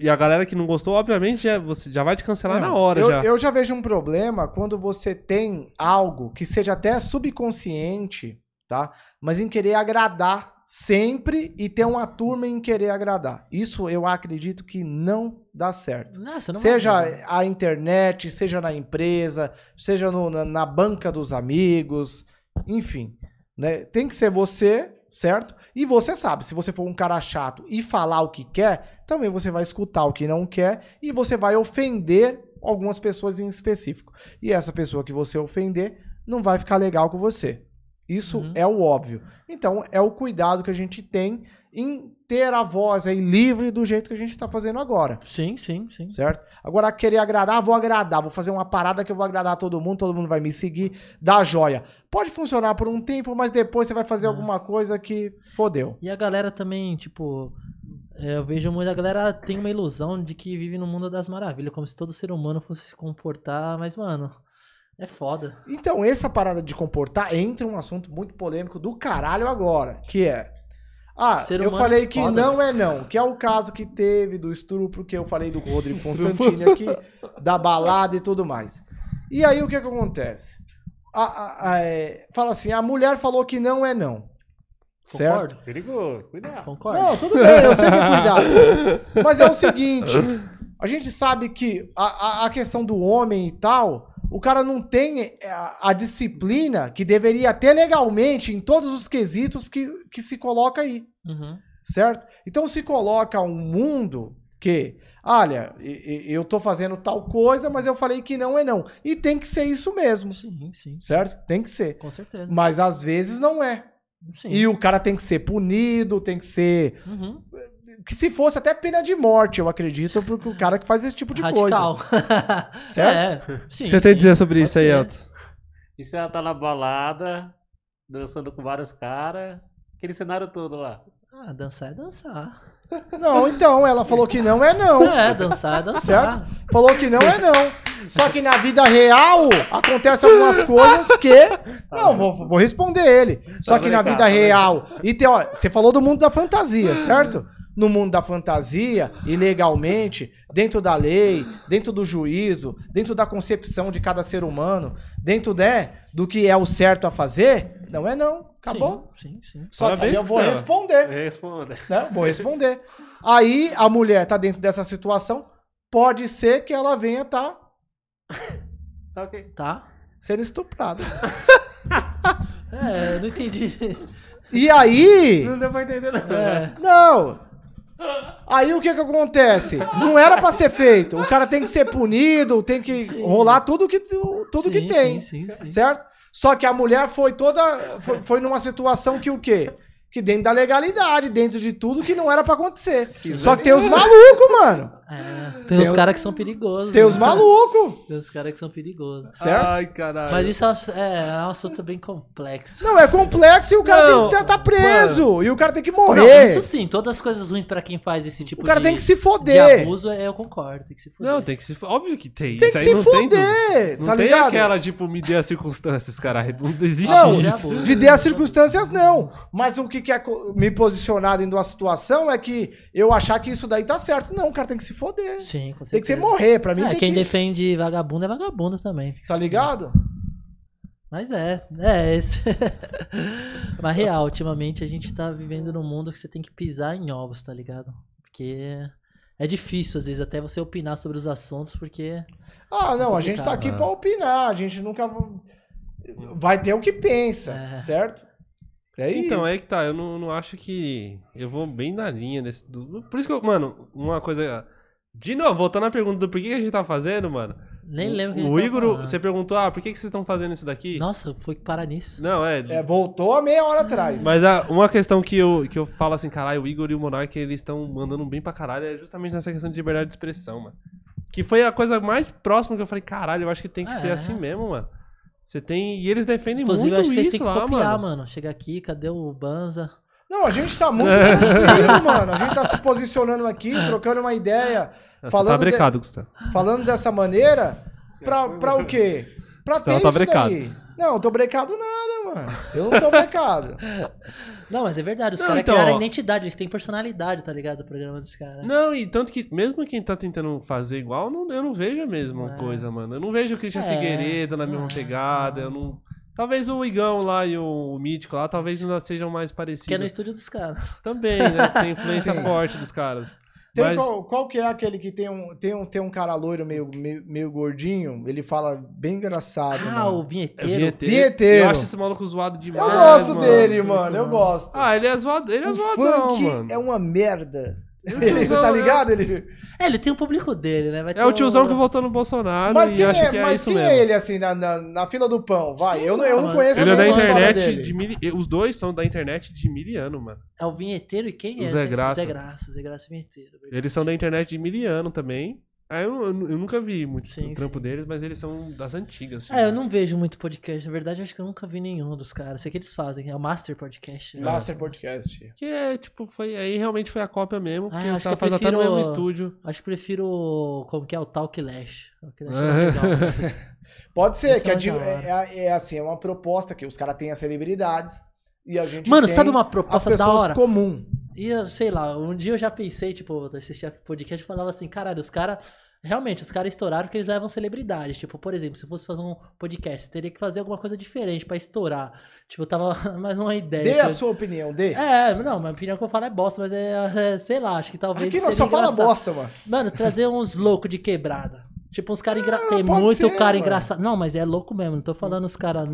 e a galera que não gostou, obviamente, já, você já vai te cancelar Não, na hora eu, já. eu já vejo um problema quando você tem algo que seja até subconsciente, tá? Mas em querer agradar sempre e ter uma turma em querer agradar. Isso eu acredito que não dá certo. Você não Seja ver. a internet, seja na empresa, seja no- na, na banca dos amigos, enfim. Né? Tem que ser você, certo? E você sabe, se você for um cara chato e falar o que quer, também você vai escutar o que não quer e você vai ofender algumas pessoas em específico. E essa pessoa que você ofender não vai ficar legal com você. Isso Uhum. é o óbvio. Então, é o cuidado que a gente tem em ter a voz aí livre do jeito que a gente tá fazendo agora. Sim, sim, sim. Certo? Agora, querer agradar, vou agradar, vou fazer uma parada que eu vou agradar todo mundo, todo mundo vai me seguir, dá joia. Pode funcionar por um tempo, mas depois você vai fazer É. alguma coisa que fodeu. E a galera também, tipo. é, Eu vejo muito. A galera tem uma ilusão de que vive no mundo das maravilhas, como se todo ser humano fosse se comportar, mas, mano, é foda. Então, essa parada de comportar entra um assunto muito polêmico do caralho agora, que é. Ah, Ser eu humano falei é que foda. não é não, que é o caso que teve do estupro, que eu falei do Rodrigo Constantini aqui, da balada e tudo mais. E aí o que, que acontece? A- a- a- é, fala assim, a mulher falou que não é não. Certo? Concordo? Perigoso, cuidado. Concordo. Não, tudo bem, eu sei que é cuidado. Mas é o seguinte, a gente sabe que a, a, a questão do homem e tal, o cara não tem a, a disciplina que deveria ter legalmente em todos os quesitos que, que se coloca aí, Uhum. certo? Então se coloca um mundo que, olha, eu tô fazendo tal coisa, mas eu falei que não é não. E tem que ser isso mesmo, Sim, sim. certo? Tem que ser. Com certeza. Mas às vezes não é. Sim. E o cara tem que ser punido, tem que ser Uhum. Que se fosse até pena de morte, eu acredito, porque o cara que faz esse tipo de Radical. coisa. Certo? É, sim. O que você tem a dizer sobre isso aí. Elton? E se ela tá na balada, dançando com vários caras, aquele cenário todo lá. Ah, dançar é dançar. Não, então, ela falou que não é não. É, dançar é dançar. Falou que não é não. Só que na vida real acontecem algumas coisas que. Não, vou, vou responder ele. Só que na vida tá real. E tem, ó, você falou do mundo da fantasia, certo? No mundo da fantasia, ilegalmente, dentro da lei, dentro do juízo, dentro da concepção de cada ser humano, dentro né, do que é o certo a fazer, não é não. Acabou. Sim, sim. sim. Só que aí Parabéns, eu vou responder. Responda. né? Vou responder. Aí a mulher tá dentro dessa situação, pode ser que ela venha tá Tá ok. Tá? sendo estuprada. É, eu não entendi. E aí, Não deu pra entender, não. É. não. Aí o que que acontece? Não era pra ser feito. O cara tem que ser punido, tem que Sim. rolar tudo que tudo que Sim, tem, Sim, sim, sim. certo? Só que a mulher foi toda foi, foi numa situação que o quê? Que dentro da legalidade, dentro de tudo que não era pra acontecer. Só que tem os malucos, mano. É, tem, Tem uns o- caras que são perigosos. Tem né? os malucos, Tem uns caras que são perigosos. certo? Ai, caralho. Mas isso é um é, é um assunto bem complexo. Não, é complexo e o cara Não, tem que estar preso. E o cara tem que Não, morrer. isso sim, todas as coisas ruins pra quem faz esse tipo o cara de, tem que se de foder. abuso, é, eu concordo, tem que se foder. Não, tem que se. Óbvio que tem. Tem isso que aí se não tem dúvida. foder, Não tá tem ligado? aquela, tipo, me dê as circunstâncias, caralho. Não existe Não, isso. abuso. de ter as circunstâncias, não. Mas o que quer co- me posicionar dentro de uma situação é que eu achar que isso daí tá certo. Não, o cara tem que se foder. Sim, com certeza. Tem que ser morrer. Pra mim, É, tem quem que... defende vagabundo é vagabundo também. Tá ligado? Mas é, é esse. Mas real, ultimamente a gente tá vivendo num mundo que você tem que pisar em ovos, tá ligado? Porque é difícil, às vezes, até você opinar sobre os assuntos, porque. Ah, não, a gente tá aqui né? pra opinar. A gente nunca vai ter o que pensa, É. certo? É isso. Então, é que tá, eu não, não acho que. Eu vou bem na linha desse. do- Por isso que eu. Mano, uma coisa. De novo, voltando à pergunta do por que a gente tá fazendo, mano. Nem lembro o que a gente O Igor, você perguntou, ah, por que, que vocês estão fazendo isso daqui? Nossa, foi parar nisso. Não, é. É, voltou a meia hora atrás. Mas a- uma questão que eu, que eu falo assim, caralho, o Igor e o Monark, eles estão mandando bem pra caralho, é justamente nessa questão de liberdade de expressão, mano. Que foi a coisa mais próxima que eu falei, caralho, eu acho que tem que Ah, ser é. assim mesmo, mano. Você tem. E eles defendem Inclusive, eu muito acho que vocês isso têm que lá, copiar, mano. mano. Chega aqui, cadê o Banza? Não, a gente tá muito tranquilo, mano. A gente tá se posicionando aqui, trocando uma ideia, Você falando tá de- brecado, Gustavo. falando dessa maneira. Pra, pra o quê? Pra Gustavo ter tá isso brecado. daí. Não, eu tô brecado nada, mano. Eu não tô brecado. Não, mas é verdade, os Não, caras então, criaram ó. identidade, eles têm personalidade, tá ligado? O programa dos caras. Não, e tanto que mesmo quem tá tentando fazer igual, não- eu não vejo a mesma É. coisa, mano. Eu não vejo o Christian É, Figueiredo na mesma é, pegada, eu não... Talvez o Igão lá e o, o Mítico lá, talvez ainda sejam mais parecidos. Que é no estúdio dos caras. Também, né? Tem influência forte dos caras. Tem Mas- qual, qual que é aquele que tem um, tem um, tem um cara loiro meio, meio, meio gordinho? Ele fala bem engraçado. Ah, mano. o É vinheteiro. vinheteiro. Vinheteiro. Eu acho esse maluco zoado Eu demais. gosto mano. dele, mano. Eu gosto. Ah, ele é zoado, ele é o zoadão, funk mano. é uma merda. Ele, tiozão, tá é. ligado? Ele... É, ele tem o público dele, né? Vai É o tiozão que votou no Bolsonaro Mas e quem, acho é, que é mas isso quem mesmo. é ele, assim, na, na, na fila do pão? Vai, Sei eu não, eu não conheço Ele é da internet de mili... Os dois são da internet de miliano, mano. É o vinheteiro e quem O é? Zé Graça. Zé Graça, Zé Graça e vinheteiro. verdade. Eles são da internet de miliano também. Ah, eu, eu, eu nunca vi muito Sim, o trampo sim. deles, mas eles são das antigas. assim. É, eu não vejo muito podcast. Na verdade, eu acho que eu nunca vi nenhum dos caras. Sei que eles fazem. É o Master Podcast. né? Master Podcast. Que é, tipo, foi. Aí realmente foi a cópia mesmo, porque Ah, os acho caras que fazem até no mesmo estúdio. Acho que prefiro. o- Como que é? O Talk Lash. Talk Lash é legal. né? Pode ser, Isso que é é, da hora. é, é assim, é uma proposta que os caras têm as celebridades e a gente Mano, tem sabe uma as proposta da hora? comum. E eu, sei lá, um dia eu já pensei, tipo, assistia podcast e falava assim, caralho, os caras. Realmente, os caras estouraram porque eles levam celebridades. Tipo, por exemplo, se eu fosse fazer um podcast, teria que fazer alguma coisa diferente pra estourar. Tipo, eu tava mais uma ideia. Dê a eu- sua opinião, dê. É, não, minha opinião que eu falo é bosta, mas é, é, sei lá, acho que talvez. Aqui seria só fala engraçado. bosta, mano. Mano, trazer uns loucos de quebrada. Tipo, uns caras engraçados. Tem muito ser, cara engraçado. Não, mas é louco mesmo. Não tô falando os caras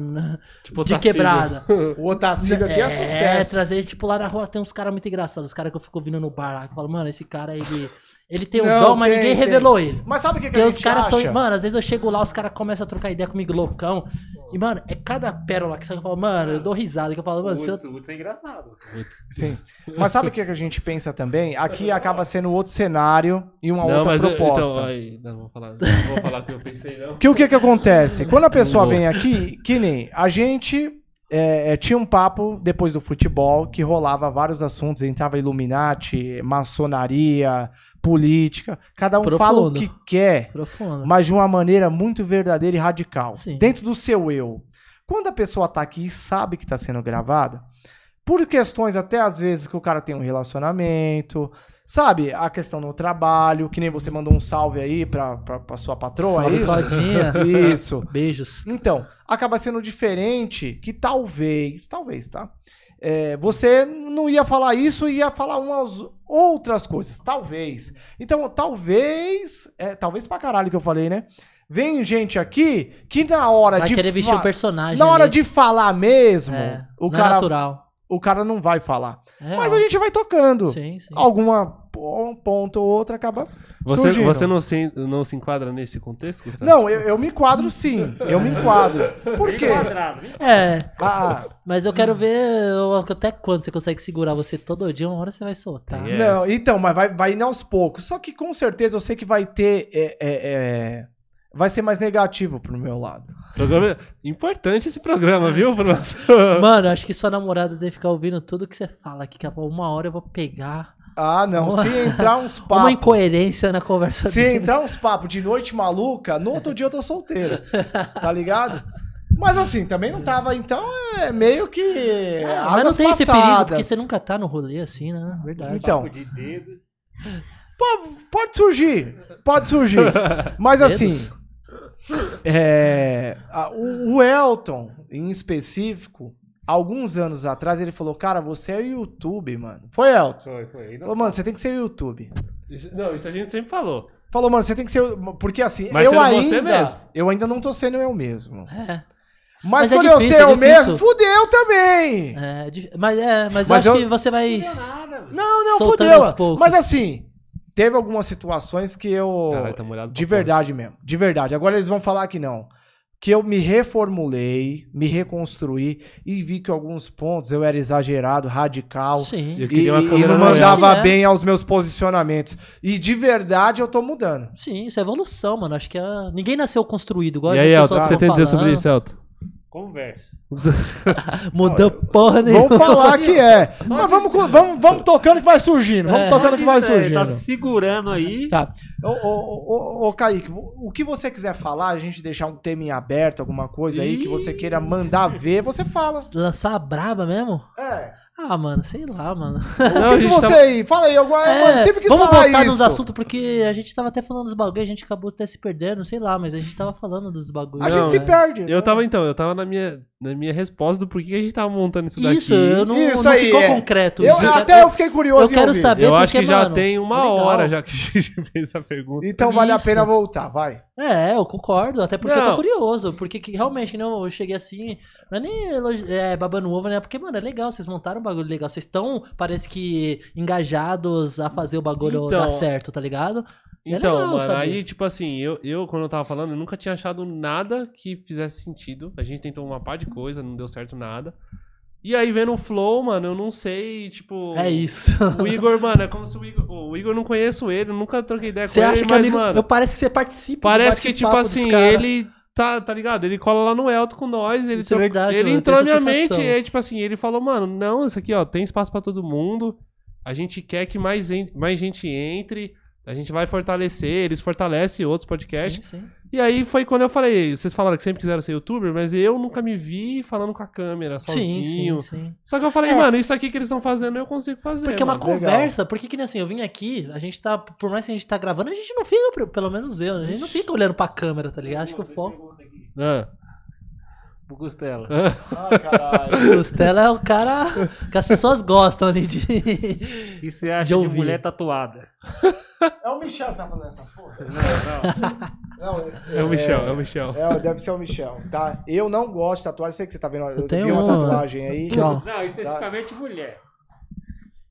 Tipo, de quebrada. O Otacílio aqui é, sucesso. trazer, tipo, lá na rua tem uns caras muito engraçados. Os caras que eu fico ouvindo no bar lá. Que eu falo, mano, esse cara, ele. Ele tem um Não, dom, mas tem, ninguém tem. revelou ele. Mas sabe o que, que Porque a os gente caras acha? são. Mano, às vezes eu chego lá, os caras começam a trocar ideia comigo loucão. E, mano, é cada pérola que você fala, mano, eu dou risada. Que eu falo, mano, se eu. Woods é engraçado. Sim. Mas sabe o que, que a gente pensa também? Aqui acaba sendo outro cenário e uma Não, outra mas eu- proposta. então, aí, não, vou falar, não vou falar o que eu pensei, não. Que o que que acontece? Quando a pessoa vem aqui, que nem a gente é, é, tinha um papo depois do futebol que rolava vários assuntos, entrava Illuminati, maçonaria, política, cada um fala o Profundo. que quer, Profundo. mas de uma maneira muito verdadeira e radical, Sim. dentro do seu eu. Quando a pessoa tá aqui e sabe que tá sendo gravada, por questões até às vezes que o cara tem um relacionamento, sabe? A questão no trabalho, que nem você mandou um salve aí pra, pra, pra sua patroa, Salve, é isso? Claudinha. Isso. Beijos. Então, acaba sendo diferente que talvez, talvez, tá? É, você não ia falar isso e ia falar umas outras coisas. Talvez. Então, talvez. É, talvez pra caralho que eu falei, né? Vem gente aqui que na hora Vai de. querer vestir o personagem. Na hora ali. de falar mesmo, É, o, é cara, natural. O cara não vai falar. É, Mas ó. a gente vai tocando. Sim, sim. Alguma um ponto ou outra acaba. Você, surgindo. você não, se, não se enquadra nesse contexto? Gustavo? Não, eu, eu me enquadro sim. Eu me enquadro. Por quê? É, Ah, mas eu quero ver até quando você consegue segurar você todo dia, uma hora você vai soltar. É. Não, então, mas vai, vai indo aos poucos. Só que com certeza eu sei que vai ter. é, é, é, vai ser mais negativo pro meu lado. Programa... Importante esse programa, viu, Bruno? Mano, acho que sua namorada deve ficar ouvindo tudo que você fala aqui, que uma hora eu vou pegar Ah, não. Se entrar uns uma papos. incoerência na conversa Se dele. entrar uns papos de noite maluca, no outro dia eu tô solteiro. Tá ligado? Mas assim, também não tava, então é meio que. Ah, mas não tem esse perigo, passadas. porque você nunca tá no rolê assim, né? Verdade. Então. papo de dedo. Pode surgir, pode surgir. Mas Dedos? assim, é, a- o, o Elton, em específico, alguns anos atrás, ele falou: Cara, você é YouTube, mano. Foi Elton. Foi, foi. Não- Falou, mano, você tem que ser YouTube. Isso- não, isso a gente sempre falou. Falou, mano, você tem que ser. Porque assim, Mas eu ainda. você mesmo. Eu ainda não tô sendo eu mesmo. É, Mas, Mas é quando eu difícil, ser é eu mesmo, fudeu também. é, dif- mas é, mas, Mas eu acho eu- que você vai. Não, não, Soltando fudeu. Mas assim, teve algumas situações que eu. Caralho, tá molhado De verdade mesmo. De verdade. Agora eles vão falar que não. Que eu me reformulei, me reconstruí e vi que alguns pontos eu era exagerado, radical. Sim. Eu E, uma e- e não mandava É. bem aos meus posicionamentos. E de verdade eu tô mudando. Sim, isso é evolução, mano. Acho que é... ninguém nasceu construído igual E as aí, Elton, o que você tem a dizer sobre isso, Elton? Conversa. Mudou porra nenhuma. Vamos falar que é. Só Mas vamos, co- vamos, vamos tocando que vai surgindo. Vamos É. tocando que vai Diz, é, surgindo. Tá se segurando aí. Tá. Ô, ô, ô, ô, ô, Kaique, o que você quiser falar, a gente deixar um tema em aberto, alguma coisa aí que você queira mandar ver, você fala. Lançar a braba mesmo? É. Ah, mano, sei lá, mano. Não, o que, que você aí? Fala aí, alguma, eu É, sempre quis vamos falar voltar isso. nos assuntos, porque a gente tava até falando dos bagulho, a gente acabou até se perdendo, sei lá, mas a gente tava falando dos bagulhos. A gente Não, se é. perde. Eu tava, então, eu tava na minha, na minha resposta do porquê que a gente tava montando isso daqui. Isso, eu não, Isso não aí, ficou é. concreto. Eu, isso. até quero- eu fiquei curioso eu quero ouvir. saber. Eu acho porque, que já mano, tem uma legal. hora já que a gente fez essa pergunta. Então vale a Isso. pena voltar, vai. É, eu concordo, até porque eu Não. tô curioso. Porque que, realmente, não, eu cheguei assim, não é nem elogi- é, babando ovo, né? Porque, mano, é legal, vocês montaram um bagulho legal. Vocês estão, parece que, engajados a fazer o bagulho Então, dar certo, tá ligado? É Então, legal mano, aí, tipo assim, eu, eu, quando eu tava falando, eu nunca tinha achado nada que fizesse sentido. A gente tentou uma par de coisa, não deu certo nada. E aí, vendo o Flow, mano, eu não sei, tipo. É isso. O Igor, mano, é como se o Igor. O Igor não conheço ele, eu nunca troquei ideia Você com acha ele, que mas, amigo, mano. eu parece que você participa Parece que, tipo assim, ele. Tá, tá ligado? Ele cola lá no Elton com nós, ele, Isso é troca- verdade, ele eu entrou na minha mente e aí, tipo assim, ele falou, mano, não, isso aqui, ó, tem espaço pra todo mundo. A gente quer que mais, en- mais gente entre. A gente vai fortalecer, eles fortalecem outros podcasts. Sim, sim. E aí foi quando eu falei, vocês falaram que sempre quiseram ser youtuber, mas eu nunca me vi falando com a câmera, Sim, sozinho. sim, sim. Só que eu falei, É. mano, isso aqui que eles estão fazendo eu consigo fazer. Porque é uma mano. legal. conversa, porque que nem assim, eu vim aqui, a gente tá, por mais que a gente tá gravando, a gente não fica, pelo menos eu, a gente não fica olhando pra câmera, tá ligado? Acho que o foco. Ah. pro Costela. Ah, caralho. O Costela é o cara que as pessoas gostam ali de. O você acha De de, mulher tatuada? É o Michel que tá falando essas porra? Não, não. Não, É o Michel, é o Michel. É, deve ser o Michel, tá? Eu não gosto de tatuagem, sei que você tá vendo, eu, tenho vi uma tatuagem aí. Aqui, ó. Não, especificamente mulher.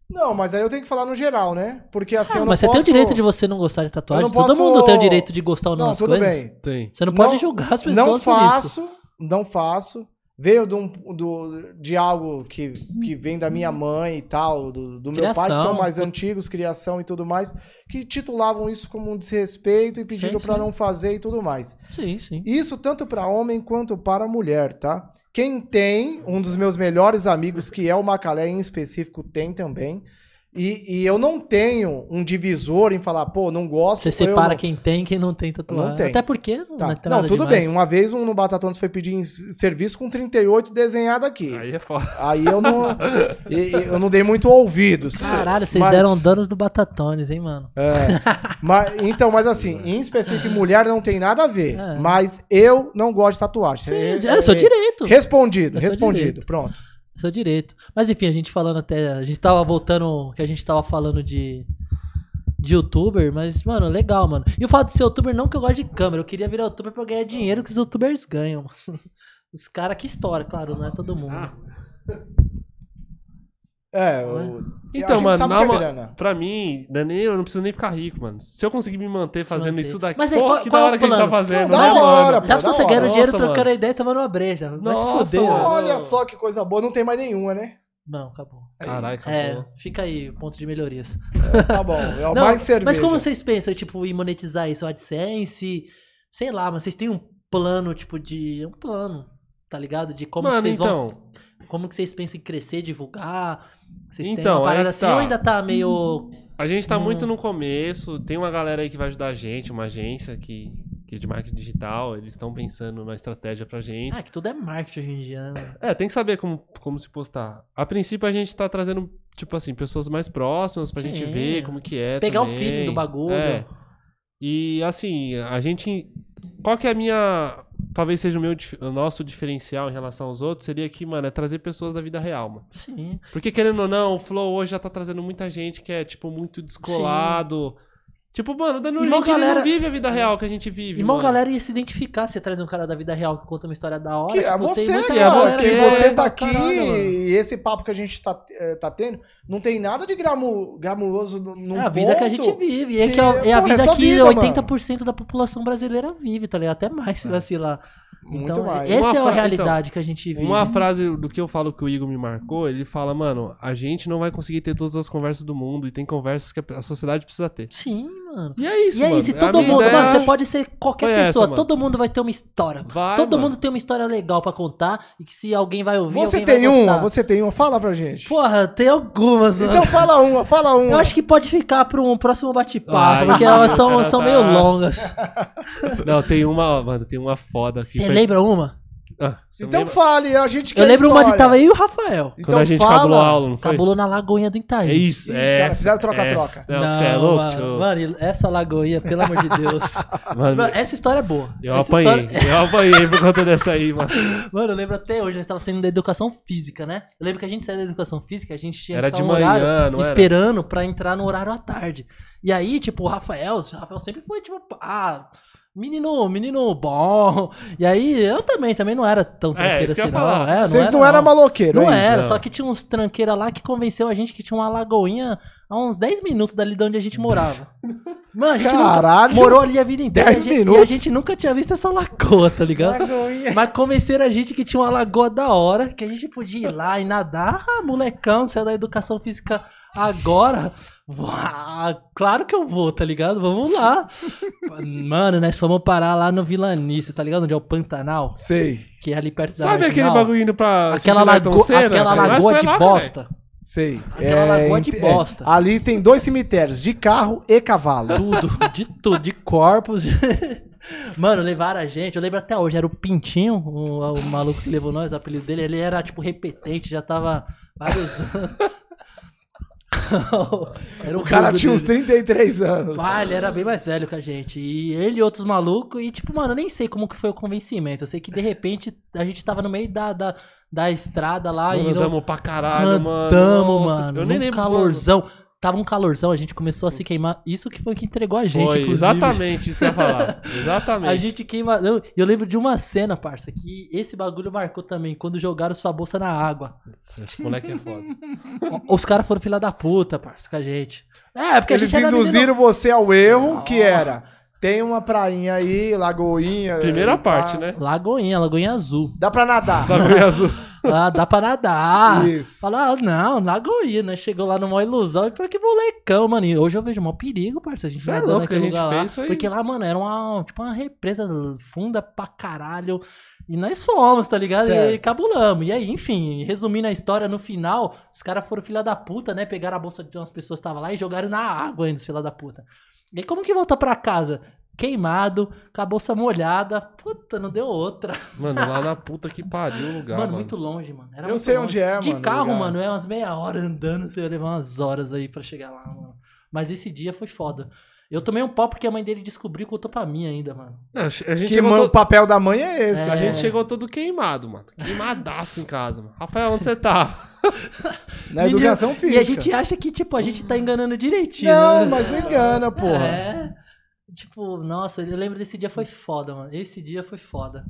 Não, mas aí eu tenho que falar no geral, né? Porque assim eu Ah, não mas você posso... tem o direito de você não gostar de tatuagem. Eu não Todo posso- mundo tem o direito de gostar ou não, Não, das tudo coisas. bem. Tem. Você não pode Não- julgar as pessoas Não por isso. faço, não faço. Veio de, um, do, de algo que, que vem da minha mãe e tal, do, do meu pai, que são mais antigos, criação e tudo mais, que titulavam isso como um desrespeito e pediram sim. não fazer e tudo mais. Sim, sim. Isso tanto para homem quanto para mulher, tá? Quem tem, um dos meus melhores amigos, que é o Macalé em específico, tem também. E, e eu não tenho um divisor em falar, pô, não gosto. Você separa não- quem tem e quem não tem tatuagem. Não tem. Até porque não, Tá. tem Não, tudo demais. bem. Uma vez um no Batatones foi pedir serviço com 38 desenhado aqui. Aí é foda. Aí eu não, eu não dei muito ouvidos. Caralho, vocês Mas- eram donos do Batatones, hein, mano? É. Mas, então, mas assim, em específico, mulher não tem nada a ver. É. Mas eu não gosto de tatuagem. Sim, É- é, seu é- direito. Respondido, É seu respondido. direito. Pronto. Seu direito. Mas enfim, a gente falando até. A gente tava voltando. Que a gente tava falando de. De youtuber, mas, mano, legal, mano. E o fato de ser youtuber, não que eu gosto de câmera. Eu queria virar youtuber pra ganhar dinheiro que os youtubers ganham. Os caras que história, claro, não é todo mundo. Ah, É, é? o- Então, a mano, na que é pra mim, é nem- eu não preciso nem ficar rico, mano. Se eu conseguir me manter fazendo manter. isso daqui, Mas aí, qual- que qual da é hora que a gente tá fazendo, Não, né, da mano? hora, pô. Já pra você hora. dinheiro Nossa, trocando mano. ideia e tomando uma breja. Vai se Nossa, fuder. mano. mano. Olha só que coisa boa, não tem mais nenhuma, né? Não, acabou. Caralho, É, acabou. fica aí, ponto de melhorias. Tá bom, é o Não, mais cerveja. Mas como vocês pensam, tipo, em monetizar isso? O AdSense? Sei lá, mas vocês têm um plano, tipo, de. Um plano, tá ligado? De como que Mano, vocês vão. Como que vocês pensam em crescer, divulgar? Vocês têm Então, uma aí parada que assim tá. ou ainda tá meio. a gente tá Hum. muito no começo, tem uma galera aí que vai ajudar a gente, uma agência que, que é de marketing digital, eles estão pensando na estratégia pra gente. Ah, que tudo é marketing hoje em dia, né? É, tem que saber como, como se postar. A princípio a gente tá trazendo, tipo assim, pessoas mais próximas pra gente Sim. ver como que é Pegar o também. feeling do bagulho. É. E assim, a gente. Qual que é a minha. Talvez seja o meu o nosso diferencial em relação aos outros, seria que, mano, é trazer pessoas da vida real, mano. Sim. Porque querendo ou não, o Flow hoje já tá trazendo muita gente que é, tipo, muito descolado. Tipo, mano, o Danilo E mó Gentili galera- não vive a vida real que a gente vive. E uma mano. galera ia se identificar, você traz um cara da vida real que conta uma história da hora. Que é tipo, você, tem muita cara, é você, que que você é tá aqui caralho, mano. e esse papo que a gente tá, eh, tá tendo, não tem nada de gramo, gramuloso no- É a vida que a gente vive. É, que, que é, é a pô, é vida só que vida, 80% da população brasileira vive, tá ligado? Até mais se vacilar. Muito então, mais. essa Uma é a fra- realidade que a gente vive. Uma frase do que eu falo que o Igor me marcou, ele fala, mano, a gente não vai conseguir ter todas as conversas do mundo e tem conversas que a sociedade precisa ter. Sim, mano. E é isso, e é mano. isso, e A todo mundo, ideia mano, você pode ser qualquer foi pessoa, mano. todo mundo vai ter uma história. Vai, todo mano. mundo tem uma história legal pra contar e que se alguém vai ouvir, Você alguém tem vai uma, você tem uma, fala pra gente. Porra, tem algumas, mano. Então fala uma, fala uma. Eu acho que pode ficar pra um próximo bate-papo, porque elas são, são tá- meio longas. Não, tem uma, mano, tem uma foda aqui. Você foi- lembra uma? Ah, você não Então lembra? fale, a gente quer Eu lembro uma de história. tava aí e o Rafael. Então Quando a gente fala. cabulou a aula, não foi? Cabulou na lagoinha do Itaí. É isso, é. cara, fizeram troca-troca. É, não, você é louco? mano, tio? mano, essa lagoinha, pelo amor de Deus. Mano, Mano, essa história é boa. eu Essa apanhei. história- Eu apanhei por conta dessa aí, mano. Mano, eu lembro até hoje, nós estávamos saindo da educação física, né? Eu lembro que a gente saiu da educação física, a gente tinha Era que de ficar um horário manhã, não era? esperando pra entrar no horário à tarde. E aí, tipo, o Rafael, o Rafael sempre foi, tipo, ah, menino, menino bom. E aí, eu também, também não era tão que eu assim, não. É, não Vocês era, não eram maloqueiros, Não é isso? era, Não. só que tinha uns tranqueira lá que convenceu a gente que tinha uma lagoinha a uns 10 minutos dali de onde a gente morava. Mano, a gente Caralho. nunca morou ali a vida inteira. 10 e a gente- E a minutos? gente nunca tinha visto essa lagoa, tá ligado? Mas convenceram a gente que tinha uma lagoa da hora, que a gente podia ir lá e nadar. Ah, molecão, saiu da educação física agora. Uau, claro que eu vou, tá ligado? Vamos lá. Mano, nós fomos parar lá no Vilanice, tá ligado? Onde é o Pantanal, Sei, que é ali perto da Sabe aquele bagulho indo pra. Aquela, lago... Senna? Aquela lagoa de lá, bosta. sei. Aquela lagoa de ent- bosta. ali tem dois cemitérios, de carro e cavalo. Tudo, de tudo, de corpos. Mano, levaram a gente, eu lembro até hoje, era o Pintinho, o, o maluco que levou nós, o apelido dele, ele era tipo repetente, já tava vários anos. Era O cara tinha uns dele. 33 anos. Ah, ele era bem mais velho que a gente. E ele e outros malucos. E, tipo, mano, eu nem sei como que foi o convencimento. Eu sei que, de repente, a gente tava no meio da, da, da estrada lá Mano, e. andamos pra caralho, mano. Andamos, mano. Eu nem lembro. calorzão. Tava um calorzão, a gente começou a se queimar. Isso que foi o que entregou a gente, Foi inclusive. exatamente isso que eu ia falar. Exatamente. A gente queima. Eu, eu lembro de uma cena, parça, que esse bagulho marcou também, quando jogaram sua bolsa na água. Esse moleque é foda. Os caras foram filha da puta, parça, com a gente. É, porque a Eles gente era induziram você ao erro, Não. que era, tem uma prainha aí, lagoinha. Primeira e pá. parte, né? Lagoinha, Lagoinha Azul. Dá pra nadar. Bagulho azul. Lá dá pra nadar. Isso. Fala, ah, não, Lagoinha, né? Chegou lá numa ilusão e falou que molecão, mano. E hoje eu vejo mó perigo, parça. A gente Cê é nadando louco, naquele lugar lá. Porque lá, mano, era uma, tipo, uma represa funda pra caralho. E nós fomos, tá ligado? E Certo. cabulamos. E aí, enfim, resumindo a história, no final, os caras foram filha da puta, né? Pegaram a bolsa de umas pessoas que estavam lá e jogaram na água ainda, os filha da puta. E aí, como que volta pra casa? Queimado, com a bolsa molhada. Puta, não deu outra. Mano, lá na puta que pariu o lugar, mano, mano. muito longe, mano. Era Eu sei longe. onde é, De mano, carro, lugar. mano, é umas meia hora andando, você ia levar umas horas aí pra chegar lá, mano. Mas esse dia foi foda. Eu tomei um pau porque a mãe dele descobriu e contou pra mim ainda, mano. Não, a gente Que chegou man- o todo... papel da mãe é esse. É. A gente chegou todo queimado, mano. Queimadaço em casa, mano. Rafael, onde você tá? Na Menino, educação física. E a gente acha que, tipo, a gente tá enganando direitinho. Não, né? mas não engana, porra. É. Tipo, nossa, eu lembro desse dia foi foda, mano. Esse dia foi foda.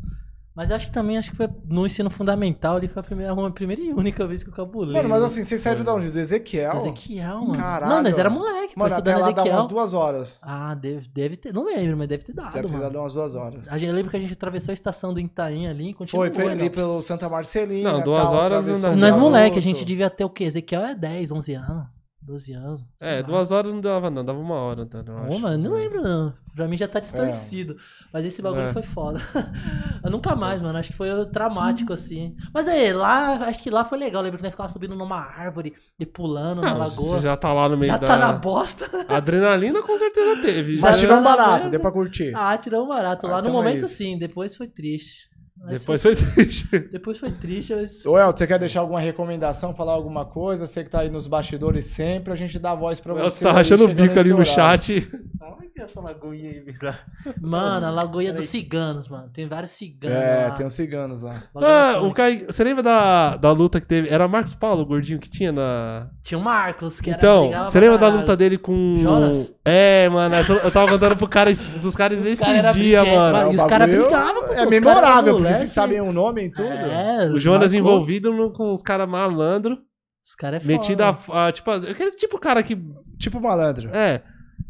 Mas acho que também, acho que foi no ensino fundamental ali foi a primeira, a primeira e única vez que eu cabulei. Mano, mas né? assim, vocês saíram de onde? Do Ezequiel? Ezequiel, mano. Caralho. Não, nós era moleque, Mano, até lá dá Ezequiel. umas duas horas. Ah, deve, deve ter. Não lembro, mas deve ter dado, Deve ter mano. dado umas duas horas. A gente lembra que a gente atravessou a estação do Itaim ali e continuou. Foi, foi ali né? pelo Santa Marcelina. Não, duas tal, horas não dá. Nós moleque, a gente devia ter o quê? Ezequiel é 10, 11 anos. 12 anos. É, lá. duas horas não dava, não. Dava uma hora, então, eu acho. mano, não lembro não. Pra mim já tá distorcido. Mas esse bagulho É. foi foda. eu nunca mais, mano. Acho que foi traumático, assim. Mas aí, lá, acho que lá foi legal. Eu lembro que nós ficava subindo numa árvore e pulando na Não, lagoa. você já tá lá no meio Já da... tá na bosta. Adrenalina com certeza teve. Mas Já tirou um barato, deu pra curtir. Ah, tirou um barato. Ah, Lá então no é momento, isso. sim. Depois foi triste. Mas Depois foi triste. foi- depois foi triste, mas... Ô, El, você quer deixar alguma recomendação, falar alguma coisa? Você que tá aí nos bastidores sempre, a gente dá voz pra você. tá aí, rachando o bico ali no horário. chat. Olha que essa lagoinha aí, bizarra. Mano, a Lagoinha dos Ciganos, mano. Tem vários ciganos É, lá. tem uns ciganos lá. Ah, o Kai, você lembra da, da luta que teve? Era Marcos Paulo, o gordinho que tinha na. Tinha o Marcos, que era Então, você lembra da luta dele com. Jonas? É, mano, eu tava contando pro cara, pros caras Os esses cara dias, mano. E O os caras brigavam com os É memorável, moleque. vocês sabem o nome e tudo. É, O Jonas marcou. envolvido no- com os caras malandro, Os caras é metido foda. a, a. Tipo, aquele tipo cara que. Tipo malandro. É.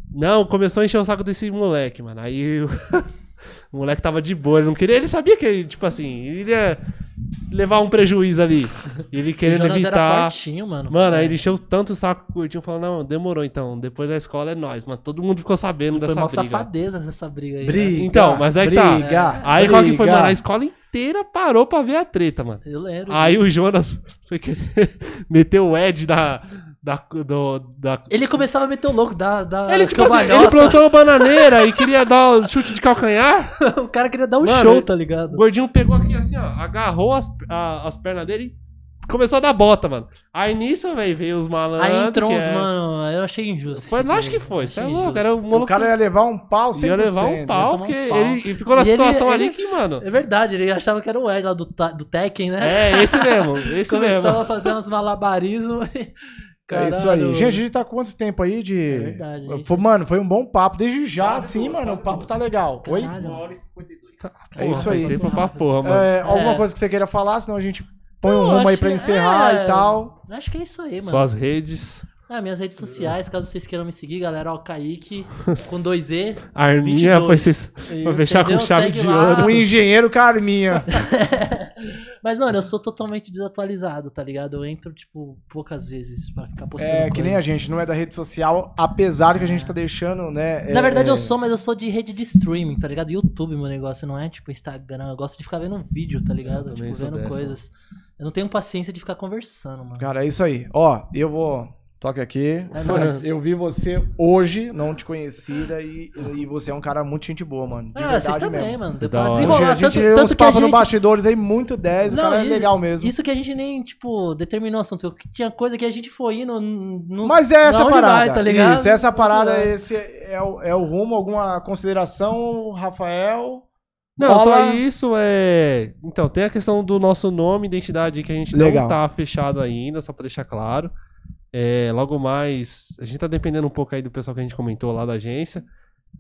Não, começou a encher o saco desse moleque, mano. Aí o, o moleque tava de boa, ele não queria. Ele sabia que, tipo assim, ele ia levar um prejuízo ali. Ele O querendo Jonas era evitar. fortinho, mano. Mano, É. aí ele encheu tanto o saco o Curtinho falou: Não, demorou então. Depois da escola é nós. Mano, todo mundo ficou sabendo Foi dessa briga. safadeza essa briga aí. né? Briga. Então, mas aí que tá. briga, Aí qual que foi, briga. mano? A escola inteira parou pra ver a treta, mano. Eu lembro. Aí o Jonas foi querer meter o Ed da, da, do, da Ele começava a meter o louco da, da Ele, tipo assim, ele plantou uma bananeira e queria dar o chute de calcanhar. o cara queria dar um Mano, show, ele- tá O ligado? gordinho pegou aqui assim, ó, agarrou as, a- as pernas dele e começou a dar bota, mano. Aí nisso, velho, veio os malandros. Aí entrou que uns, é- mano, eu achei injusto. Foi, lógico dia. que foi, você é louco. Era um O cara ia levar um pau 100%. ia levar um pau, tomar um porque pau. ele, ele ficou na E ele- situação ali ele- que, mano. É verdade, ele achava que era o Ed lá do, do Tekken, né? É, esse mesmo, esse Começava mesmo. a fazer uns malabarismos. É isso aí. Gente, a gente tá com quanto tempo aí de. É verdade, gente. Foi, mano, foi um bom papo. Desde já, Quase sim, mano. O quase papo tá legal. Oi? Caralho. Uma hora e 52. É isso aí. Tempo pra porra, mano. É, alguma É. coisa que você queira falar, senão a gente põe um Não, rumo aí pra encerrar é. e tal. Acho que é isso aí, mano. Suas redes. Ah, minhas redes sociais, caso vocês queiram me seguir, galera, ó, Kaique, com dois E. Arminha, 22. pra, vocês, pra fechar com chave Segue de lá. ouro. O engenheiro Carminha. Mas, mano, eu sou totalmente desatualizado, tá ligado? Eu entro, tipo, poucas vezes pra ficar postando É, que nem a gente, não é da rede social, apesar que a gente tá deixando, né? Na é, verdade, é, eu sou, mas eu sou de rede de streaming, tá ligado? YouTube, meu negócio, não é tipo Instagram. Eu gosto de ficar vendo um vídeo, tá ligado? Tipo, vendo dessa. coisas. Eu não tenho paciência de ficar conversando, mano. Cara, é isso aí. Ó, eu vou. Toque aqui. É nóis. Eu vi você hoje, não te conhecida, e, e você é um cara muito gente boa, mano. De ah, verdade vocês também, mesmo. mano. Depois hora. desenrolar. a gente Tanto, deu uns tanto que a papos no gente... bastidores aí muito 10, o Não, cara é legal mesmo. Isso que a gente nem, tipo, determinou o assunto. Tinha coisa que a gente foi indo. Não, Mas é essa parada. vai, tá ligado? Isso, essa Onde parada, vai. esse é o, é o rumo, alguma consideração, Rafael? Não, Bola. só isso é. Então, tem a questão do nosso nome, identidade, que a gente Legal. não tá fechado ainda, só pra deixar claro. É, logo mais, a gente tá dependendo um pouco aí do pessoal que a gente comentou lá da agência.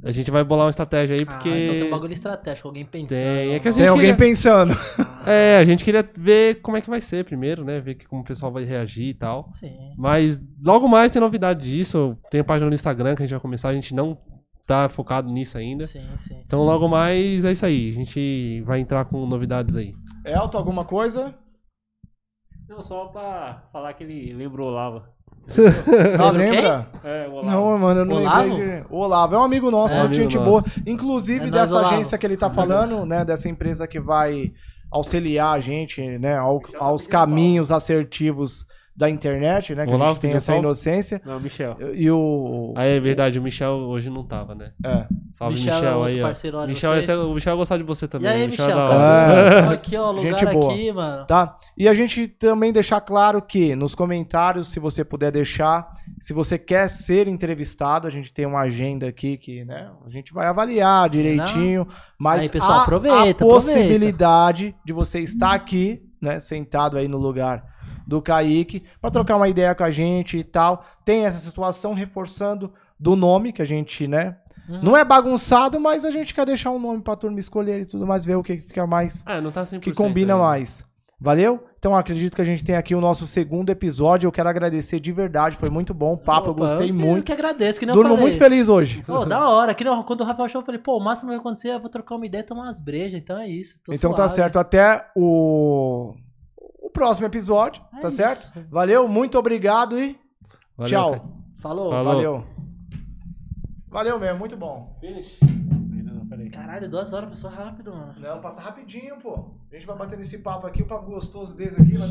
A gente vai bolar uma estratégia aí, porque. Ah, então tem um bagulho estratégico, alguém pensando. Tem, é que não. assim, Tem gente alguém queria- pensando. É, a gente queria ver como é que vai ser primeiro, né? Ver como o pessoal vai reagir e tal. Sim. Mas logo mais tem novidade disso. Tem a página no Instagram que a gente vai começar, a gente não tá focado nisso ainda. Sim, sim. Então logo mais é isso aí. A gente vai entrar com novidades aí. Elton, alguma coisa? Não, só pra falar que ele lembrou Lava. Ah, Lembra? É, o Olavo. Não, mano, eu não Olavo? lembrei de... O Olavo é um amigo nosso, É, muito amigo gente nosso. boa. Inclusive É dessa Olavo. agência que ele tá falando, né? Dessa empresa que vai auxiliar a gente, né? ao- aos caminhos assertivos da internet, né? Que a Olavo gente tem essa inocência. Não, Michel. E o... Ah, é verdade, o Michel hoje não tava, né? É. Salve, Michel Michel, é outro aí, ó. Michel, esse é- o Michel gostar de você E também. aí, o Michel? é cara? hora. hora. Aqui, ó, lugar Gente boa. aqui, mano. Tá? E a gente também deixar claro que nos comentários, se você puder deixar, se você quer ser entrevistado, a gente tem uma agenda aqui que, né, a gente vai avaliar direitinho, mas Aí, pessoal, aproveita, a possibilidade de você estar aqui, né, sentado aí no lugar do Kaique, para trocar uma ideia com a gente e tal. Tem essa situação reforçando do nome que a gente, né, Uhum. não é bagunçado, mas a gente quer deixar um nome pra turma escolher e tudo mais, ver o que fica mais Ah, não tá 100%. que combina ainda. mais. Valeu? Então acredito que a gente tem aqui o nosso segundo episódio. Eu quero agradecer de verdade, foi muito bom o papo, eu Opa, gostei que- muito. que agradeço, que nem Durmo eu muito feliz hoje. Ô, da hora. Que nem, quando o Rafael achou, eu falei, pô, o máximo que vai acontecer, eu vou trocar uma ideia e tomar umas brejas. Então é isso. então tá suave. certo, até o o próximo episódio, É tá isso. certo? Valeu, muito obrigado e Valeu, tchau. Falou. Falou. Valeu. Valeu mesmo, muito bom. Peraí. Caralho, duas horas passou rápido, mano. Não, passa rapidinho, pô. A gente vai bater nesse papo aqui, o papo gostoso desse aqui, vai